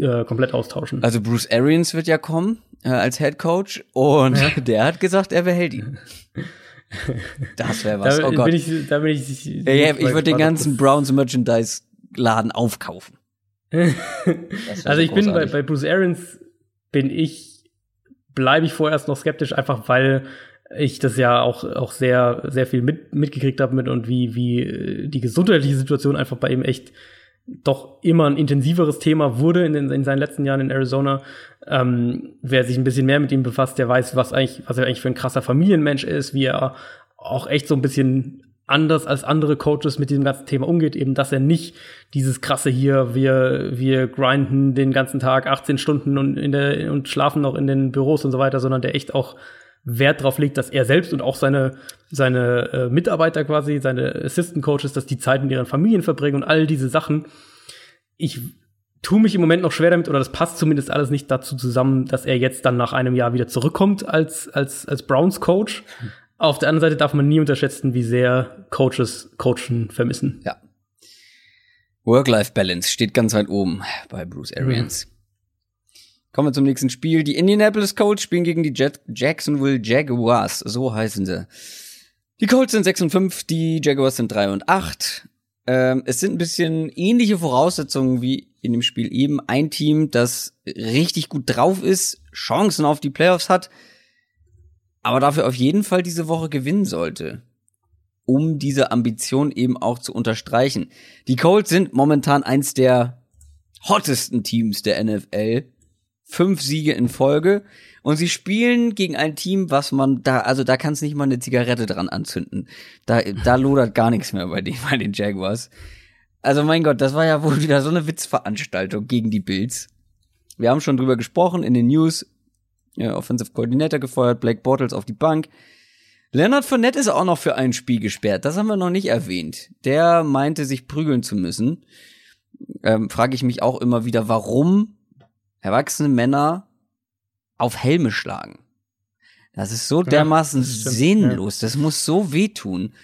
äh, komplett austauschen. Also Bruce Arians wird ja kommen äh, als Head Coach und ja. der hat gesagt, er behält ihn. Das wäre was. Da, oh Gott. Bin ich, da bin ich, ich, ja, ich würde den ganzen Browns Merchandise Laden aufkaufen. also ich bin bei, bei Bruce Arians bin ich bleibe ich vorerst noch skeptisch, einfach weil ich das ja auch auch sehr sehr viel mit, mitgekriegt habe mit und wie wie äh, die gesundheitliche Situation einfach bei ihm echt doch immer ein intensiveres Thema wurde in, den, in seinen letzten Jahren in Arizona. Ähm, wer sich ein bisschen mehr mit ihm befasst, der weiß, was eigentlich, was er eigentlich für ein krasser Familienmensch ist, wie er auch echt so ein bisschen anders als andere Coaches mit diesem ganzen Thema umgeht, eben, dass er nicht dieses krasse hier, wir, wir grinden den ganzen Tag 18 Stunden und in der, und schlafen noch in den Büros und so weiter, sondern der echt auch Wert darauf legt, dass er selbst und auch seine, seine äh, Mitarbeiter quasi, seine Assistant Coaches, dass die Zeit mit ihren Familien verbringen und all diese Sachen. Ich tue mich im Moment noch schwer damit, oder das passt zumindest alles nicht dazu zusammen, dass er jetzt dann nach einem Jahr wieder zurückkommt als, als, als Browns Coach. Auf der anderen Seite darf man nie unterschätzen, wie sehr Coaches Coachen vermissen. Ja. Work-Life-Balance steht ganz weit oben bei Bruce Arians. Mhm. Kommen wir zum nächsten Spiel. Die Indianapolis Colts spielen gegen die Jet Jacksonville Jaguars. So heißen sie. Die Colts sind 6 und 5, die Jaguars sind 3 und 8. Ähm, es sind ein bisschen ähnliche Voraussetzungen wie in dem Spiel eben. Ein Team, das richtig gut drauf ist, Chancen auf die Playoffs hat, aber dafür auf jeden Fall diese Woche gewinnen sollte. Um diese Ambition eben auch zu unterstreichen. Die Colts sind momentan eins der hottesten Teams der NFL fünf Siege in Folge und sie spielen gegen ein Team, was man da, also da kannst nicht mal eine Zigarette dran anzünden. Da, da lodert gar nichts mehr bei den, bei den Jaguars. Also mein Gott, das war ja wohl wieder so eine Witzveranstaltung gegen die Bills. Wir haben schon drüber gesprochen in den News. Ja, Offensive Coordinator gefeuert, Blake Bortles auf die Bank. Leonard Fournette ist auch noch für ein Spiel gesperrt. Das haben wir noch nicht erwähnt. Der meinte, sich prügeln zu müssen. Ähm, Frage ich mich auch immer wieder, warum erwachsene Männer auf Helme schlagen. Das ist so dermaßen ja, das sinnlos. Das muss so wehtun.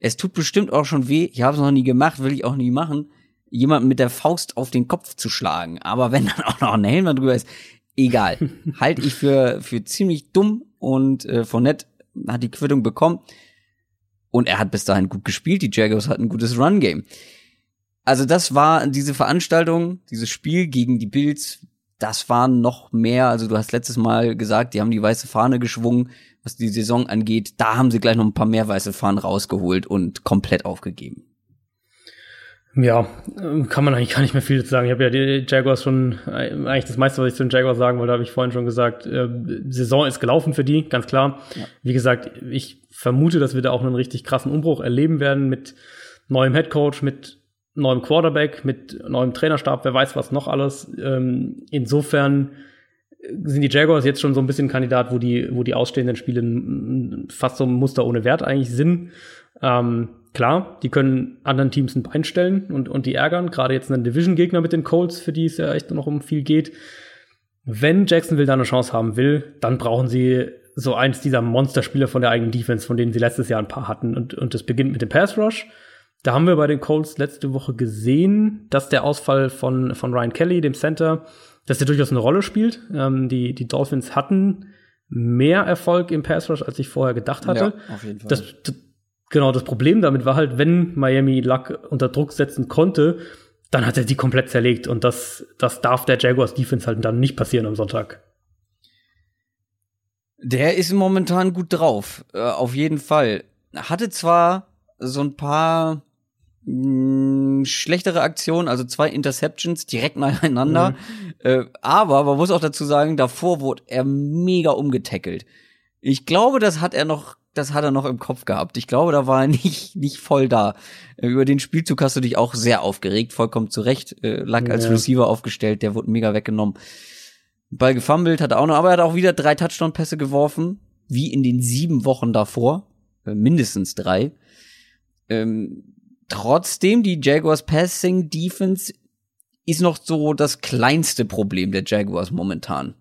Es tut bestimmt auch schon weh. Ich habe es noch nie gemacht, will ich auch nie machen, jemanden mit der Faust auf den Kopf zu schlagen. Aber wenn dann auch noch ein Helm drüber ist, egal. Halte ich für, für ziemlich dumm und äh, von nett hat die Quittung bekommen. Und er hat bis dahin gut gespielt. Die Jaguars hatten ein gutes Run-Game. Also das war diese Veranstaltung, dieses Spiel gegen die Bills das waren noch mehr, also du hast letztes Mal gesagt, die haben die weiße Fahne geschwungen, was die Saison angeht. Da haben sie gleich noch ein paar mehr weiße Fahnen rausgeholt und komplett aufgegeben. Ja, kann man eigentlich gar nicht mehr viel zu sagen. Ich habe ja die Jaguars schon, äh, eigentlich das meiste, was ich zu den Jaguars sagen wollte, habe ich vorhin schon gesagt. Äh, Saison ist gelaufen für die, ganz klar. Ja. Wie gesagt, ich vermute, dass wir da auch einen richtig krassen Umbruch erleben werden mit neuem Headcoach, mit neuem Quarterback, mit neuem Trainerstab, wer weiß was noch alles. Ähm, insofern sind die Jaguars jetzt schon so ein bisschen Kandidat, wo die, wo die ausstehenden Spiele fast so ein Muster ohne Wert eigentlich sind. Ähm, klar, die können anderen Teams ein Bein stellen und, und die ärgern. Gerade jetzt einen Division-Gegner mit den Colts, für die es ja echt noch um viel geht. Wenn Jacksonville da eine Chance haben will, dann brauchen sie so eins dieser Monsterspieler von der eigenen Defense, von denen sie letztes Jahr ein paar hatten. Und, und das beginnt mit dem Pass Rush. Da haben wir bei den Colts letzte Woche gesehen, dass der Ausfall von, von Ryan Kelly, dem Center, dass der durchaus eine Rolle spielt. Ähm, die, die Dolphins hatten mehr Erfolg im Pass Rush, als ich vorher gedacht hatte. Ja, auf jeden Fall. Das, das, genau, das Problem damit war halt, wenn Miami Luck unter Druck setzen konnte, dann hat er die komplett zerlegt. Und das, das darf der Jaguars Defense halt dann nicht passieren am Sonntag. Der ist momentan gut drauf, äh, auf jeden Fall. Hatte zwar so ein paar mh, schlechtere Aktion, also zwei Interceptions direkt nacheinander. Mhm. Äh, aber man muss auch dazu sagen, davor wurde er mega umgetackelt. Ich glaube, das hat er noch das hat er noch im Kopf gehabt. Ich glaube, da war er nicht, nicht voll da. Äh, über den Spielzug hast du dich auch sehr aufgeregt, vollkommen zu Recht. Äh, Luck als Ja. Receiver aufgestellt, der wurde mega weggenommen. Ball gefummelt hat er auch noch, aber er hat auch wieder drei Touchdown-Pässe geworfen, wie in den sieben Wochen davor. Äh, mindestens drei. Ähm, trotzdem, die Jaguars Passing Defense ist noch so das kleinste Problem der Jaguars momentan.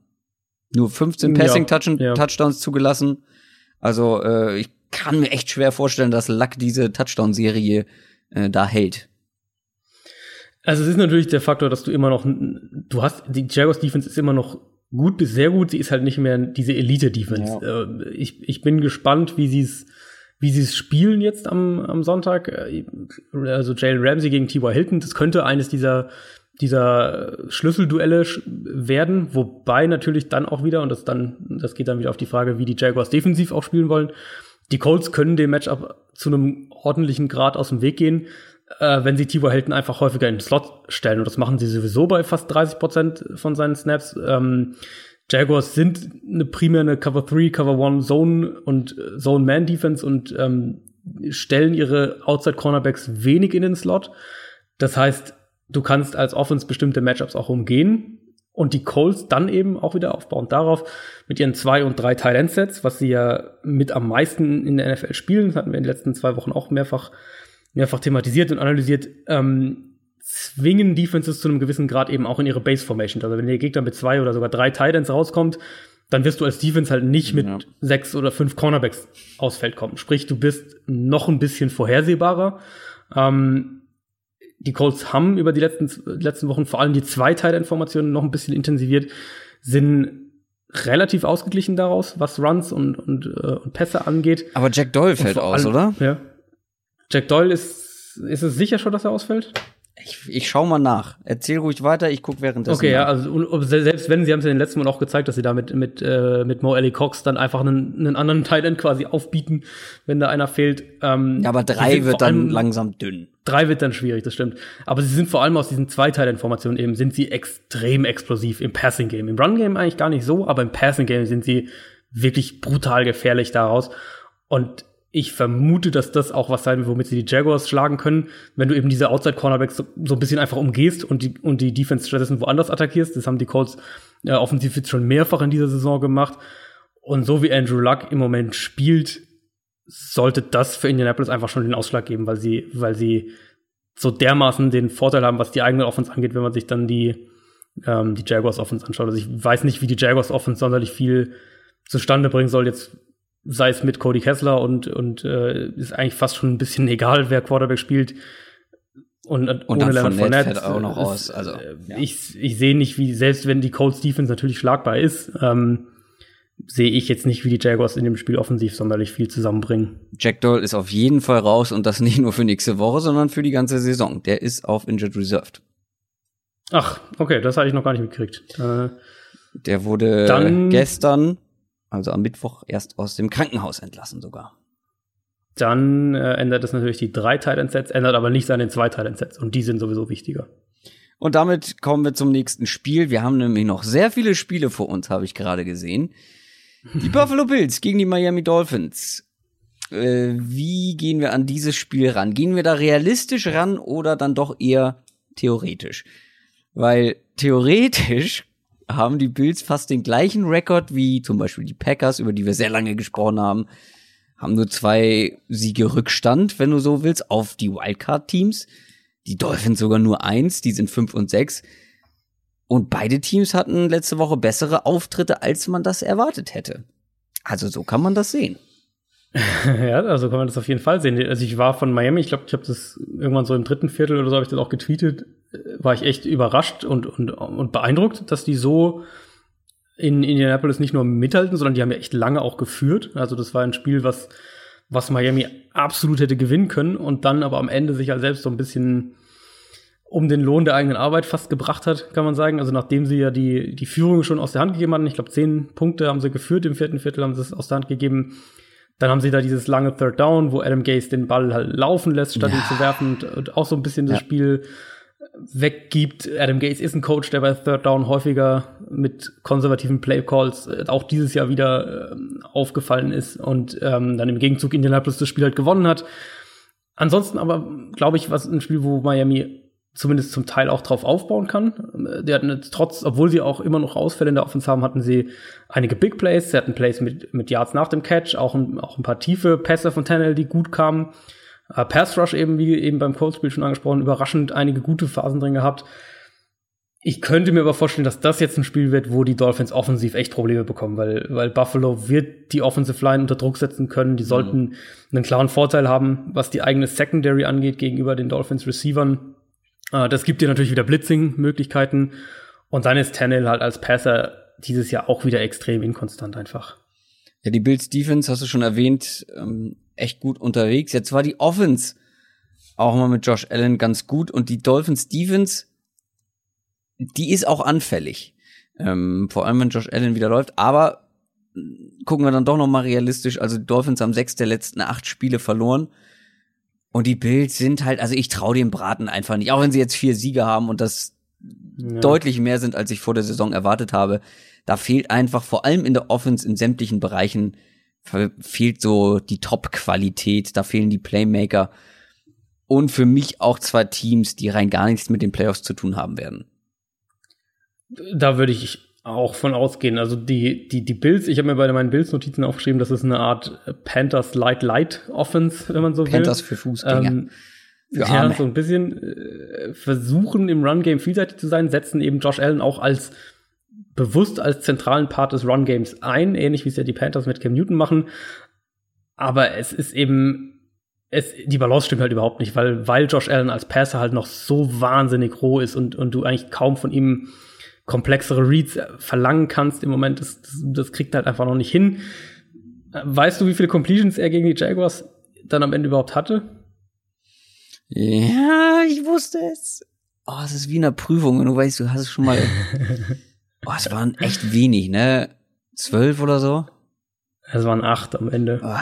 Nur 15 Ja, Passing Touch ja. Touchdowns zugelassen. Also äh, ich kann mir echt schwer vorstellen, dass Luck diese Touchdown-Serie äh, da hält. Also es ist natürlich der Faktor, dass du immer noch, du hast, die Jaguars Defense ist immer noch gut bis sehr gut, sie ist halt nicht mehr diese Elite-Defense. Äh, Ich, ich bin gespannt, wie sie es wie sie es spielen jetzt am, am Sonntag. Äh, Also Jalen Ramsey gegen T.Y. Hilton, das könnte eines dieser dieser Schlüsselduelle sch- werden, wobei natürlich dann auch wieder, und das dann, das geht dann wieder auf die Frage, wie die Jaguars defensiv auch spielen wollen. Die Colts können dem Matchup zu einem ordentlichen Grad aus dem Weg gehen, äh, wenn sie T.Y. Hilton einfach häufiger in den Slot stellen. Und das machen sie sowieso bei fast 30 Prozent von seinen Snaps. Ähm, Jaguars sind eine primär eine Cover 3, Cover 1 Zone und äh, Zone Man Defense und ähm, stellen ihre Outside Cornerbacks wenig in den Slot. Das heißt, du kannst als Offense bestimmte Matchups auch umgehen und die Colts dann eben auch wieder aufbauen darauf mit ihren zwei und drei Tight End Sets, was sie ja mit am meisten in der NFL spielen, das hatten wir in den letzten zwei Wochen auch mehrfach mehrfach thematisiert und analysiert, ähm, zwingen Defenses zu einem gewissen Grad eben auch in ihre Base Formation. Also wenn der Gegner mit zwei oder sogar drei Tight Ends rauskommt, dann wirst du als Defense halt nicht mit Ja. sechs oder fünf Cornerbacks aufs Feld kommen. Sprich, du bist noch ein bisschen vorhersehbarer. Ähm, die Colts haben über die letzten, letzten Wochen vor allem die zwei Tight End Formationen noch ein bisschen intensiviert, sind relativ ausgeglichen daraus, was Runs und, und, äh, und Pässe angeht. Aber Jack Doyle fällt aus, allem- oder? Ja. Jack Doyle ist, ist es sicher schon, dass er ausfällt? Ich, ich schau mal nach. Erzähl ruhig weiter, ich guck währenddessen. Okay, ja, nach. also und, ob- selbst wenn, sie haben es ja in den letzten Mal auch gezeigt, dass sie da mit, mit, äh, mit Mo Alley Cox dann einfach einen, einen anderen End quasi aufbieten, wenn da einer fehlt. Ähm, Ja, aber drei wird dann langsam dünn. Drei wird dann schwierig, das stimmt. Aber sie sind vor allem aus diesen zwei Teil-Informationen eben, sind sie extrem explosiv im Passing-Game. Im Run-Game eigentlich gar nicht so, aber im Passing-Game sind sie wirklich brutal gefährlich daraus. Und ich vermute, dass das auch was sein wird, womit sie die Jaguars schlagen können, wenn du eben diese Outside-Cornerbacks so, so ein bisschen einfach umgehst und die, und die Defense stattdessen woanders attackierst. Das haben die Colts äh, offensiv jetzt schon mehrfach in dieser Saison gemacht. Und so wie Andrew Luck im Moment spielt, sollte das für Indianapolis einfach schon den Ausschlag geben, weil sie, weil sie so dermaßen den Vorteil haben, was die eigene Offense angeht, wenn man sich dann die, ähm, die Jaguars Offense anschaut. Also ich weiß nicht, wie die Jaguars Offense sonderlich viel zustande bringen soll, jetzt sei es mit Cody Kessler und, und äh, ist eigentlich fast schon ein bisschen egal, wer Quarterback spielt. Und, und Und ohne dann Leonard Fournette fällt auch noch ist, aus, also, äh, ja. ich, ich sehe nicht, wie, selbst wenn die Colts Defense natürlich schlagbar ist, ähm, sehe ich jetzt nicht, wie die Jaguars in dem Spiel offensiv sonderlich viel zusammenbringen. Jack Doyle ist auf jeden Fall raus und das nicht nur für nächste Woche, sondern für die ganze Saison. Der ist auf Injured Reserved. Ach, okay, das hatte ich noch gar nicht mitgekriegt. Äh, Der wurde Dann- gestern, also am Mittwoch, erst aus dem Krankenhaus entlassen sogar. dann äh, ändert es natürlich die drei Tight Sets, ändert aber nichts an den zwei Tight Sets und die sind sowieso wichtiger. Und damit kommen wir zum nächsten Spiel. Wir haben nämlich noch sehr viele Spiele vor uns, habe ich gerade gesehen. Die Buffalo Bills gegen die Miami Dolphins. Äh, wie gehen wir an dieses Spiel ran? Gehen wir da realistisch ran oder dann doch eher theoretisch? Weil theoretisch haben die Bills fast den gleichen Rekord wie zum Beispiel die Packers, über die wir sehr lange gesprochen haben. Haben nur zwei Siege Rückstand, wenn du so willst, auf die Wildcard-Teams. Die Dolphins sogar nur eins, die sind fünf und sechs. Und beide Teams hatten letzte Woche bessere Auftritte, als man das erwartet hätte. Also so kann man das sehen. ja, also kann man das auf jeden Fall sehen. Also ich war von Miami, ich glaube, ich habe das irgendwann so im dritten Viertel oder so habe ich das auch getweetet, war ich echt überrascht und, und, und beeindruckt, dass die so in Indianapolis nicht nur mithalten, sondern die haben ja echt lange auch geführt. Also das war ein Spiel, was, was Miami absolut hätte gewinnen können und dann aber am Ende sich ja selbst so ein bisschen um den Lohn der eigenen Arbeit fast gebracht hat, kann man sagen. Also nachdem sie ja die, die Führung schon aus der Hand gegeben hatten, ich glaube, zehn Punkte haben sie geführt, im vierten Viertel haben sie es aus der Hand gegeben. Dann haben sie da dieses lange Third Down, wo Adam Gase den Ball halt laufen lässt, statt Ja. ihn zu werfen und, und auch so ein bisschen das Ja. Spiel weggibt. Adam Gates ist ein Coach, der bei Third Down häufiger mit konservativen Play Calls äh, auch dieses Jahr wieder äh, aufgefallen ist und ähm, dann im Gegenzug Indianapolis das Spiel halt gewonnen hat. Ansonsten aber, glaube ich, was ein Spiel, wo Miami zumindest zum Teil auch drauf aufbauen kann. Die hatten trotz, obwohl sie auch immer noch Ausfälle in der Offense haben, hatten sie einige Big Plays. Sie hatten Plays mit, mit Yards nach dem Catch, auch ein, auch ein paar tiefe Pässe von Tannell, die gut kamen. Uh, Pass Rush eben, wie eben beim Colts-Spiel schon angesprochen, überraschend einige gute Phasen drin gehabt. Ich könnte mir aber vorstellen, dass das jetzt ein Spiel wird, wo die Dolphins offensiv echt Probleme bekommen, weil, weil Buffalo wird die Offensive Line unter Druck setzen können. Die sollten mhm. einen klaren Vorteil haben, was die eigene Secondary angeht gegenüber den Dolphins Receivern. Uh, das gibt dir natürlich wieder Blitzing-Möglichkeiten. Und dann ist Tannehill halt als Passer dieses Jahr auch wieder extrem inkonstant einfach. Ja, die Bills Defense hast du schon erwähnt, ähm, echt gut unterwegs. Jetzt war die Offense auch mal mit Josh Allen ganz gut und die Dolphins Defense, die ist auch anfällig. Ähm, vor allem, wenn Josh Allen wieder läuft. Aber gucken wir dann doch noch mal realistisch. Also die Dolphins haben sechs der letzten acht Spiele verloren. Und die Bills sind halt, also ich traue dem Braten einfach nicht. Auch wenn sie jetzt vier Siege haben und das ja. deutlich mehr sind, als ich vor der Saison erwartet habe. Da fehlt einfach vor allem in der Offense in sämtlichen Bereichen fehlt so die Top-Qualität, da fehlen die Playmaker und für mich auch zwei Teams, die rein gar nichts mit den Playoffs zu tun haben werden. Da würde ich auch von ausgehen. Also die, die, die Bills, ich habe mir bei meinen Bills-Notizen aufgeschrieben, das ist eine Art Panthers Light Light Offense, wenn man so will. Panthers für Fußgänger. Ähm, für Arme. Ja, so ein bisschen äh, versuchen im Run-Game vielseitig zu sein, setzen eben Josh Allen auch als bewusst als zentralen Part des Run-Games ein, ähnlich wie es ja die Panthers mit Cam Newton machen. Aber es ist eben, es, die Balance stimmt halt überhaupt nicht, weil, weil Josh Allen als Passer halt noch so wahnsinnig roh ist und, und du eigentlich kaum von ihm komplexere Reads verlangen kannst im Moment. Das, das, das kriegt er halt einfach noch nicht hin. Weißt du, wie viele Completions er gegen die Jaguars dann am Ende überhaupt hatte? Ja, ich wusste es. Oh, es ist wie in einer Prüfung. Du weißt, du hast es schon mal Oh, es waren echt wenig, ne? Zwölf oder so? Es waren acht am Ende. Oh.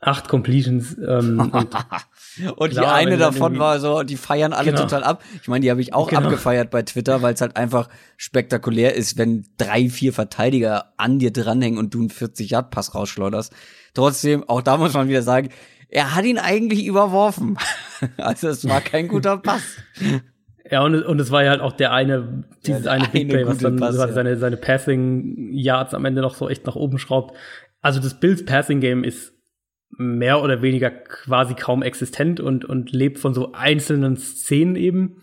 Acht Completions. Ähm, und, und klar, die eine davon war so, die feiern alle genau. total ab. Ich meine, die habe ich auch genau. abgefeiert bei Twitter, weil es halt einfach spektakulär ist, wenn drei, vier Verteidiger an dir dranhängen und du einen 40-Yard-Pass rausschleuderst. Trotzdem, auch da muss man wieder sagen, er hat ihn eigentlich überworfen. also es war kein guter Pass. Ja, und, und es war ja halt auch der eine, dieses ja, eine Big Play, was dann Pass, ja. seine, seine Passing Yards am Ende noch so echt nach oben schraubt. Also das Bills Passing Game ist mehr oder weniger quasi kaum existent und, und lebt von so einzelnen Szenen eben.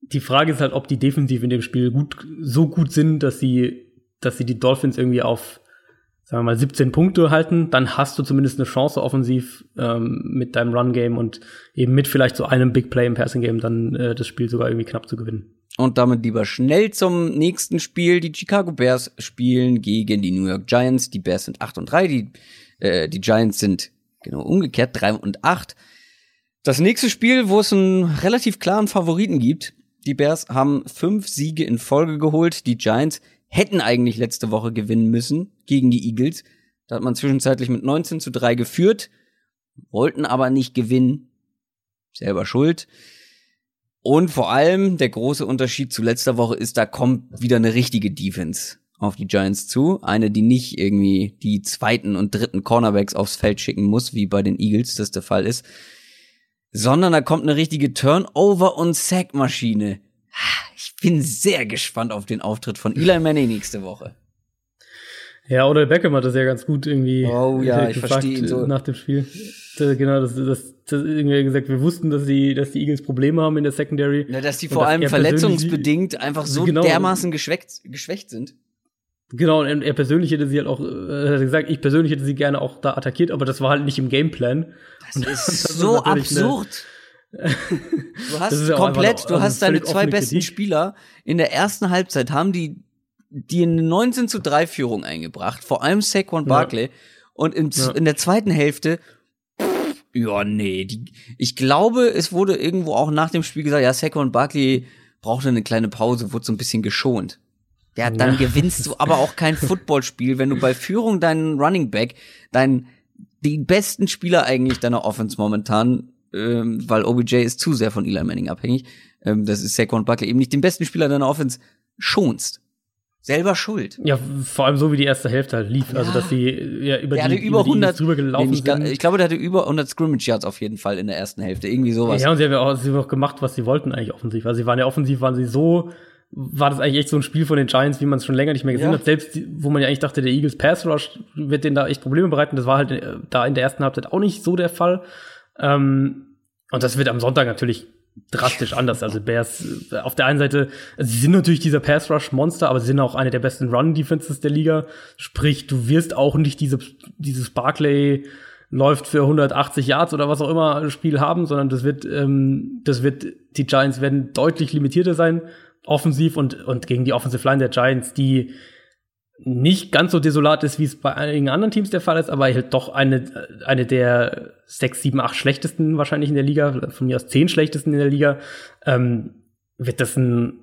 Die Frage ist halt, ob die defensiv in dem Spiel gut, so gut sind, dass sie, dass sie die Dolphins irgendwie auf sagen wir mal, 17 Punkte halten, dann hast du zumindest eine Chance offensiv ähm, mit deinem Run-Game und eben mit vielleicht so einem Big Play im Passing-Game dann äh, das Spiel sogar irgendwie knapp zu gewinnen. Und damit lieber schnell zum nächsten Spiel. Die Chicago Bears spielen gegen die New York Giants. Die Bears sind 8 und 3, die, äh, die Giants sind genau umgekehrt 3 und 8. Das nächste Spiel, wo es einen relativ klaren Favoriten gibt. Die Bears haben fünf Siege in Folge geholt. Die Giants hätten eigentlich letzte Woche gewinnen müssen gegen die Eagles. Da hat man zwischenzeitlich mit 19 zu 3 geführt, wollten aber nicht gewinnen. Selber schuld. Und vor allem der große Unterschied zu letzter Woche ist, da kommt wieder eine richtige Defense auf die Giants zu. Eine, die nicht irgendwie die zweiten und dritten Cornerbacks aufs Feld schicken muss, wie bei den Eagles das der Fall ist. Sondern da kommt eine richtige Turnover- und Sackmaschine bin sehr gespannt auf den Auftritt von Eli Manning nächste Woche. Ja, oder Beckham hat das ja ganz gut irgendwie oh, ja, ich verstehe ihn so. nach dem Spiel. Genau, das, das, das irgendwie gesagt, wir wussten, dass die, dass die Eagles Probleme haben in der Secondary. Ja, dass die vor allem verletzungsbedingt einfach so genau, dermaßen geschwächt, geschwächt sind. Genau, und er persönlich hätte sie halt auch, äh, hat gesagt, ich persönlich hätte sie gerne auch da attackiert, aber das war halt nicht im Gameplan. Das und ist das so absurd. Du hast ja komplett, du hast deine zwei besten Kritik. Spieler in der ersten Halbzeit haben die die eine 19 zu 3 Führung eingebracht, vor allem Saquon Barkley. Ja. Und in, ja. in der zweiten Hälfte, pff, ja, nee, die, ich glaube, es wurde irgendwo auch nach dem Spiel gesagt, ja, Saquon Barkley brauchte eine kleine Pause, wurde so ein bisschen geschont. Ja, dann ja. gewinnst du aber auch kein Footballspiel, wenn du bei Führung deinen Running Back, deinen, die besten Spieler eigentlich deiner Offense momentan ähm, weil OBJ ist zu sehr von Eli Manning abhängig, ähm, das ist Saquon Buckley, eben nicht den besten Spieler deiner Offense schonst. Selber schuld. Ja, vor allem so wie die erste Hälfte halt lief, also dass sie ja über Der die, über die 100 drüber gelaufen nee, ich, sind. ich glaube, der hatte über 100 Scrimmage Yards auf jeden Fall in der ersten Hälfte, irgendwie sowas. Ja, und sie haben ja auch, sie haben auch gemacht, was sie wollten eigentlich offensiv. Also sie waren ja offensiv, waren sie so, war das eigentlich echt so ein Spiel von den Giants, wie man es schon länger nicht mehr gesehen Ja. hat. Selbst, wo man ja eigentlich dachte, der Eagles Pass Rush wird denen da echt Probleme bereiten. Das war halt äh, da in der ersten Halbzeit auch nicht so der Fall. Ähm, und das wird am Sonntag natürlich drastisch anders. Also Bears äh, auf der einen Seite, also sie sind natürlich dieser Pass Rush Monster, aber sie sind auch eine der besten Run Defenses der Liga. Sprich, du wirst auch nicht diese, dieses Barclay läuft für 180 Yards oder was auch immer Spiel haben, sondern das wird, ähm, das wird, die Giants werden deutlich limitierter sein, offensiv und, und gegen die Offensive Line der Giants, die nicht ganz so desolat ist, wie es bei einigen anderen Teams der Fall ist, aber halt doch eine, eine der sechs, sieben, acht schlechtesten wahrscheinlich in der Liga, von mir aus zehn schlechtesten in der Liga, ähm, wird das ein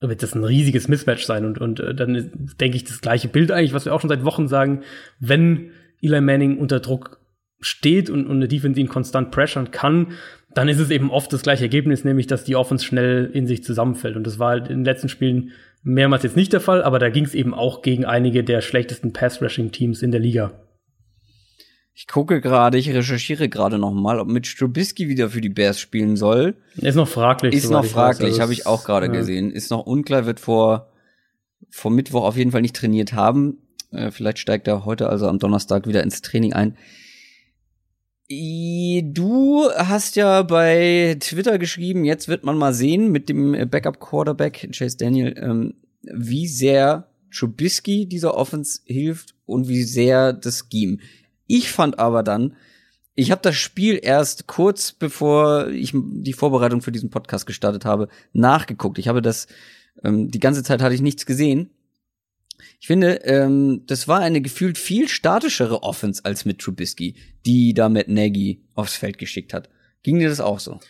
wird das ein riesiges Mismatch sein und und äh, dann denke ich das gleiche Bild eigentlich, was wir auch schon seit Wochen sagen, wenn Eli Manning unter Druck steht und, und eine Defense ihn konstant pressern kann, dann ist es eben oft das gleiche Ergebnis, nämlich dass die Offense schnell in sich zusammenfällt. Und das war halt in den letzten Spielen mehrmals jetzt nicht der Fall, aber da ging es eben auch gegen einige der schlechtesten Pass-Rushing-Teams in der Liga. Ich gucke gerade, ich recherchiere gerade noch mal, ob Mitch Trubisky wieder für die Bears spielen soll. Ist noch fraglich. Ist noch fraglich, Also habe ich auch gerade ja. gesehen. Ist noch unklar, wird vor, vor Mittwoch auf jeden Fall nicht trainiert haben. Äh, vielleicht steigt er heute, also am Donnerstag, wieder ins Training ein. I- Du hast ja bei Twitter geschrieben, jetzt wird man mal sehen mit dem äh, Backup-Quarterback Chase Daniel, ähm, wie sehr Trubisky dieser Offense hilft und wie sehr das Scheme. Ich fand aber dann, ich habe das Spiel erst kurz bevor ich die Vorbereitung für diesen Podcast gestartet habe, nachgeguckt. Ich habe das, ähm, die ganze Zeit hatte ich nichts gesehen. Ich finde, ähm, das war eine gefühlt viel statischere Offense als mit Trubisky, die da Matt Nagy aufs Feld geschickt hat. Ging dir das auch so?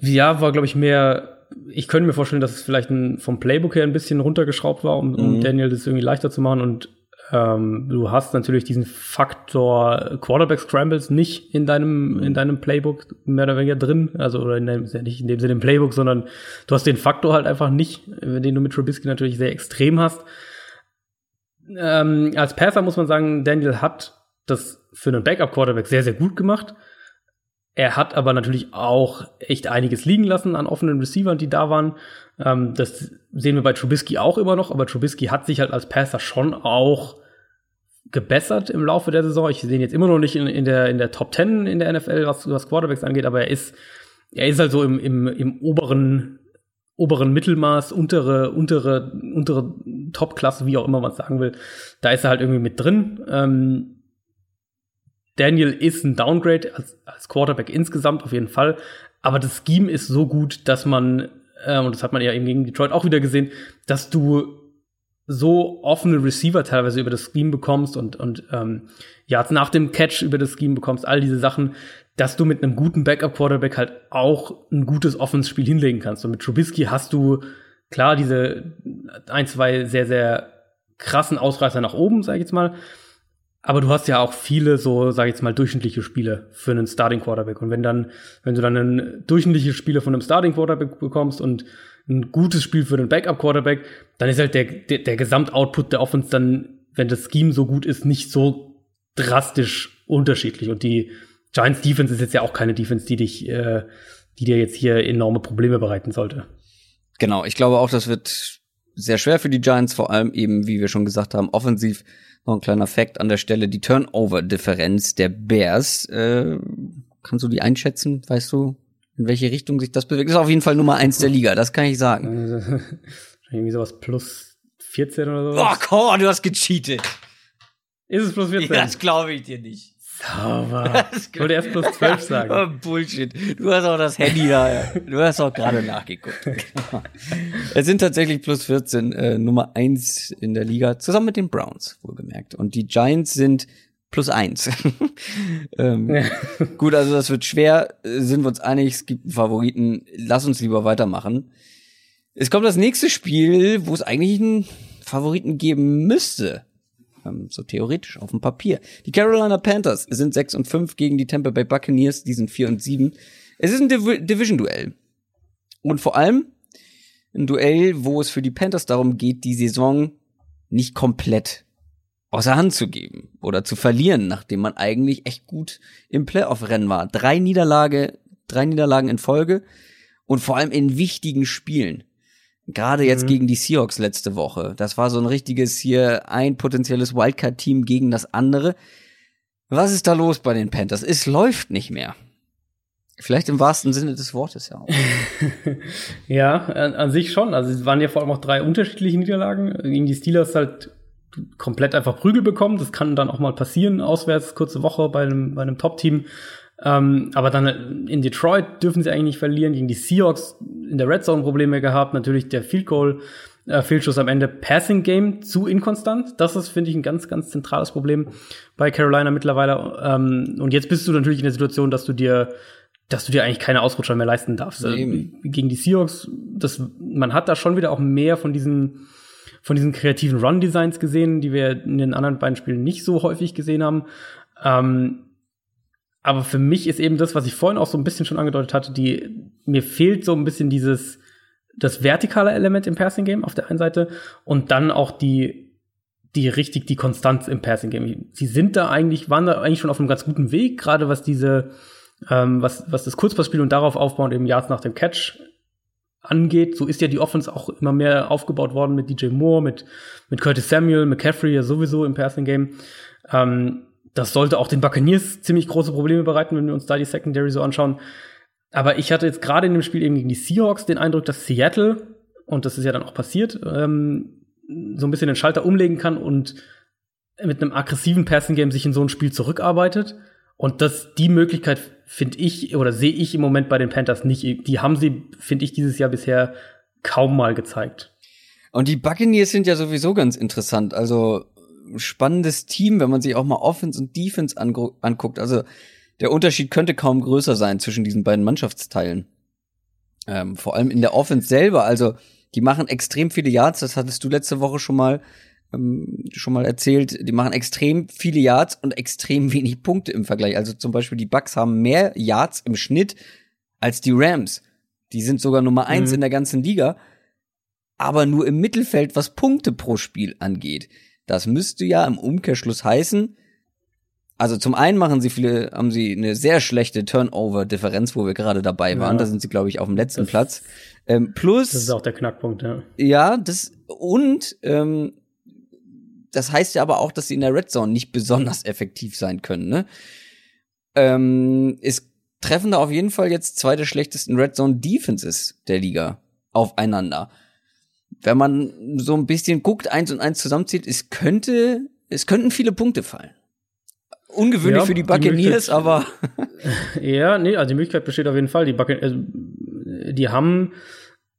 Ja, war, glaube ich, mehr. Ich könnte mir vorstellen, dass es vielleicht ein, vom Playbook her ein bisschen runtergeschraubt war, um, um Mhm. Daniel das irgendwie leichter zu machen. Und ähm, du hast natürlich diesen Faktor Quarterback Scrambles nicht in deinem in deinem Playbook mehr oder weniger drin. Also oder in ja nicht in dem Sinne im Playbook, sondern du hast den Faktor halt einfach nicht, den du mit Trubisky natürlich sehr extrem hast. Ähm, als Passer muss man sagen, Daniel hat das für einen Backup-Quarterback sehr, sehr gut gemacht. Er hat aber natürlich auch echt einiges liegen lassen an offenen Receivern, die da waren. Ähm, das sehen wir bei Trubisky auch immer noch, aber Trubisky hat sich halt als Passer schon auch gebessert im Laufe der Saison. Ich sehe ihn jetzt immer noch nicht in, in, der, in der Top 10 in der NFL, was, was Quarterbacks angeht, aber er ist, er ist halt so im, im, im oberen, oberen Mittelmaß, untere, untere, untere Top-Klasse, wie auch immer man sagen will. Da ist er halt irgendwie mit drin. Ähm, Daniel ist ein Downgrade als, als Quarterback insgesamt auf jeden Fall. Aber das Scheme ist so gut, dass man, äh, und das hat man ja eben gegen Detroit auch wieder gesehen, dass du so offene Receiver teilweise über das Scheme bekommst und, und ähm, Yards nach dem Catch über das Scheme bekommst, all diese Sachen, dass du mit einem guten Backup-Quarterback halt auch ein gutes Offense-Spiel hinlegen kannst. Und mit Trubisky hast du klar diese ein, zwei sehr, sehr krassen Ausreißer nach oben, sag ich jetzt mal. Aber du hast ja auch viele so, sag ich jetzt mal, durchschnittliche Spiele für einen Starting Quarterback. Und wenn dann, wenn du dann ein durchschnittliches Spiel von einem Starting Quarterback bekommst und ein gutes Spiel für den Backup Quarterback, dann ist halt der, der, der Gesamtoutput der Offense dann, wenn das Scheme so gut ist, nicht so drastisch unterschiedlich. Und die Giants Defense ist jetzt ja auch keine Defense, die dich, äh, die dir jetzt hier enorme Probleme bereiten sollte. Genau, ich glaube auch, das wird sehr schwer für die Giants, vor allem eben, wie wir schon gesagt haben, offensiv. Noch ein kleiner Fact an der Stelle, die Turnover-Differenz der Bears. Äh, kannst du die einschätzen? Weißt du, in welche Richtung sich das bewegt? Ist auf jeden Fall Nummer eins der Liga, das kann ich sagen. Irgendwie sowas plus 14 oder so. Boah, Cor, du hast gecheatet. Ist es plus 14? Das glaube ich dir nicht. Sauber. Ich wollte erst plus 12 sagen. Oh, Bullshit. Du hast auch das Handy da. Du hast auch gerade nachgeguckt. es sind tatsächlich plus 14, äh, Nummer eins in der Liga, zusammen mit den Browns, wohlgemerkt. Und die Giants sind plus eins. ähm, Gut, also das wird schwer, sind wir uns einig, es gibt einen Favoriten. Lass uns lieber weitermachen. Es kommt das nächste Spiel, wo es eigentlich einen Favoriten geben müsste. Ähm, so theoretisch auf dem Papier. Die Carolina Panthers sind 6 und 5 gegen die Tampa Bay Buccaneers, die sind 4 und 7. Es ist ein Div Division-Duell. Und vor allem ein Duell, wo es für die Panthers darum geht, die Saison nicht komplett außer Hand zu geben oder zu verlieren, nachdem man eigentlich echt gut im Playoff-Rennen war. Drei Niederlage, drei Niederlagen in Folge und vor allem in wichtigen Spielen. Gerade jetzt mhm. gegen die Seahawks letzte Woche. Das war so ein richtiges hier ein potenzielles Wildcard-Team gegen das andere. Was ist da los bei den Panthers? Es läuft nicht mehr. Vielleicht im wahrsten Sinne des Wortes ja auch. ja, an, sich schon. Also es waren ja vor allem auch drei unterschiedliche Niederlagen. Gegen die Steelers halt komplett einfach Prügel bekommen. Das kann dann auch mal passieren, auswärts, kurze Woche bei einem, bei einem Top-Team. Ähm, aber dann in Detroit dürfen sie eigentlich nicht verlieren. Gegen die Seahawks in der Red Zone Probleme gehabt. Natürlich der Field Goal, äh, Fehlschuss am Ende. Passing Game zu inkonstant. Das ist, finde ich, ein ganz, ganz zentrales Problem bei Carolina mittlerweile. Ähm, und jetzt bist du natürlich in der Situation, dass du dir dass du dir eigentlich keine Ausrutscher mehr leisten darfst. Nee. Gegen die Seahawks, das, man hat da schon wieder auch mehr von diesen, von diesen kreativen Run-Designs gesehen, die wir in den anderen beiden Spielen nicht so häufig gesehen haben. Ähm, aber für mich ist eben das, was ich vorhin auch so ein bisschen schon angedeutet hatte, die, mir fehlt so ein bisschen dieses, das vertikale Element im Passing Game auf der einen Seite und dann auch die, die richtig die Konstanz im Passing Game. Sie sind da eigentlich, waren da eigentlich schon auf einem ganz guten Weg, gerade was diese, ähm, was, was das Kurzpassspiel und darauf aufbauen eben Yards nach dem Catch angeht. So ist ja die Offense auch immer mehr aufgebaut worden mit DJ Moore, mit, mit Curtis Samuel, McCaffrey ja sowieso im Passing Game. Ähm, das sollte auch den Buccaneers ziemlich große Probleme bereiten, wenn wir uns da die Secondary so anschauen. Aber ich hatte jetzt gerade in dem Spiel eben gegen die Seahawks den Eindruck, dass Seattle, und das ist ja dann auch passiert, ähm, so ein bisschen den Schalter umlegen kann und mit einem aggressiven Passing Game sich in so ein Spiel zurückarbeitet. Und das, die Möglichkeit finde ich oder sehe ich im Moment bei den Panthers nicht. Die haben sie, finde ich, dieses Jahr bisher kaum mal gezeigt. Und die Buccaneers sind ja sowieso ganz interessant. Also spannendes Team, wenn man sich auch mal Offense und Defense anguckt. Also der Unterschied könnte kaum größer sein zwischen diesen beiden Mannschaftsteilen. Ähm, vor allem in der Offense selber. Also die machen extrem viele Yards. Das hattest du letzte Woche schon mal ähm, schon mal erzählt. Die machen extrem viele Yards und extrem wenig Punkte im Vergleich. Also zum Beispiel die Bucks haben mehr Yards im Schnitt als die Rams. Die sind sogar Nummer eins mhm. in der ganzen Liga. Aber nur im Mittelfeld, was Punkte pro Spiel angeht. Das müsste ja im Umkehrschluss heißen, also zum einen machen sie viele, haben sie eine sehr schlechte Turnover-Differenz, wo wir gerade dabei waren. Ja. Da sind sie, glaube ich, auf dem letzten das, Platz. Ähm, plus. Das ist auch der Knackpunkt, ja. Ja, das und ähm, das heißt ja aber auch, dass sie in der Red Zone nicht besonders effektiv sein können. Ne? Ähm, es treffen da auf jeden Fall jetzt zwei der schlechtesten Red Zone Defenses der Liga aufeinander wenn man so ein bisschen guckt, eins und eins zusammenzieht, es könnte, es könnten viele Punkte fallen. Ungewöhnlich ja, für die Buccaneers, die aber. ja, nee, also die Möglichkeit besteht auf jeden Fall. Die Buccaneers, also, die haben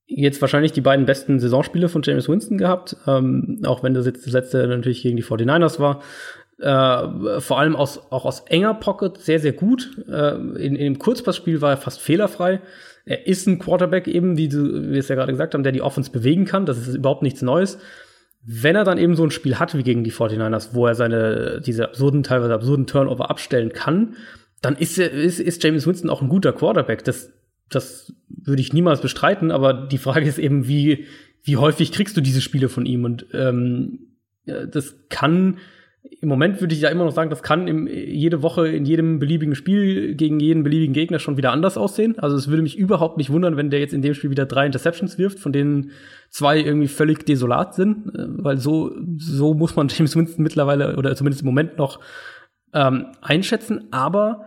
jetzt wahrscheinlich die beiden besten Saisonspiele von James Winston gehabt, ähm, auch wenn das jetzt das letzte natürlich gegen die 49ers war. Äh, vor allem aus, auch aus enger Pocket sehr, sehr gut. Äh, in, in dem Kurzpassspiel war er fast fehlerfrei. Er ist ein Quarterback eben, wie wie es ja gerade gesagt haben, der die Offense bewegen kann. Das ist überhaupt nichts Neues. Wenn er dann eben so ein Spiel hat wie gegen die 49ers, wo er seine, diese absurden, teilweise absurden Turnover abstellen kann, dann ist, er, ist, ist James Winston auch ein guter Quarterback. Das, das würde ich niemals bestreiten, aber die Frage ist eben, wie, wie häufig kriegst du diese Spiele von ihm? Und ähm, das kann im Moment würde ich ja immer noch sagen, das kann im, jede Woche in jedem beliebigen Spiel gegen jeden beliebigen Gegner schon wieder anders aussehen. Also es würde mich überhaupt nicht wundern, wenn der jetzt in dem Spiel wieder drei Interceptions wirft, von denen zwei irgendwie völlig desolat sind, äh, weil so, so muss man James Winston mittlerweile oder zumindest im Moment noch ähm, einschätzen. Aber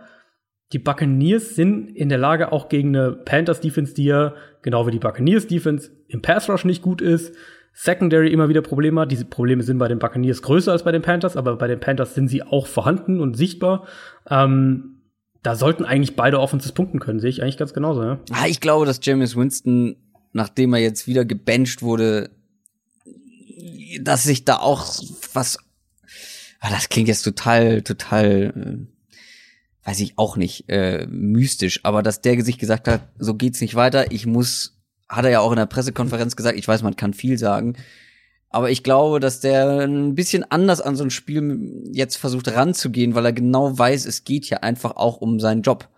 die Buccaneers sind in der Lage, auch gegen eine Panthers Defense, die ja genau wie die Buccaneers Defense im Pass Rush nicht gut ist, Secondary immer wieder Probleme hat. Diese Probleme sind bei den Buccaneers größer als bei den Panthers, aber bei den Panthers sind sie auch vorhanden und sichtbar. Ähm, da sollten eigentlich beide Offenses punkten können, sehe ich eigentlich ganz genauso. Ja? Ah, ich glaube, dass James Winston, nachdem er jetzt wieder gebencht wurde, dass sich da auch was, ah, das klingt jetzt total, total, äh, weiß ich auch nicht, äh, mystisch, aber dass der sich gesagt hat, so geht's nicht weiter, ich muss hat er ja auch in der Pressekonferenz gesagt, ich weiß, man kann viel sagen, aber ich glaube, dass der ein bisschen anders an so ein Spiel jetzt versucht ranzugehen, weil er genau weiß, es geht ja einfach auch um seinen Job.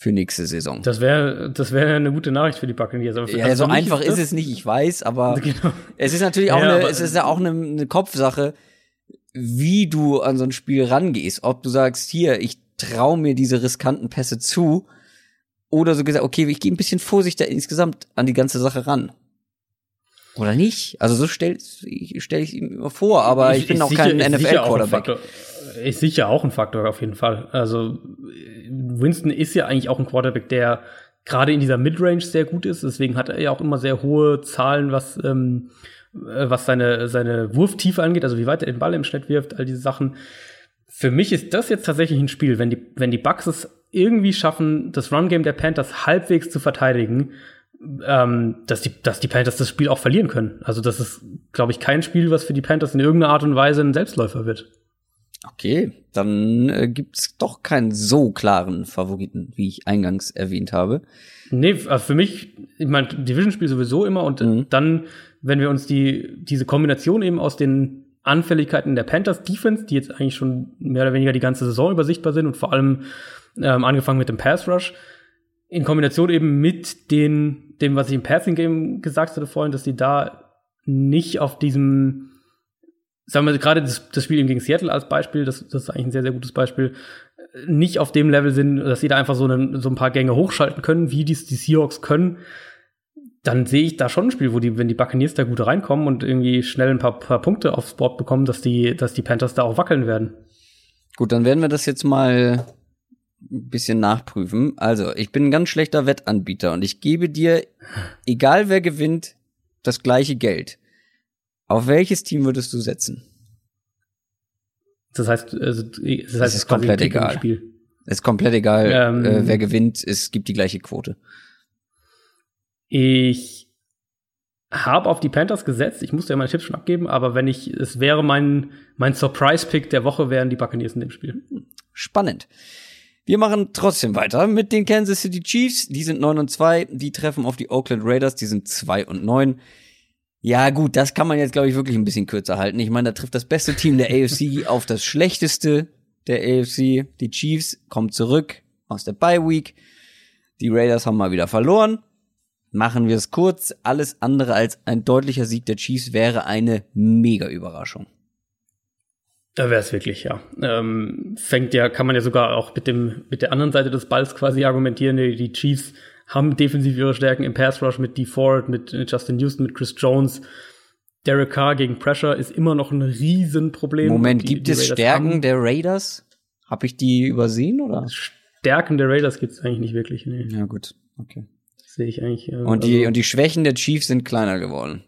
für nächste Saison. Das wäre das wäre eine gute Nachricht für die Buccaneers. Aber ja, also so einfach ist, ist, es nicht, ich weiß, aber genau. es ist natürlich auch ja, eine, es ist ja auch eine, eine Kopfsache, wie du an so ein Spiel rangehst. Ob du sagst, hier, ich traue mir diese riskanten Pässe zu, oder so gesagt, okay, ich gehe ein bisschen vorsichtiger insgesamt an die ganze Sache ran. Oder nicht? Also so stelle stell ich ihm immer vor, aber ich, ich bin auch kein NFL-Quarterback. Ist sicher auch ein Faktor auf jeden Fall. Also Winston ist ja eigentlich auch ein Quarterback, der gerade in dieser Midrange sehr gut ist. Deswegen hat er ja auch immer sehr hohe Zahlen, was ähm, äh, was seine seine Wurftiefe angeht, also wie weit er den Ball im Schnitt wirft, all diese Sachen. Für mich ist das jetzt tatsächlich ein Spiel, wenn die wenn die Bucks es irgendwie schaffen, das Run Game der Panthers halbwegs zu verteidigen, ähm, dass die dass die Panthers das Spiel auch verlieren können. Also das ist, glaube ich, kein Spiel, was für die Panthers in irgendeiner Art und Weise ein Selbstläufer wird. Okay, dann äh, gibt's doch keinen so klaren Favoriten, wie ich eingangs erwähnt habe. Nee, also für mich, ich meine, Division-Spiel sowieso immer und mhm. dann, wenn wir uns die, diese Kombination eben aus den Anfälligkeiten der Panthers Defense, die jetzt eigentlich schon mehr oder weniger die ganze Saison übersichtbar sind und vor allem ähm, angefangen mit dem Pass Rush, in Kombination eben mit den, dem, was ich im Passing Game gesagt hatte vorhin, dass die da nicht auf diesem sagen wir gerade das, das Spiel gegen Seattle als Beispiel, das, das ist eigentlich ein sehr, sehr gutes Beispiel, nicht auf dem Level sind, dass sie da einfach so, einen, so ein paar Gänge hochschalten können, wie dies die Seahawks können, dann sehe ich da schon ein Spiel, wo die, wenn die Buccaneers da gut reinkommen und irgendwie schnell ein paar, paar Punkte aufs Board bekommen, dass die, dass die Panthers da auch wackeln werden. Gut, dann werden wir das jetzt mal ein bisschen nachprüfen. Also, ich bin ein ganz schlechter Wettanbieter und ich gebe dir, egal wer gewinnt, das gleiche Geld. Auf welches Team würdest du setzen? Das heißt, also, das heißt, es ist komplett egal. Spiel. Es ist komplett egal, ähm, äh, wer gewinnt. Es gibt die gleiche Quote. Ich habe auf die Panthers gesetzt. Ich musste ja meine Tipps schon abgeben, aber wenn ich, es wäre mein, mein Surprise-Pick der Woche, wären die Buccaneers in dem Spiel. Spannend. Wir machen trotzdem weiter mit den Kansas City Chiefs. Die sind 9 und 2. Die treffen auf die Oakland Raiders. Die sind 2 und 9. Ja, gut, das kann man jetzt, glaube ich, wirklich ein bisschen kürzer halten. Ich meine, da trifft das beste Team der AFC auf das schlechteste der AFC. Die Chiefs kommen zurück aus der Bye Week. Die Raiders haben mal wieder verloren. Machen wir es kurz. Alles andere als ein deutlicher Sieg der Chiefs wäre eine mega Überraschung. Da wäre es wirklich, ja. Ähm, fängt ja, kann man ja sogar auch mit dem, mit der anderen Seite des Balls quasi argumentieren. Die Chiefs haben defensiv ihre Stärken im Pass Rush mit D. Ford, mit Justin Houston, mit Chris Jones. Derek Carr gegen Pressure ist immer noch ein Riesenproblem. Moment, die, gibt die es Stärken haben. der Raiders? Habe ich die übersehen oder? Stärken der Raiders gibt es eigentlich nicht wirklich. Nee. Ja gut, okay. Sehe ich eigentlich. Äh, und die also, und die Schwächen der Chiefs sind kleiner geworden.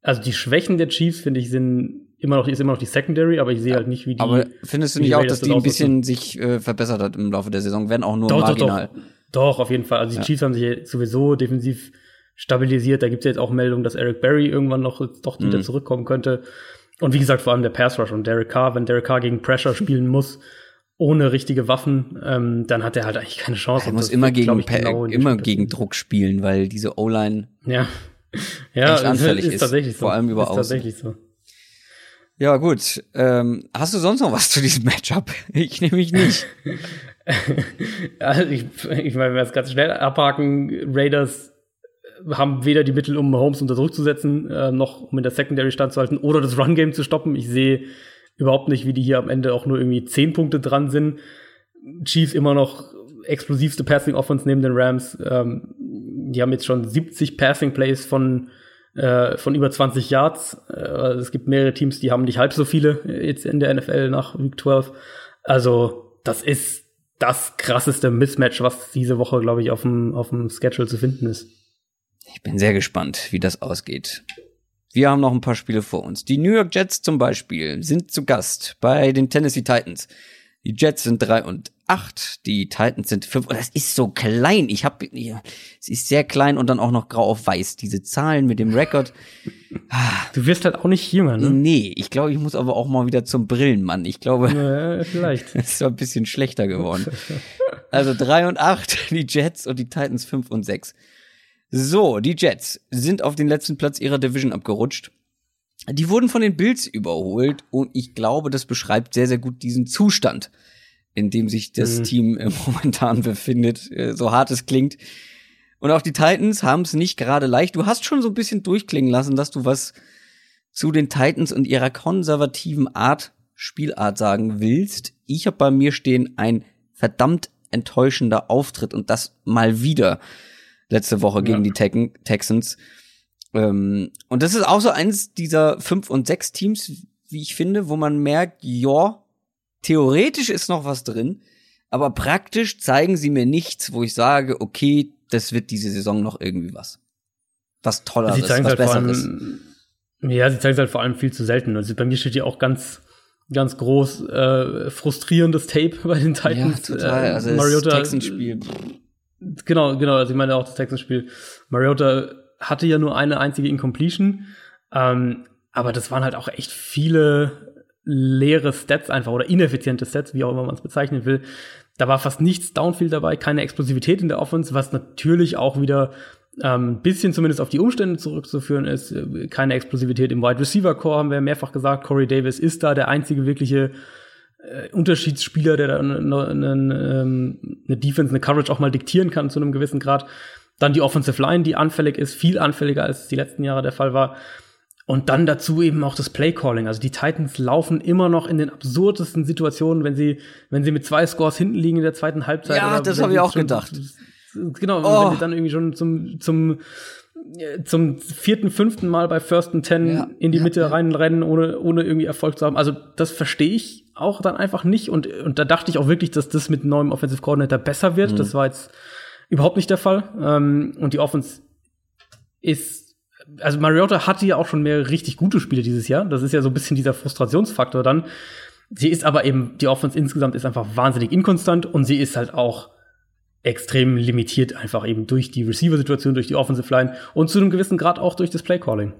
Also die Schwächen der Chiefs finde ich sind immer noch ist immer noch die Secondary, aber ich sehe halt nicht, wie die. Aber findest du nicht auch, dass die ein bisschen sich äh, verbessert hat im Laufe der Saison, wenn auch nur doch, marginal? Doch, doch. doch, auf jeden Fall. Also die ja. Chiefs haben sich sowieso defensiv stabilisiert. Da gibt es ja jetzt auch Meldungen, dass Eric Berry irgendwann noch doch wieder mhm. zurückkommen könnte. Und wie gesagt, vor allem der Pass Rush und Derek Carr, wenn Derek Carr gegen Pressure spielen muss, ohne richtige Waffen, ähm, dann hat er halt eigentlich keine Chance. Er muss immer gegen ich, genau immer gegen Druck spielen, weil diese O-Line ja. ja, anfällig ist, ist, tatsächlich so. vor allem über ist Außen. Tatsächlich so. Ja, gut. Ähm, hast du sonst noch was zu diesem Matchup? Ich nehme mich nicht. also ich, ich meine, wenn wir es ganz schnell abhaken, Raiders haben weder die Mittel, um Holmes unter Druck zu setzen, äh, noch um in der Secondary standzuhalten oder das Run-Game zu stoppen. Ich sehe überhaupt nicht, wie die hier am Ende auch nur irgendwie zehn Punkte dran sind. Chiefs immer noch explosivste Passing Offense neben den Rams. Ähm, die haben jetzt schon 70 Passing Plays von äh, von über 20 Yards. Äh, es gibt mehrere Teams, die haben nicht halb so viele jetzt in der NFL nach Week 12. Also das ist das krasseste Mismatch, was diese Woche, glaube ich, auf dem, auf dem Schedule zu finden ist. Ich bin sehr gespannt, wie das ausgeht. Wir haben noch ein paar Spiele vor uns. Die New York Jets zum Beispiel sind zu Gast bei den Tennessee Titans. Die Jets sind drei und acht, die Titans sind fünf. Und das ist so klein. Ich habe, es ist sehr klein und dann auch noch grau auf weiß. Diese Zahlen mit dem Rekord. Du wirst halt auch nicht jünger, ne? Nee, ich glaube, ich muss aber auch mal wieder zum Brillenmann. Ich glaube, ja, vielleicht. ist so ein bisschen schlechter geworden. Also drei und acht, die Jets und die Titans fünf und sechs. So, die Jets sind auf den letzten Platz ihrer Division abgerutscht. Die wurden von den Bills überholt und ich glaube, das beschreibt sehr, sehr gut diesen Zustand in dem sich das mhm. Team äh, momentan befindet, äh, so hart es klingt. Und auch die Titans haben es nicht gerade leicht. Du hast schon so ein bisschen durchklingen lassen, dass du was zu den Titans und ihrer konservativen Art, Spielart sagen willst. Ich habe bei mir stehen ein verdammt enttäuschender Auftritt und das mal wieder letzte Woche gegen ja. die Texans. Ähm, und das ist auch so eins dieser fünf und sechs Teams, wie ich finde, wo man merkt, ja, theoretisch ist noch was drin, aber praktisch zeigen sie mir nichts, wo ich sage, okay, das wird diese Saison noch irgendwie was. Was tolleres, was halt Besseres. Allem, ja, sie zeigen es halt vor allem viel zu selten. Also bei mir steht ja auch ganz, ganz groß äh, frustrierendes Tape bei den Titans. Ja, total. Äh, also Mariota, das Texans-Spiel. Genau, genau. Also ich meine auch das Texans-Spiel. Mariota hatte ja nur eine einzige Incompletion. Ähm, aber das waren halt auch echt viele leere Stats einfach oder ineffiziente Stats, wie auch immer man es bezeichnen will. Da war fast nichts Downfield dabei, keine Explosivität in der Offense, was natürlich auch wieder ähm, bisschen zumindest auf die Umstände zurückzuführen ist. Keine Explosivität im Wide Receiver Core, haben wir mehrfach gesagt. Corey Davis ist da der einzige wirkliche äh, Unterschiedsspieler, der da eine, eine, ähm, eine Defense, eine Coverage auch mal diktieren kann zu einem gewissen Grad. Dann die Offensive Line, die anfällig ist, viel anfälliger als es die letzten Jahre der Fall war. Und dann dazu eben auch das Playcalling. Also die Titans laufen immer noch in den absurdesten Situationen, wenn sie, wenn sie mit zwei Scores hinten liegen in der zweiten Halbzeit. Ja, das habe ich auch schon, gedacht. Genau, oh. wenn sie dann irgendwie schon zum, zum, zum vierten, fünften Mal bei First and Ten ja, in die ja, Mitte ja. reinrennen, ohne, ohne irgendwie Erfolg zu haben. Also das verstehe ich auch dann einfach nicht. Und, und da dachte ich auch wirklich, dass das mit neuem Offensive Coordinator besser wird. Mhm. Das war jetzt überhaupt nicht der Fall. Ähm, und die Offense ist also Mariota hatte ja auch schon mehr richtig gute Spiele dieses Jahr. Das ist ja so ein bisschen dieser Frustrationsfaktor dann. Sie ist aber eben, die Offense insgesamt ist einfach wahnsinnig inkonstant und sie ist halt auch extrem limitiert, einfach eben durch die Receiver-Situation, durch die Offensive Line und zu einem gewissen Grad auch durch das Play-Calling.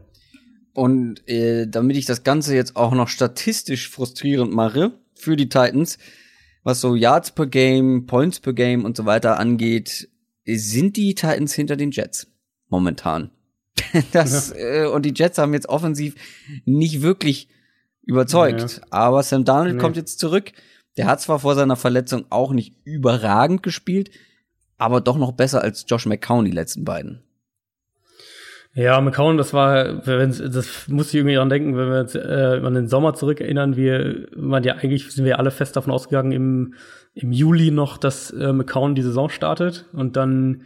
Und äh, damit ich das Ganze jetzt auch noch statistisch frustrierend mache für die Titans, was so Yards per Game, Points per Game und so weiter angeht, sind die Titans hinter den Jets momentan. das, ja. äh, und die Jets haben jetzt offensiv nicht wirklich überzeugt. Ja. Aber Sam Darnold nee. kommt jetzt zurück. Der hat zwar vor seiner Verletzung auch nicht überragend gespielt, aber doch noch besser als Josh McCown die letzten beiden. Ja, McCown, das war, das muss ich irgendwie dran denken, wenn wir uns äh, an den Sommer zurückerinnern. Wir waren ja eigentlich, sind wir alle fest davon ausgegangen, im, im Juli noch, dass äh, McCown die Saison startet und dann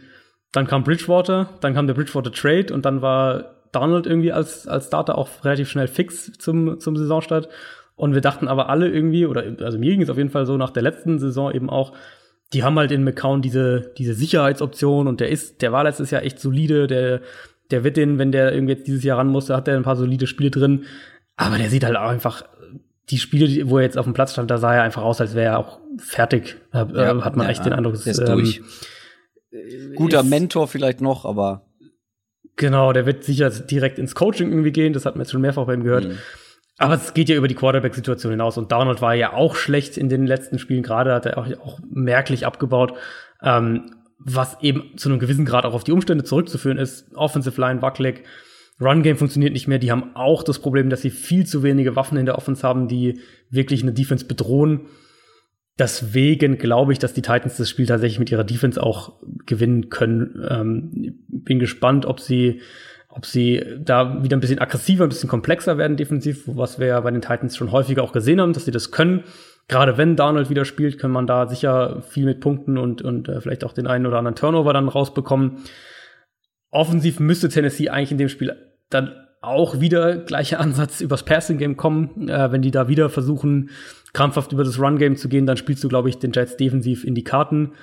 dann kam Bridgewater, dann kam der Bridgewater Trade und dann war Donald irgendwie als, als Starter auch relativ schnell fix zum, zum Saisonstart. Und wir dachten aber alle irgendwie, oder also mir ging es auf jeden Fall so nach der letzten Saison eben auch, die haben halt in McCown diese, diese Sicherheitsoption und der ist, der war letztes Jahr echt solide, der, der wird den, wenn der irgendwie jetzt dieses Jahr ran musste, hat der ein paar solide Spiele drin. Aber der sieht halt auch einfach, die Spiele, wo er jetzt auf dem Platz stand, da sah er einfach aus, als wäre er auch fertig. Ja, äh, hat man ja, echt den Eindruck, ist, ähm, durch. Guter Mentor vielleicht noch, aber. Genau, der wird sicher direkt ins Coaching irgendwie gehen. Das hat man jetzt schon mehrfach bei ihm gehört. Mhm. Aber es geht ja über die Quarterback-Situation hinaus. Und Donald war ja auch schlecht in den letzten Spielen. Gerade hat er auch, auch merklich abgebaut. Ähm, was eben zu einem gewissen Grad auch auf die Umstände zurückzuführen ist. Offensive Line wackelig. Run Game funktioniert nicht mehr. Die haben auch das Problem, dass sie viel zu wenige Waffen in der Offense haben, die wirklich eine Defense bedrohen. Deswegen glaube ich, dass die Titans das Spiel tatsächlich mit ihrer Defense auch gewinnen können. Ähm, bin gespannt, ob sie, ob sie da wieder ein bisschen aggressiver, ein bisschen komplexer werden defensiv, was wir ja bei den Titans schon häufiger auch gesehen haben, dass sie das können. Gerade wenn Donald wieder spielt, kann man da sicher viel mit Punkten und, und äh, vielleicht auch den einen oder anderen Turnover dann rausbekommen. Offensiv müsste Tennessee eigentlich in dem Spiel dann auch wieder gleicher Ansatz übers Passing Game kommen, äh, wenn die da wieder versuchen, krampfhaft über das Run Game zu gehen, dann spielst du, glaube ich, den Jets defensiv in die Karten.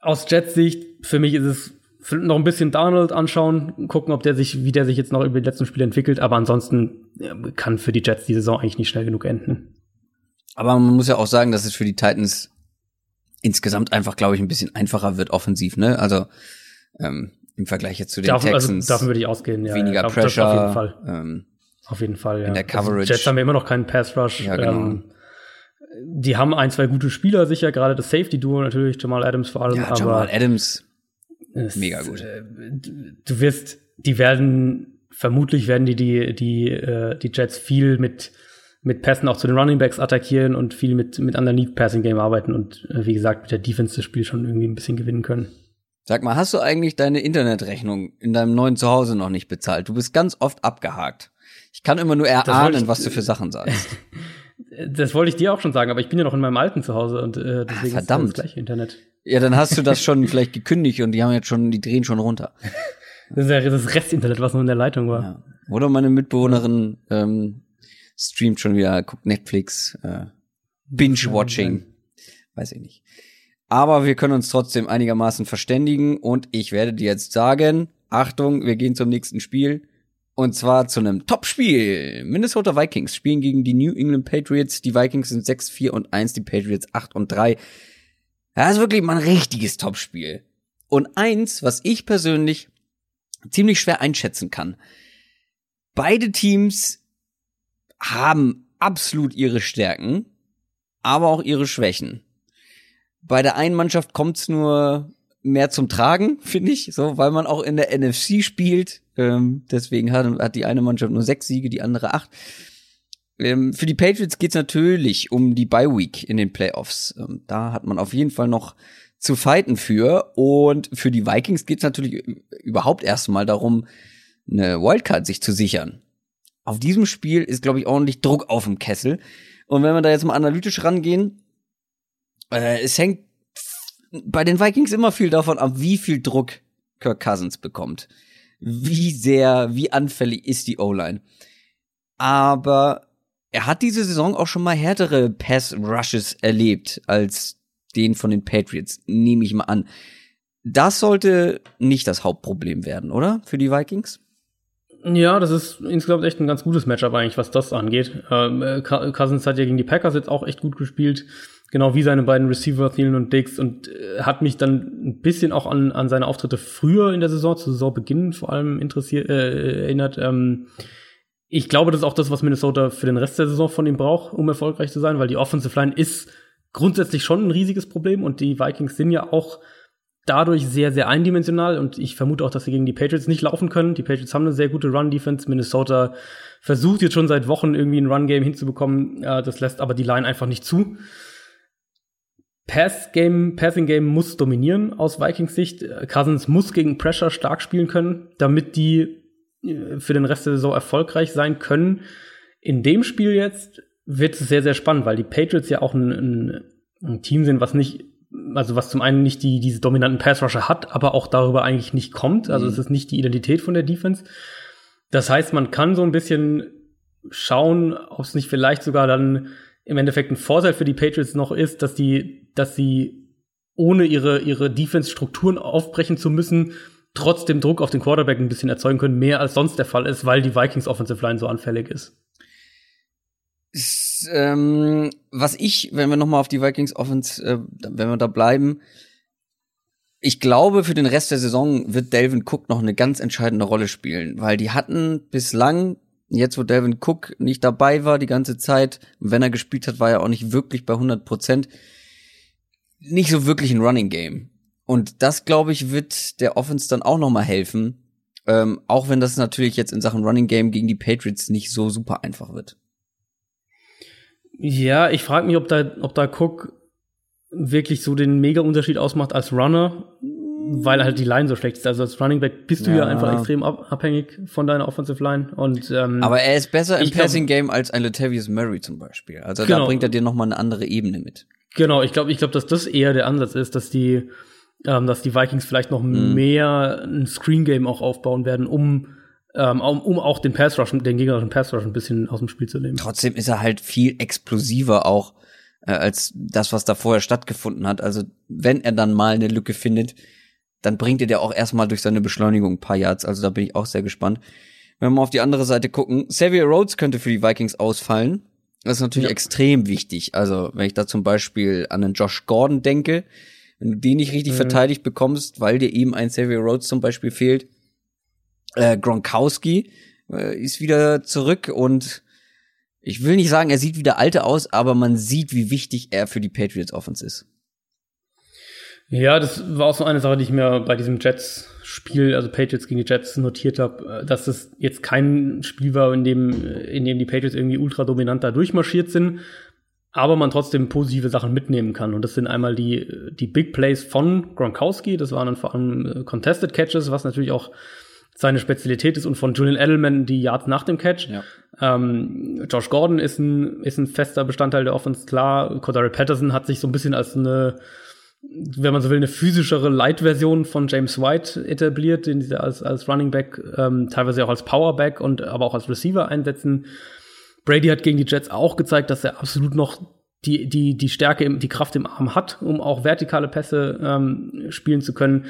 Aus Jets Sicht, für mich ist es noch ein bisschen Donald anschauen, gucken, ob der sich, wie der sich jetzt noch über die letzten Spiele entwickelt, aber ansonsten kann für die Jets die Saison eigentlich nicht schnell genug enden. Aber man muss ja auch sagen, dass es für die Titans insgesamt einfach, glaube ich, ein bisschen einfacher wird offensiv, ne? Also ähm, im Vergleich jetzt zu den davon, also Texans. Also, davon würde ich ausgehen, ja. Weniger ja, Pressure. auf jeden Fall. Ähm, auf jeden Fall, ja. In der Coverage. Also Jets haben ja immer noch keinen Pass Rush. Ja, genau. Ähm, die haben ein, zwei gute Spieler sicher, gerade das Safety-Duo natürlich, Jamal Adams vor allem. Ja, Jamal Adams. Mega gut. Äh, du wirst, die werden, vermutlich werden die, die, die, äh, die Jets viel mit, mit Pässen auch zu den Running Backs attackieren und viel mit, mit Underneath Passing Game arbeiten und äh, wie gesagt mit der Defense das Spiel schon irgendwie ein bisschen gewinnen können. Sag mal, hast du eigentlich deine Internetrechnung in deinem neuen Zuhause noch nicht bezahlt? Du bist ganz oft abgehakt. Ich kann immer nur erahnen, was du für Sachen sagst. das wollte ich dir auch schon sagen, aber ich bin ja noch in meinem alten Zuhause und äh, deswegen ah, verdammt. ist das gleiche Internet. Ja, dann hast du das schon vielleicht gekündigt und die haben jetzt schon, die drehen schon runter. Das ist ja das Restinternet, was noch in der Leitung war. Ja. Oder meine Mitbewohnerin ähm, streamt schon wieder, guckt Netflix, äh, Binge-Watching. Weiß ich nicht. Aber wir können uns trotzdem einigermaßen verständigen und ich werde dir jetzt sagen, Achtung, wir gehen zum nächsten Spiel. Und zwar zu einem Top-Spiel. Minnesota Vikings spielen gegen die New England Patriots. Die Vikings sind 6, 4 und 1, die Patriots 8 und 3. Das ist wirklich mal ein richtiges Top-Spiel. Und eins, was ich persönlich ziemlich schwer einschätzen kann. Beide Teams haben absolut ihre Stärken, aber auch ihre Schwächen. Bei der einen Mannschaft kommt's nur mehr zum Tragen, finde ich, so, weil man auch in der NFC spielt. Ähm, deswegen hat, hat die eine Mannschaft nur sechs Siege, die andere acht. Ähm, für die Patriots geht's natürlich um die Bye Week in den Playoffs. Ähm, da hat man auf jeden Fall noch zu fighten für. Und für die Vikings geht's natürlich überhaupt erstmal darum, eine Wildcard sich zu sichern. Auf diesem Spiel ist, glaube ich, ordentlich Druck auf dem Kessel. Und wenn wir da jetzt mal analytisch rangehen, es hängt bei den Vikings immer viel davon ab, wie viel Druck Kirk Cousins bekommt. Wie sehr, wie anfällig ist die O-Line. Aber er hat diese Saison auch schon mal härtere Pass-Rushes erlebt als den von den Patriots, nehme ich mal an. Das sollte nicht das Hauptproblem werden, oder? Für die Vikings? Ja, das ist insgesamt echt ein ganz gutes Matchup eigentlich, was das angeht. Ähm, äh, Cousins hat ja gegen die Packers jetzt auch echt gut gespielt genau wie seine beiden Receiver, Thielen und Dix und äh, hat mich dann ein bisschen auch an, an seine Auftritte früher in der Saison, zu Saisonbeginn vor allem interessiert, äh, erinnert. Ähm, ich glaube, das ist auch das, was Minnesota für den Rest der Saison von ihm braucht, um erfolgreich zu sein, weil die Offensive Line ist grundsätzlich schon ein riesiges Problem und die Vikings sind ja auch dadurch sehr, sehr eindimensional und ich vermute auch, dass sie gegen die Patriots nicht laufen können. Die Patriots haben eine sehr gute Run-Defense. Minnesota versucht jetzt schon seit Wochen irgendwie ein Run-Game hinzubekommen. Das lässt aber die Line einfach nicht zu. Pass-Game, Passing-Game muss dominieren aus Vikings Sicht. Cousins muss gegen Pressure stark spielen können, damit die äh, für den Rest der Saison erfolgreich sein können. In dem Spiel jetzt wird es sehr, sehr spannend, weil die Patriots ja auch ein, ein, ein Team sind, was nicht, also was zum einen nicht die, diese dominanten Pass-Rusher hat, aber auch darüber eigentlich nicht kommt. Also mhm. es ist nicht die Identität von der Defense. Das heißt, man kann so ein bisschen schauen, ob es nicht vielleicht sogar dann im Endeffekt ein Vorteil für die Patriots noch ist, dass die, dass sie ohne ihre, ihre Defense-Strukturen aufbrechen zu müssen, trotzdem Druck auf den Quarterback ein bisschen erzeugen können, mehr als sonst der Fall ist, weil die Vikings Offensive Line so anfällig ist. ist ähm, was ich, wenn wir nochmal auf die Vikings Offense, äh, wenn wir da bleiben, ich glaube, für den Rest der Saison wird Delvin Cook noch eine ganz entscheidende Rolle spielen, weil die hatten bislang Jetzt, wo Delvin Cook nicht dabei war die ganze Zeit, wenn er gespielt hat, war er auch nicht wirklich bei 100 Prozent. Nicht so wirklich ein Running Game. Und das, glaube ich, wird der Offense dann auch noch mal helfen. Ähm, auch wenn das natürlich jetzt in Sachen Running Game gegen die Patriots nicht so super einfach wird. Ja, ich frage mich, ob da, ob da Cook wirklich so den Mega-Unterschied ausmacht als Runner weil halt die Line so schlecht ist. Also als Running Back bist du ja, ja einfach extrem ab abhängig von deiner Offensive Line. Und, ähm, Aber er ist besser im Passing Game als ein Latavius Murray zum Beispiel. Also genau. da bringt er dir noch mal eine andere Ebene mit. Genau, ich glaube, ich glaube, dass das eher der Ansatz ist, dass die, ähm, dass die Vikings vielleicht noch mhm. mehr ein Screen Game auch aufbauen werden, um ähm, um, um auch den Pass Rush, den gegnerischen Pass Rush ein bisschen aus dem Spiel zu nehmen. Trotzdem ist er halt viel explosiver auch äh, als das, was da vorher stattgefunden hat. Also wenn er dann mal eine Lücke findet, dann bringt er dir auch erstmal durch seine Beschleunigung ein paar Yards. Also da bin ich auch sehr gespannt. Wenn wir mal auf die andere Seite gucken, Xavier Rhodes könnte für die Vikings ausfallen. Das ist natürlich ja. extrem wichtig. Also wenn ich da zum Beispiel an einen Josh Gordon denke, wenn du den nicht richtig mhm. verteidigt bekommst, weil dir eben ein Xavier Rhodes zum Beispiel fehlt, äh, Gronkowski äh, ist wieder zurück und ich will nicht sagen, er sieht wieder alte aus, aber man sieht, wie wichtig er für die Patriots Offense ist. Ja, das war auch so eine Sache, die ich mir bei diesem Jets Spiel, also Patriots gegen die Jets, notiert habe, äh, dass es jetzt kein Spiel war, in dem, in dem die Patriots irgendwie ultra dominant da durchmarschiert sind, aber man trotzdem positive Sachen mitnehmen kann. Und das sind einmal die, die Big Plays von Gronkowski, das waren dann vor allem äh, Contested Catches, was natürlich auch seine Spezialität ist und von Julian Edelman die Yards nach dem Catch. Ja. Ähm, Josh Gordon ist ein, ist ein fester Bestandteil der Offense, klar. Cordero Patterson hat sich so ein bisschen als eine, wenn man so will, eine physischere Light-Version von James White etabliert, den sie als, als Running Back, ähm, teilweise auch als Powerback und aber auch als Receiver einsetzen. Brady hat gegen die Jets auch gezeigt, dass er absolut noch die, die, die Stärke, die Kraft im Arm hat, um auch vertikale Pässe ähm, spielen zu können.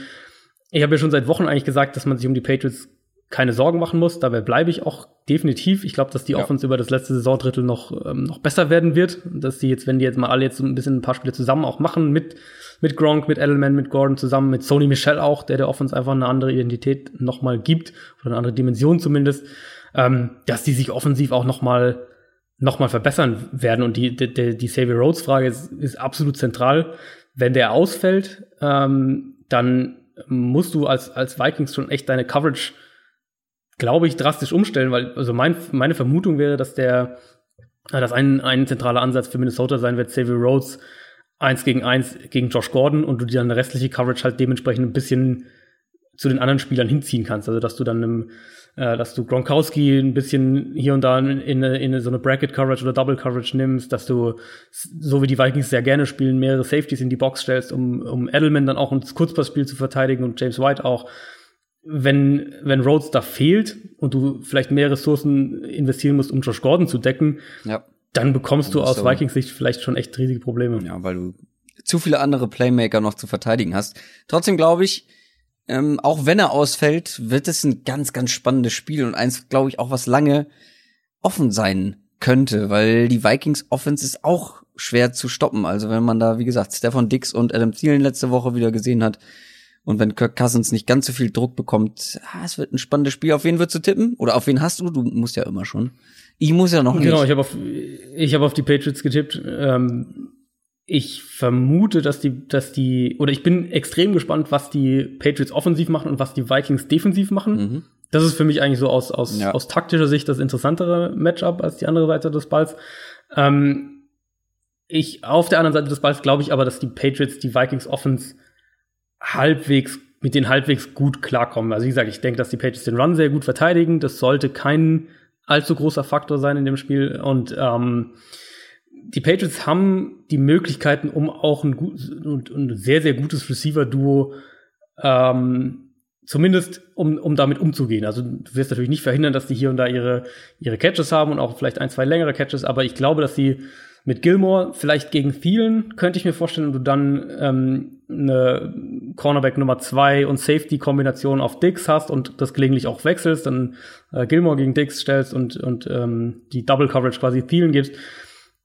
Ich habe ja schon seit Wochen eigentlich gesagt, dass man sich um die Patriots keine Sorgen machen muss. Dabei bleibe ich auch definitiv. Ich glaube, dass die ja. Offense über das letzte Saisondrittel noch, ähm, noch besser werden wird. Dass die jetzt, wenn die jetzt mal alle jetzt ein bisschen ein paar Spiele zusammen auch machen, mit, mit Gronk, mit Edelman, mit Gordon zusammen, mit Sony Michel auch, der der Offense einfach eine andere Identität nochmal gibt, oder eine andere Dimension zumindest, ähm, dass die sich offensiv auch nochmal noch mal verbessern werden. Und die, die, die Xavier Rhodes Frage ist, ist absolut zentral. Wenn der ausfällt, ähm, dann musst du als, als Vikings schon echt deine Coverage, glaube ich, drastisch umstellen, weil, also mein, meine Vermutung wäre, dass der, dass ein, ein zentraler Ansatz für Minnesota sein wird, Xavier Rhodes eins gegen eins gegen Josh Gordon und du dir dann restliche Coverage halt dementsprechend ein bisschen zu den anderen Spielern hinziehen kannst. Also dass du dann einem äh, dass du Gronkowski ein bisschen hier und da in, in, in so eine Bracket-Coverage oder Double-Coverage nimmst, dass du, so wie die Vikings sehr gerne spielen, mehrere Safeties in die Box stellst, um, um Edelman dann auch ins Kurzpassspiel zu verteidigen und James White auch. Wenn, wenn Rhodes da fehlt und du vielleicht mehr Ressourcen investieren musst, um Josh Gordon zu decken, ja. dann bekommst du aus so. Vikings Sicht vielleicht schon echt riesige Probleme. Ja, weil du zu viele andere Playmaker noch zu verteidigen hast. Trotzdem glaube ich, ähm, auch wenn er ausfällt, wird es ein ganz, ganz spannendes Spiel und eins, glaube ich, auch was lange offen sein könnte, weil die Vikings Offense ist auch schwer zu stoppen. Also wenn man da, wie gesagt, Stefan Dix und Adam Thielen letzte Woche wieder gesehen hat und wenn Kirk Cousins nicht ganz so viel Druck bekommt, ah, es wird ein spannendes Spiel. Auf wen würdest du tippen? Oder auf wen hast du? Du musst ja immer schon. Ich muss ja noch genau, nicht. Genau, ich habe auf, ich hab auf die Patriots getippt. Ähm, ich vermute, dass die, dass die, oder ich bin extrem gespannt, was die Patriots offensiv machen und was die Vikings defensiv machen. Mhm. Das ist für mich eigentlich so aus, aus, ja. aus taktischer Sicht das interessantere Matchup als die andere Seite des Balls. Ähm, ich, auf der anderen Seite des Balls glaube ich aber, dass die Patriots die Vikings Offense halbwegs, mit den halbwegs gut klarkommen. Also wie gesagt, ich denke, dass die Patriots den Run sehr gut verteidigen. Das sollte kein allzu großer Faktor sein in dem Spiel. Und ähm, die Patriots haben die Möglichkeiten, um auch ein, gut, ein sehr, sehr gutes Receiver-Duo ähm, zumindest um, um damit umzugehen. Also du wirst natürlich nicht verhindern, dass die hier und da ihre, ihre Catches haben und auch vielleicht ein, zwei längere Catches, aber ich glaube, dass sie mit Gilmore vielleicht gegen Thielen, könnte ich mir vorstellen, du dann ähm, eine Cornerback Nummer zwei und Safety-Kombination auf Dix hast und das gelegentlich auch wechselst, dann äh, Gilmore gegen Dix stellst und, und ähm, die Double Coverage quasi Thielen gibst,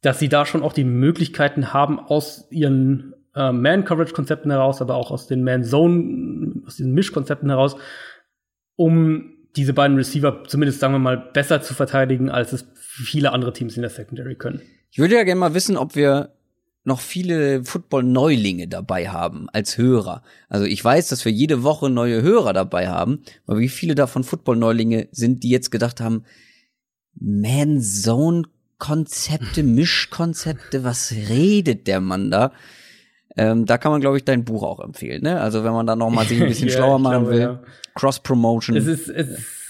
dass sie da schon auch die Möglichkeiten haben, aus ihren äh, Man-Coverage-Konzepten heraus, aber auch aus den Man-Zone, aus den Misch-Konzepten heraus, um diese beiden Receiver zumindest, sagen wir mal, besser zu verteidigen, als es viele andere Teams in der Secondary können. Ich würde ja gerne mal wissen, ob wir noch viele Football-Neulinge dabei haben als Hörer. Also ich weiß, dass wir jede Woche neue Hörer dabei haben, aber wie viele davon Football-Neulinge sind, die jetzt gedacht haben, Man-Zone Konzepte, Mischkonzepte, was redet der Mann da? Ähm, da kann man, glaube ich, dein Buch auch empfehlen. Ne? Also wenn man da noch mal sich ein bisschen ja, schlauer machen glaube, will, ja. Cross-Promotion. Es ist, es ist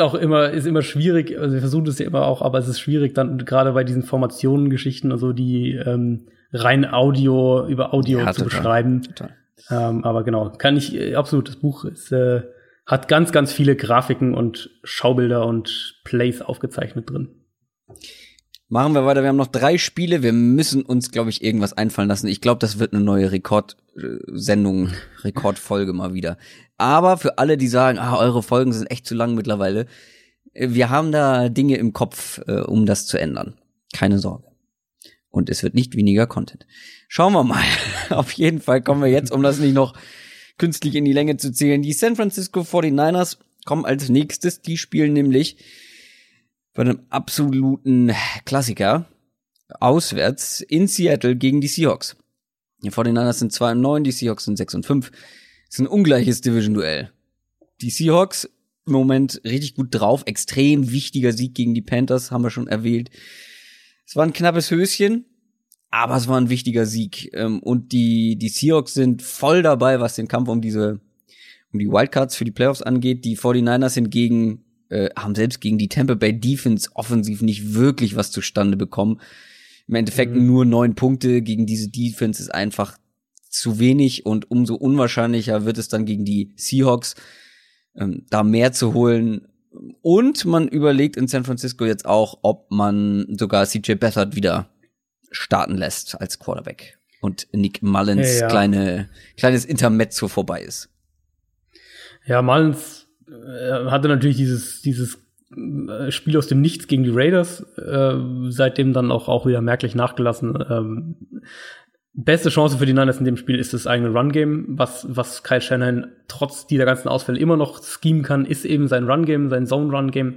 auch immer, ist immer schwierig, also wir versuchen es ja immer auch, aber es ist schwierig dann gerade bei diesen Formationengeschichten, also die ähm, rein Audio über Audio ja, zu total, beschreiben. Total. Ähm, aber genau, kann ich äh, absolut, das Buch ist, äh, hat ganz, ganz viele Grafiken und Schaubilder und Plays aufgezeichnet drin. Machen wir weiter. Wir haben noch drei Spiele. Wir müssen uns, glaube ich, irgendwas einfallen lassen. Ich glaube, das wird eine neue Rekordsendung, Rekordfolge mal wieder. Aber für alle, die sagen, ah, eure Folgen sind echt zu lang mittlerweile, äh, wir haben da Dinge im Kopf, äh, um das zu ändern. Keine Sorge. Und es wird nicht weniger Content. Schauen wir mal. Auf jeden Fall kommen wir jetzt, um das nicht noch künstlich in die Länge zu zählen. Die San Francisco 49ers kommen als nächstes. Die spielen nämlich bei einem absoluten Klassiker auswärts in Seattle gegen die Seahawks. Die 49ers sind 2 und 9, die Seahawks sind 6 und 5. Das ist ein ungleiches Division-Duell. die Seahawks im Moment richtig gut drauf. Extrem wichtiger Sieg gegen die Panthers, haben wir schon erwähnt. Es war ein knappes Höschen, aber es war ein wichtiger Sieg. Ähm, und die, die Seahawks sind voll dabei, was den Kampf um diese, um die Wildcards für die Playoffs angeht. Die 49ers hingegen äh, haben selbst gegen die Tampa Bay Defense offensiv nicht wirklich was zustande bekommen. Im Endeffekt mhm. nur neun Punkte gegen diese Defense ist einfach zu wenig und umso unwahrscheinlicher wird es dann gegen die Seahawks, ähm, da mehr zu holen. Und man überlegt in San Francisco jetzt auch, ob man sogar CJ Beathard wieder starten lässt als Quarterback und Nick Mullins ja, ja. kleine kleines Intermezzo vorbei ist. Ja, Mullins hatte natürlich dieses dieses äh, Spiel aus dem Nichts gegen die Raiders, äh, seitdem dann auch auch wieder merklich nachgelassen. Ähm, beste Chance für die Niners in dem Spiel ist das eigene Run-Game. Was, was Kyle Shanahan trotz dieser ganzen Ausfälle immer noch schemen kann, ist eben sein Run-Game, sein Zone-Run-Game.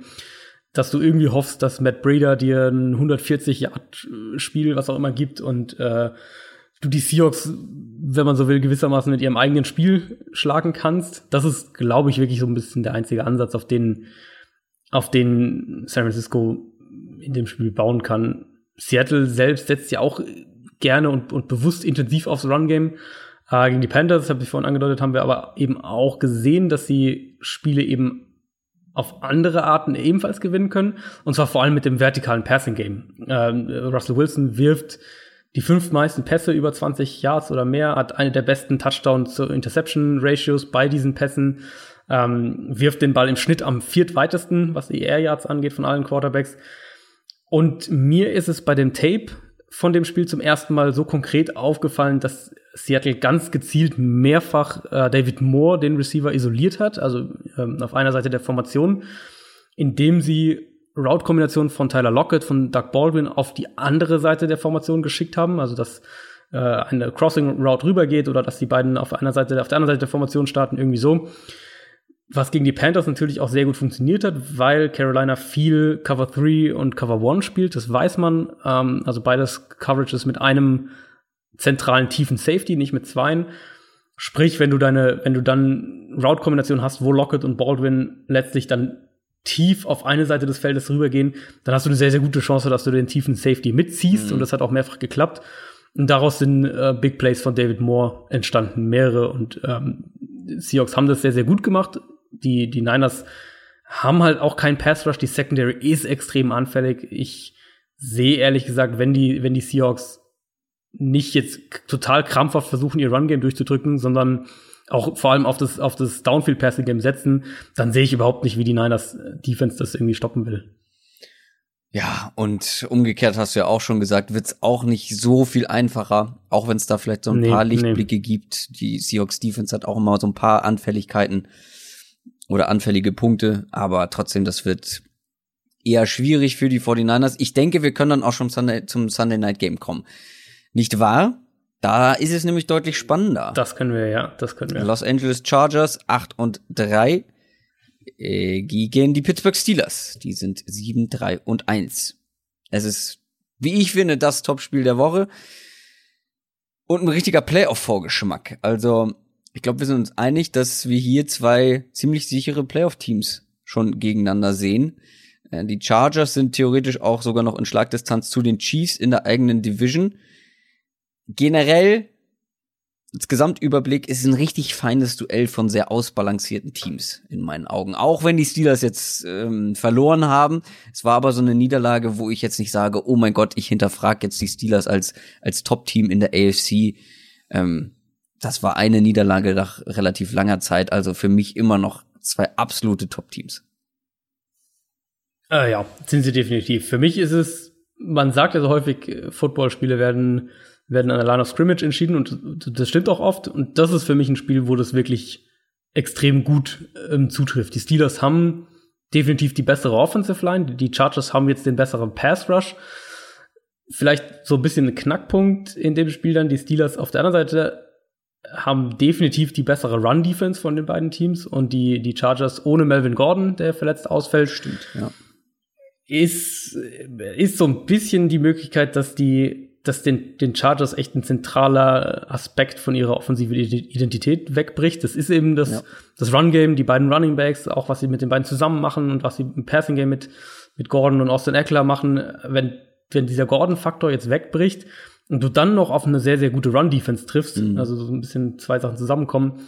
Dass du irgendwie hoffst, dass Matt Breeder dir ein 140-Yard-Spiel, was auch immer gibt und äh, du die Seahawks, wenn man so will, gewissermaßen mit ihrem eigenen Spiel schlagen kannst. Das ist, glaube ich, wirklich so ein bisschen der einzige Ansatz, auf den, auf den San Francisco in dem Spiel bauen kann. Seattle selbst setzt ja auch gerne und, und bewusst intensiv aufs Run-Game. Äh, gegen die Panthers, das habe ich vorhin angedeutet, haben wir aber eben auch gesehen, dass sie Spiele eben auf andere Arten ebenfalls gewinnen können. Und zwar vor allem mit dem vertikalen Passing-Game. Ähm, Russell Wilson wirft die fünf meisten Pässe über 20 Yards oder mehr, hat eine der besten Touchdown-to-Interception-Ratios bei diesen Pässen, ähm, wirft den Ball im Schnitt am viertweitesten, was die Air Yards angeht von allen Quarterbacks. Und mir ist es bei dem Tape von dem Spiel zum ersten Mal so konkret aufgefallen, dass Seattle ganz gezielt mehrfach äh, David Moore, den Receiver, isoliert hat, also ähm, auf einer Seite der Formation, indem sie Route-Kombinationen von Tyler Lockett, von Doug Baldwin auf die andere Seite der Formation geschickt haben, also dass äh, eine Crossing-Route rübergeht oder dass die beiden auf einer Seite, auf der anderen Seite der Formation starten, irgendwie so was gegen die Panthers natürlich auch sehr gut funktioniert hat, weil Carolina viel Cover 3 und Cover 1 spielt, das weiß man. Ähm, also beides Coverages mit einem zentralen tiefen Safety, nicht mit zweien. Sprich, wenn du deine, wenn du dann Route-Kombination hast, wo Lockett und Baldwin letztlich dann tief auf eine Seite des Feldes rübergehen, dann hast du eine sehr, sehr gute Chance, dass du den tiefen Safety mitziehst. Mhm. Und das hat auch mehrfach geklappt. Und daraus sind äh, Big Plays von David Moore entstanden, mehrere. Und ähm, Seahawks haben das sehr, sehr gut gemacht die, die Niners haben halt auch keinen Pass Rush. Die Secondary ist extrem anfällig. Ich sehe ehrlich gesagt, wenn die, wenn die Seahawks nicht jetzt total krampfhaft versuchen, ihr Run-Game durchzudrücken, sondern auch vor allem auf das, auf das Downfield-Passing-Game setzen, dann sehe ich überhaupt nicht, wie die Niners Defense das irgendwie stoppen will. Ja, und umgekehrt hast du ja auch schon gesagt, wird's auch nicht so viel einfacher, auch wenn es da vielleicht so ein nee, paar Lichtblicke nee. gibt. Die Seahawks Defense hat auch immer so ein paar Anfälligkeiten oder anfällige Punkte, aber trotzdem, das wird eher schwierig für die 49ers. Ich denke, wir können dann auch schon Sunday, zum Sunday Night Game kommen. Nicht wahr? Da ist es nämlich deutlich spannender. Das können wir, ja, das können wir. Los Angeles Chargers 8 und 3 äh, gegen die Pittsburgh Steelers. Die sind 7, 3 und 1. Es ist, wie ich finde, das Topspiel der Woche. Und ein richtiger Playoff-Vorgeschmack. Also, ich glaube, wir sind uns einig, dass wir hier zwei ziemlich sichere Playoff-Teams schon gegeneinander sehen. Äh, die Chargers sind theoretisch auch sogar noch in Schlagdistanz zu den Chiefs in der eigenen Division. Generell, als Gesamtüberblick, ist ein richtig feines Duell von sehr ausbalancierten Teams in meinen Augen. Auch wenn die Steelers jetzt ähm, verloren haben. Es war aber so eine Niederlage, wo ich jetzt nicht sage, oh mein Gott, ich hinterfrage jetzt die Steelers als, als Top-Team in der AFC. Ähm, das war eine Niederlage nach relativ langer Zeit. Also für mich immer noch zwei absolute Top-Teams. Äh, ja, sind sie definitiv. Für mich ist es, man sagt ja so häufig, Footballspiele werden, werden an der Line of Scrimmage entschieden und das stimmt auch oft. Und das ist für mich ein Spiel, wo das wirklich extrem gut ähm, zutrifft. Die Steelers haben definitiv die bessere Offensive Line. Die Chargers haben jetzt den besseren Pass Rush. Vielleicht so ein bisschen ein Knackpunkt in dem Spiel dann. Die Steelers auf der anderen Seite haben definitiv die bessere Run-Defense von den beiden Teams und die, die Chargers ohne Melvin Gordon, der verletzt ausfällt. Stimmt, ja. Ist, ist so ein bisschen die Möglichkeit, dass die, dass den, den Chargers echt ein zentraler Aspekt von ihrer offensiven Identität wegbricht. Das ist eben das, ja. das Run-Game, die beiden Running Backs, auch was sie mit den beiden zusammen machen und was sie im Passing-Game mit, mit Gordon und Austin Eckler machen. Wenn, wenn dieser Gordon-Faktor jetzt wegbricht und du dann noch auf eine sehr, sehr gute Run-Defense triffst, mhm. also so ein bisschen zwei Sachen zusammenkommen,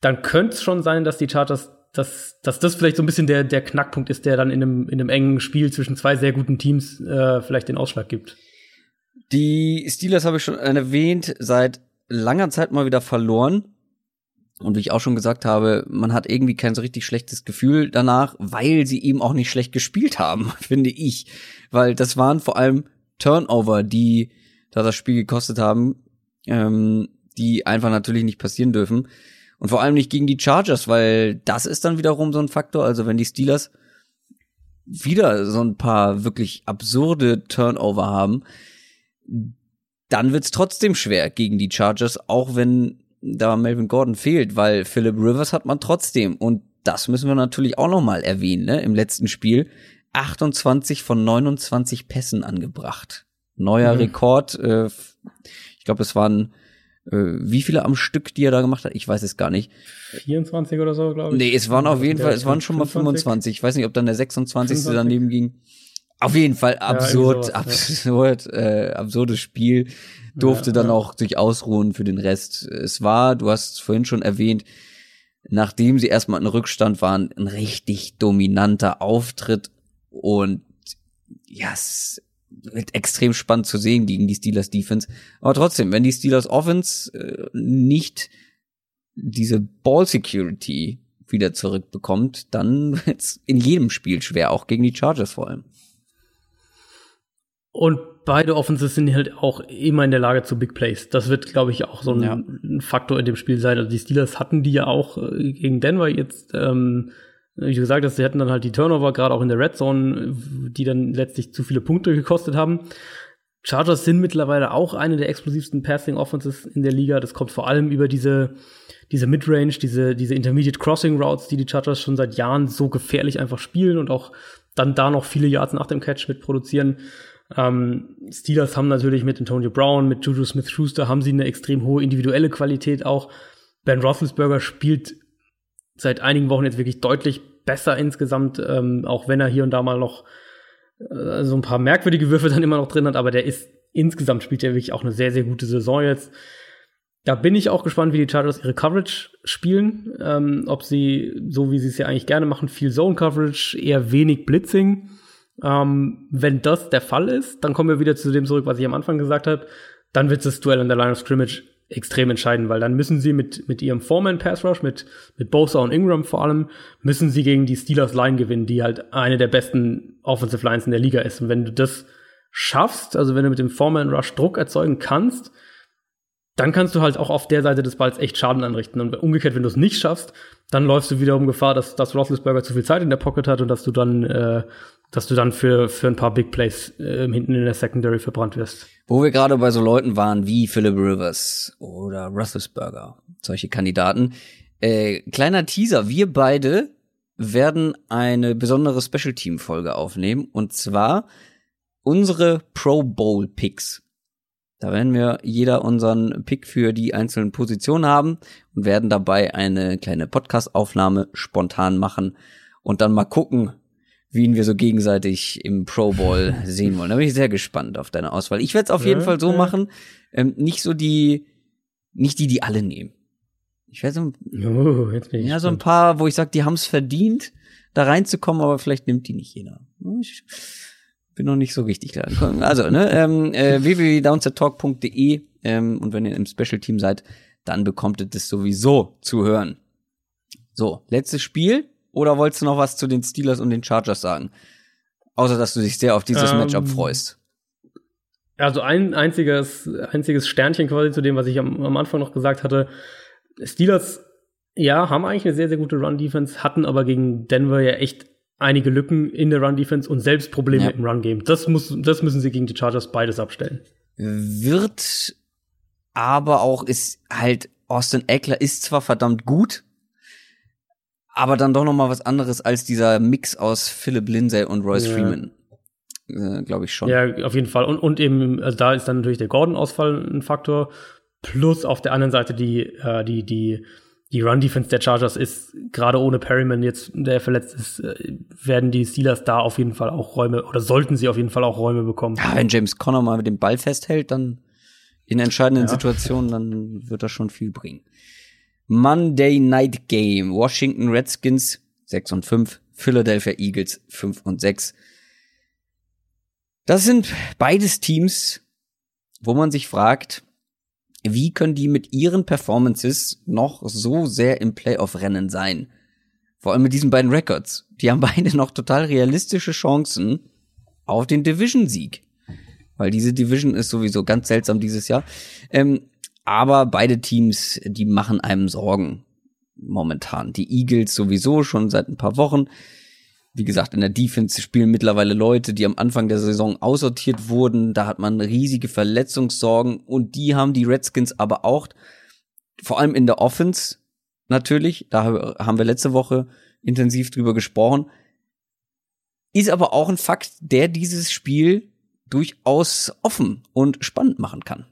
dann könnte es schon sein, dass die Chargers dass, dass das vielleicht so ein bisschen der, der Knackpunkt ist, der dann in einem, in einem engen Spiel zwischen zwei sehr guten Teams äh, vielleicht den Ausschlag gibt. Die Steelers habe ich schon erwähnt, seit langer Zeit mal wieder verloren. Und wie ich auch schon gesagt habe, man hat irgendwie kein so richtig schlechtes Gefühl danach, weil sie eben auch nicht schlecht gespielt haben, finde ich. Weil das waren vor allem Turnover, die da das Spiel gekostet haben, ähm, die einfach natürlich nicht passieren dürfen. Und vor allem nicht gegen die Chargers, weil das ist dann wiederum so ein Faktor. Also wenn die Steelers wieder so ein paar wirklich absurde Turnover haben, dann wird's trotzdem schwer gegen die Chargers, auch wenn da Melvin Gordon fehlt, weil Philip Rivers hat man trotzdem. Und das müssen wir natürlich auch noch mal erwähnen, ne? Im letzten Spiel 28 von 29 Pässen angebracht. Neuer mhm. Rekord. Äh, ich glaube, es waren äh, wie viele am Stück, die er da gemacht hat? Ich weiß es gar nicht. 24 oder so, glaube ich. Nee, es waren auf jeden Fall, es waren schon 25. mal 25. Ich weiß nicht, ob dann der 26. 25. daneben ging. Auf jeden Fall absurd, ja, absurd, ja. äh, absurdes Spiel. Durfte ja, dann auch sich ausruhen für den Rest. Es war, du hast vorhin schon erwähnt, nachdem sie erstmal in Rückstand waren, ein richtig dominanter Auftritt und ja, es wird extrem spannend zu sehen gegen die Steelers Defense. Aber trotzdem, wenn die Steelers Offense äh, nicht diese Ball Security wieder zurückbekommt, dann wird's in jedem Spiel schwer, auch gegen die Chargers vor allem. Und beide Offenses sind halt auch immer in der Lage zu Big Plays. Das wird, glaube ich, auch so ein, ja. Faktor in dem Spiel sein. Also die Steelers hatten die ja auch äh, gegen Denver jetzt, ähm, wie gesagt, dass sie hatten dann halt die Turnover, gerade auch in der Red Zone, die dann letztlich zu viele Punkte gekostet haben. Chargers sind mittlerweile auch eine der explosivsten Passing Offenses in der Liga. Das kommt vor allem über diese, diese Midrange, diese, diese Intermediate Crossing Routes, die die Chargers schon seit Jahren so gefährlich einfach spielen und auch dann da noch viele Yards nach dem Catch mit produzieren. Ähm, Steelers haben natürlich mit Antonio Brown, mit Juju Smith-Schuster haben sie eine extrem hohe individuelle Qualität auch. Ben Roethlisberger spielt seit einigen Wochen jetzt wirklich deutlich besser insgesamt, ähm, auch wenn er hier und da mal noch äh, so ein paar merkwürdige Würfe dann immer noch drin hat, aber der ist insgesamt spielt er wirklich auch eine sehr, sehr gute Saison jetzt. Da bin ich auch gespannt, wie die Chargers ihre Coverage spielen. Ähm, ob sie, so wie sie es ja eigentlich gerne machen, viel Zone Coverage, eher wenig Blitzing. Ähm, wenn das der Fall ist, dann kommen wir wieder zu dem zurück, was ich am Anfang gesagt habe. Dann wird das Duell an der Line of Scrimmage extrem entscheidend, weil dann müssen sie mit, mit ihrem Foreman Pass Rush, mit, mit Bosa und Ingram vor allem, müssen sie gegen die Steelers Line gewinnen, die halt eine der besten Offensive Lines in der Liga ist. Und wenn du das schaffst, also wenn du mit dem Foreman Rush Druck erzeugen kannst, dann kannst du halt auch auf der Seite des Balls echt Schaden anrichten. Und umgekehrt, wenn du es nicht schaffst, dann läufst du wiederum Gefahr, dass, dass Roethlisberger zu viel Zeit in der Pocket hat und dass du dann äh, dass du dann für, für ein paar Big Plays äh, hinten in der Secondary verbrannt wirst. Wo wir gerade bei so Leuten waren wie Philip Rivers oder Roethlisberger, solche Kandidaten. Äh, kleiner Teaser, wir beide werden eine besondere Special Team Folge aufnehmen und zwar unsere Pro Bowl Picks. Da werden wir jeder unseren Pick für die einzelnen Positionen haben und werden dabei eine kleine Podcast Aufnahme spontan machen und dann mal gucken, wen wir so gegenseitig im Pro Bowl sehen wollen. Da bin ich sehr gespannt auf deine Auswahl. Ich werde es auf jeden Fall so machen, ähm, nicht so die, nicht die, die alle nehmen. Ich werde so, oh, ja, gespannt. so ein paar, wo ich sage, die haben es verdient, da reinzukommen, aber vielleicht nimmt die nicht jeder. Ich bin noch nicht so richtig klar. Also, ne, ähm, äh, www.downsettalk.de ähm, und wenn ihr im Special Team seid, dann bekommt ihr das sowieso zu hören. So, letztes Spiel. Oder wolltest du noch was zu den Steelers und den Chargers sagen? Außer, dass du dich sehr auf dieses ähm, Matchup freust. Also ein einziges, einziges Sternchen quasi zu dem, was ich am, am Anfang noch gesagt hatte. Steelers, ja, haben eigentlich eine sehr, sehr gute Run-Defense, hatten aber gegen Denver ja echt einige Lücken in der Run-Defense und selbst Probleme ja. im Run-Game. Das, muss, das müssen sie gegen die Chargers beides abstellen. Wird aber auch ist halt Austin Eckler ist zwar verdammt gut, aber dann doch noch mal was anderes als dieser Mix aus Philip Lindsay und Royce ja. Freeman. äh, glaube ich schon. Ja, auf jeden Fall. Und, und eben, also da ist dann natürlich der Gordon-Ausfall ein Faktor. Plus auf der anderen Seite die, äh, die, die, die Run-Defense der Chargers ist gerade ohne Perryman jetzt, der verletzt ist, äh, werden die Steelers da auf jeden Fall auch Räume oder sollten sie auf jeden Fall auch Räume bekommen. Ja, wenn James Conner mal mit dem Ball festhält, dann in entscheidenden ja. Situationen, dann wird das schon viel bringen. Monday Night Game. Washington Redskins 6 und 5, Philadelphia Eagles 5 und 6. Das sind beides Teams, wo man sich fragt, wie können die mit ihren Performances noch so sehr im Playoff-Rennen sein? Vor allem mit diesen beiden Records. Die haben beide noch total realistische Chancen auf den Division-Sieg. Weil diese Division ist sowieso ganz seltsam dieses Jahr. Ähm, aber beide Teams, die machen einem Sorgen momentan. Die Eagles sowieso schon seit ein paar Wochen. Wie gesagt, in der Defense spielen mittlerweile Leute, die am Anfang der Saison aussortiert wurden. Da hat man riesige Verletzungssorgen und die haben die Redskins aber auch, vor allem in der Offense natürlich. Da haben wir letzte Woche intensiv drüber gesprochen. Ist aber auch ein Fakt, der dieses Spiel durchaus offen und spannend machen kann.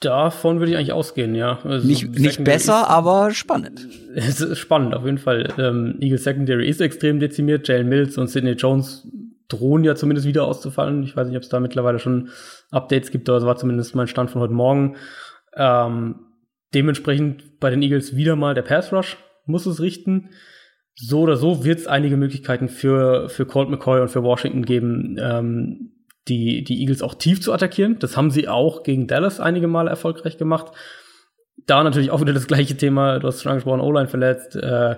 Davon würde ich eigentlich ausgehen, ja. Also nicht, nicht besser, aber spannend. Es ist spannend, auf jeden Fall. Ähm, Eagles Secondary ist extrem dezimiert. Jalen Mills und Sidney Jones drohen ja zumindest wieder auszufallen. Ich weiß nicht, ob es da mittlerweile schon Updates gibt, aber das war zumindest mein Stand von heute Morgen. Ähm, dementsprechend bei den Eagles wieder mal der Pass Rush muss es richten. So oder so wird es einige Möglichkeiten für, für Colt McCoy und für Washington geben, ähm, die, die Eagles auch tief zu attackieren. Das haben sie auch gegen Dallas einige Male erfolgreich gemacht. Da natürlich auch wieder das gleiche Thema. Du hast schon angesprochen, O-Line verletzt. Äh,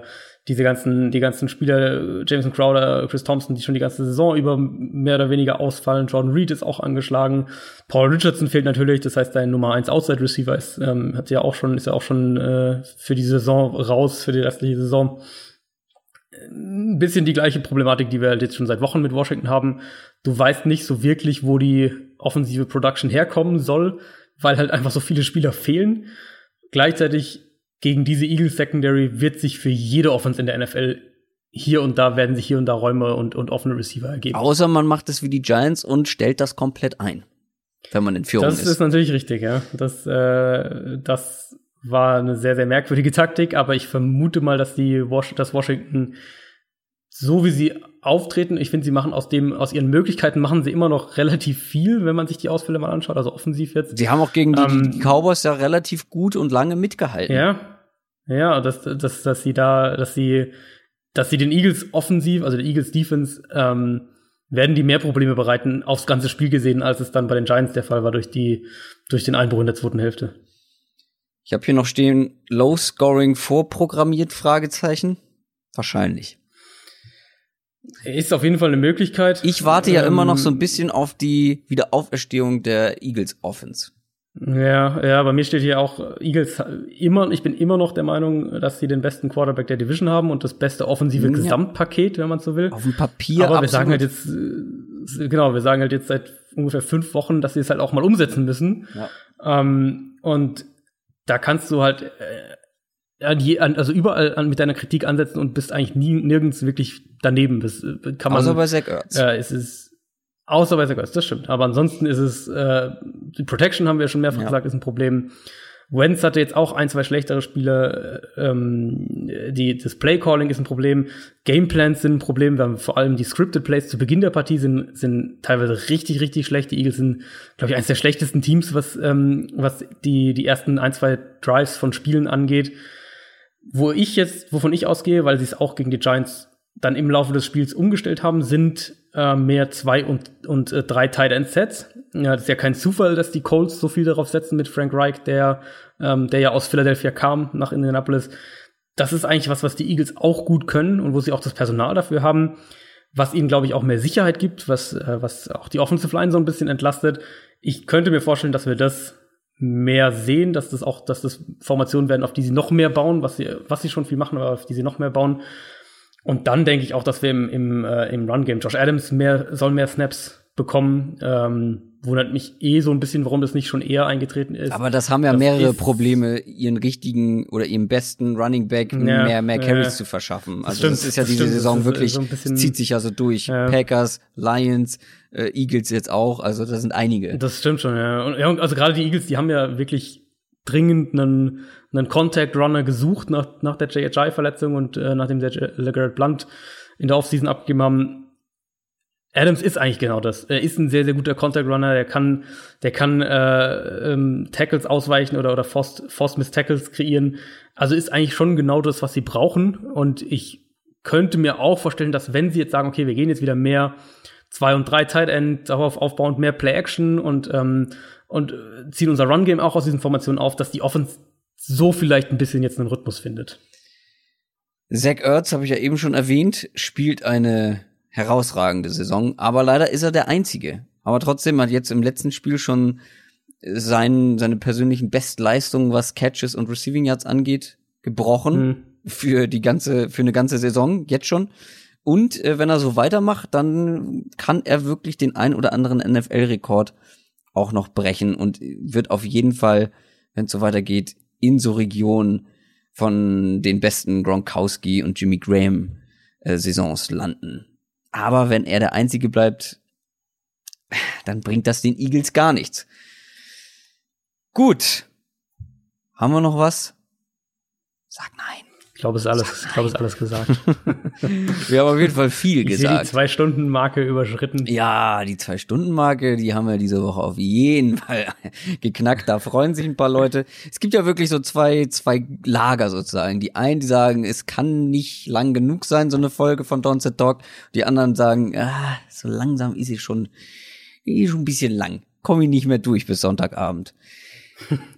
diese ganzen, die ganzen Spieler, Jameson Crowder, Chris Thompson, die schon die ganze Saison über mehr oder weniger ausfallen. Jordan Reed ist auch angeschlagen. Paul Richardson fehlt natürlich. Das heißt, dein Nummer 1 Outside Receiver ist, ähm, hat ja auch schon, ist ja auch schon äh, für die Saison raus, für die restliche Saison ein bisschen die gleiche Problematik, die wir halt jetzt schon seit Wochen mit Washington haben. Du weißt nicht so wirklich, wo die offensive Production herkommen soll, weil halt einfach so viele Spieler fehlen. Gleichzeitig gegen diese Eagles Secondary wird sich für jede Offense in der NFL hier und da werden sich hier und da Räume und, und offene Receiver ergeben. Außer man macht es wie die Giants und stellt das komplett ein, wenn man in Führung das ist. Das ist natürlich richtig, ja. Das, äh, das war eine sehr, sehr merkwürdige Taktik, aber ich vermute mal, dass die Was dass Washington so wie sie auftreten, ich finde, sie machen aus dem, aus ihren Möglichkeiten machen sie immer noch relativ viel, wenn man sich die Ausfälle mal anschaut, also offensiv jetzt. Sie haben auch gegen die, ähm, die Cowboys ja relativ gut und lange mitgehalten. Ja. Ja, dass, dass, dass sie da, dass sie, dass sie den Eagles offensiv, also der Eagles Defense, ähm, werden die mehr Probleme bereiten aufs ganze Spiel gesehen, als es dann bei den Giants der Fall war durch die, durch den Einbruch in der zweiten Hälfte. Ich habe hier noch stehen, Low Scoring vorprogrammiert, Fragezeichen. Wahrscheinlich. Ist auf jeden Fall eine Möglichkeit. Ich warte ja ähm, immer noch so ein bisschen auf die Wiederauferstehung der Eagles Offense. Ja, ja, bei mir steht hier auch Eagles immer, ich bin immer noch der Meinung, dass sie den besten Quarterback der Division haben und das beste offensive ja. Gesamtpaket, wenn man so will. Auf dem Papier. Aber absolut. wir sagen halt jetzt, äh, genau, wir sagen halt jetzt seit ungefähr fünf Wochen, dass sie es halt auch mal umsetzen müssen. Ja. Ähm, und da kannst du halt äh, an je, an, also überall an, mit deiner Kritik ansetzen und bist eigentlich nie nirgends wirklich daneben. Das äh, kann man. Außer bei Zach Ertz. Äh, es ist außer bei Zach Ertz, das stimmt. Aber ansonsten ist es äh, die Protection haben wir schon mehrfach ja. gesagt, ist ein Problem. Wentz hatte jetzt auch ein, zwei schlechtere Spiele. Ähm, die, das Playcalling ist ein Problem. Gameplans sind ein Problem. Wir haben vor allem die Scripted Plays zu Beginn der Partie sind, sind teilweise richtig, richtig schlecht. Die Eagles sind, glaube ich, eines der schlechtesten Teams, was, ähm, was die, die ersten ein, zwei Drives von Spielen angeht. Wo ich jetzt, wovon ich ausgehe, weil sie es auch gegen die Giants dann im Laufe des Spiels umgestellt haben, sind äh, mehr zwei und, und äh, drei Tight End Sets. Ja, das ist ja kein Zufall, dass die Colts so viel darauf setzen mit Frank Reich, der, ähm, der ja aus Philadelphia kam nach Indianapolis. Das ist eigentlich was, was die Eagles auch gut können und wo sie auch das Personal dafür haben, was ihnen, glaube ich, auch mehr Sicherheit gibt, was, äh, was auch die Offensive Line so ein bisschen entlastet. Ich könnte mir vorstellen, dass wir das mehr sehen, dass das auch, dass das Formationen werden, auf die sie noch mehr bauen, was sie, was sie schon viel machen, aber auf die sie noch mehr bauen. Und dann denke ich auch, dass wir im, im, äh, im Run-Game, Josh Adams mehr, soll mehr Snaps bekommen. Ähm, wundert mich eh so ein bisschen, warum das nicht schon eher eingetreten ist. Aber das haben ja mehrere Probleme, ihren richtigen oder ihrem besten Running Back ja, mehr, mehr Carries ja. zu verschaffen. Also das, stimmt, das ist ja das diese stimmt, Saison wirklich, so zieht sich ja so durch. Ja. Packers, Lions, äh, Eagles jetzt auch, also da sind einige. Das stimmt schon, ja. Und, ja, also gerade die Eagles, die haben ja wirklich dringend einen, einen Contact Runner gesucht nach, nach der JHI-Verletzung und äh, nachdem der LeGarrette Blunt in der Offseason abgegeben haben, Adams ist eigentlich genau das. Er ist ein sehr, sehr guter Contact Runner. Der kann, der kann äh, ähm, Tackles ausweichen oder, oder Forced, Forced Miss Tackles kreieren. Also ist eigentlich schon genau das, was sie brauchen. Und ich könnte mir auch vorstellen, dass wenn sie jetzt sagen, okay, wir gehen jetzt wieder mehr zwei und drei Tight End darauf aufbauend, mehr Play Action und, ähm, und ziehen unser Run Game auch aus diesen Formationen auf, dass die Offense so vielleicht ein bisschen jetzt einen Rhythmus findet. Zach Ertz, habe ich ja eben schon erwähnt, spielt eine herausragende Saison, aber leider ist er der Einzige. Aber trotzdem hat jetzt im letzten Spiel schon sein, seine persönlichen Bestleistungen, was Catches und Receiving Yards angeht, gebrochen mhm. für die ganze, für eine ganze Saison, jetzt schon. Und äh, wenn er so weitermacht, dann kann er wirklich den ein oder anderen NFL-Rekord auch noch brechen und wird auf jeden Fall, wenn es so weitergeht, in so Regionen von den besten Gronkowski und Jimmy Graham äh, Saisons landen. Aber wenn er der Einzige bleibt, dann bringt das den Eagles gar nichts. Gut. Haben wir noch was? Sag nein. Ich glaube, es ist alles, ich glaube, es ist alles gesagt. wir haben auf jeden Fall viel ich gesagt. die Zwei-Stunden-Marke überschritten. Ja, die Zwei-Stunden-Marke, die haben wir diese Woche auf jeden Fall geknackt. Da freuen sich ein paar Leute. Es gibt ja wirklich so zwei, zwei Lager sozusagen. Die einen, die sagen, es kann nicht lang genug sein, so eine Folge von Don't Set Dog. Die anderen sagen, ah, so langsam ist sie schon, ist schon ein bisschen lang. Komme ich nicht mehr durch bis Sonntagabend.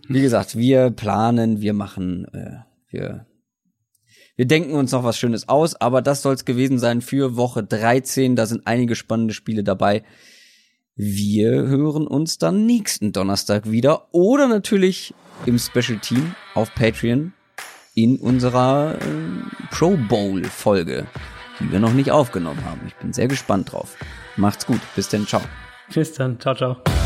Wie gesagt, wir planen, wir machen, äh, wir wir denken uns noch was Schönes aus, aber das soll es gewesen sein für Woche 13. Da sind einige spannende Spiele dabei. Wir hören uns dann nächsten Donnerstag wieder oder natürlich im Special Team auf Patreon in unserer äh, Pro Bowl Folge, die wir noch nicht aufgenommen haben. Ich bin sehr gespannt drauf. Macht's gut. Bis dann. Ciao. Bis dann. Ciao, ciao.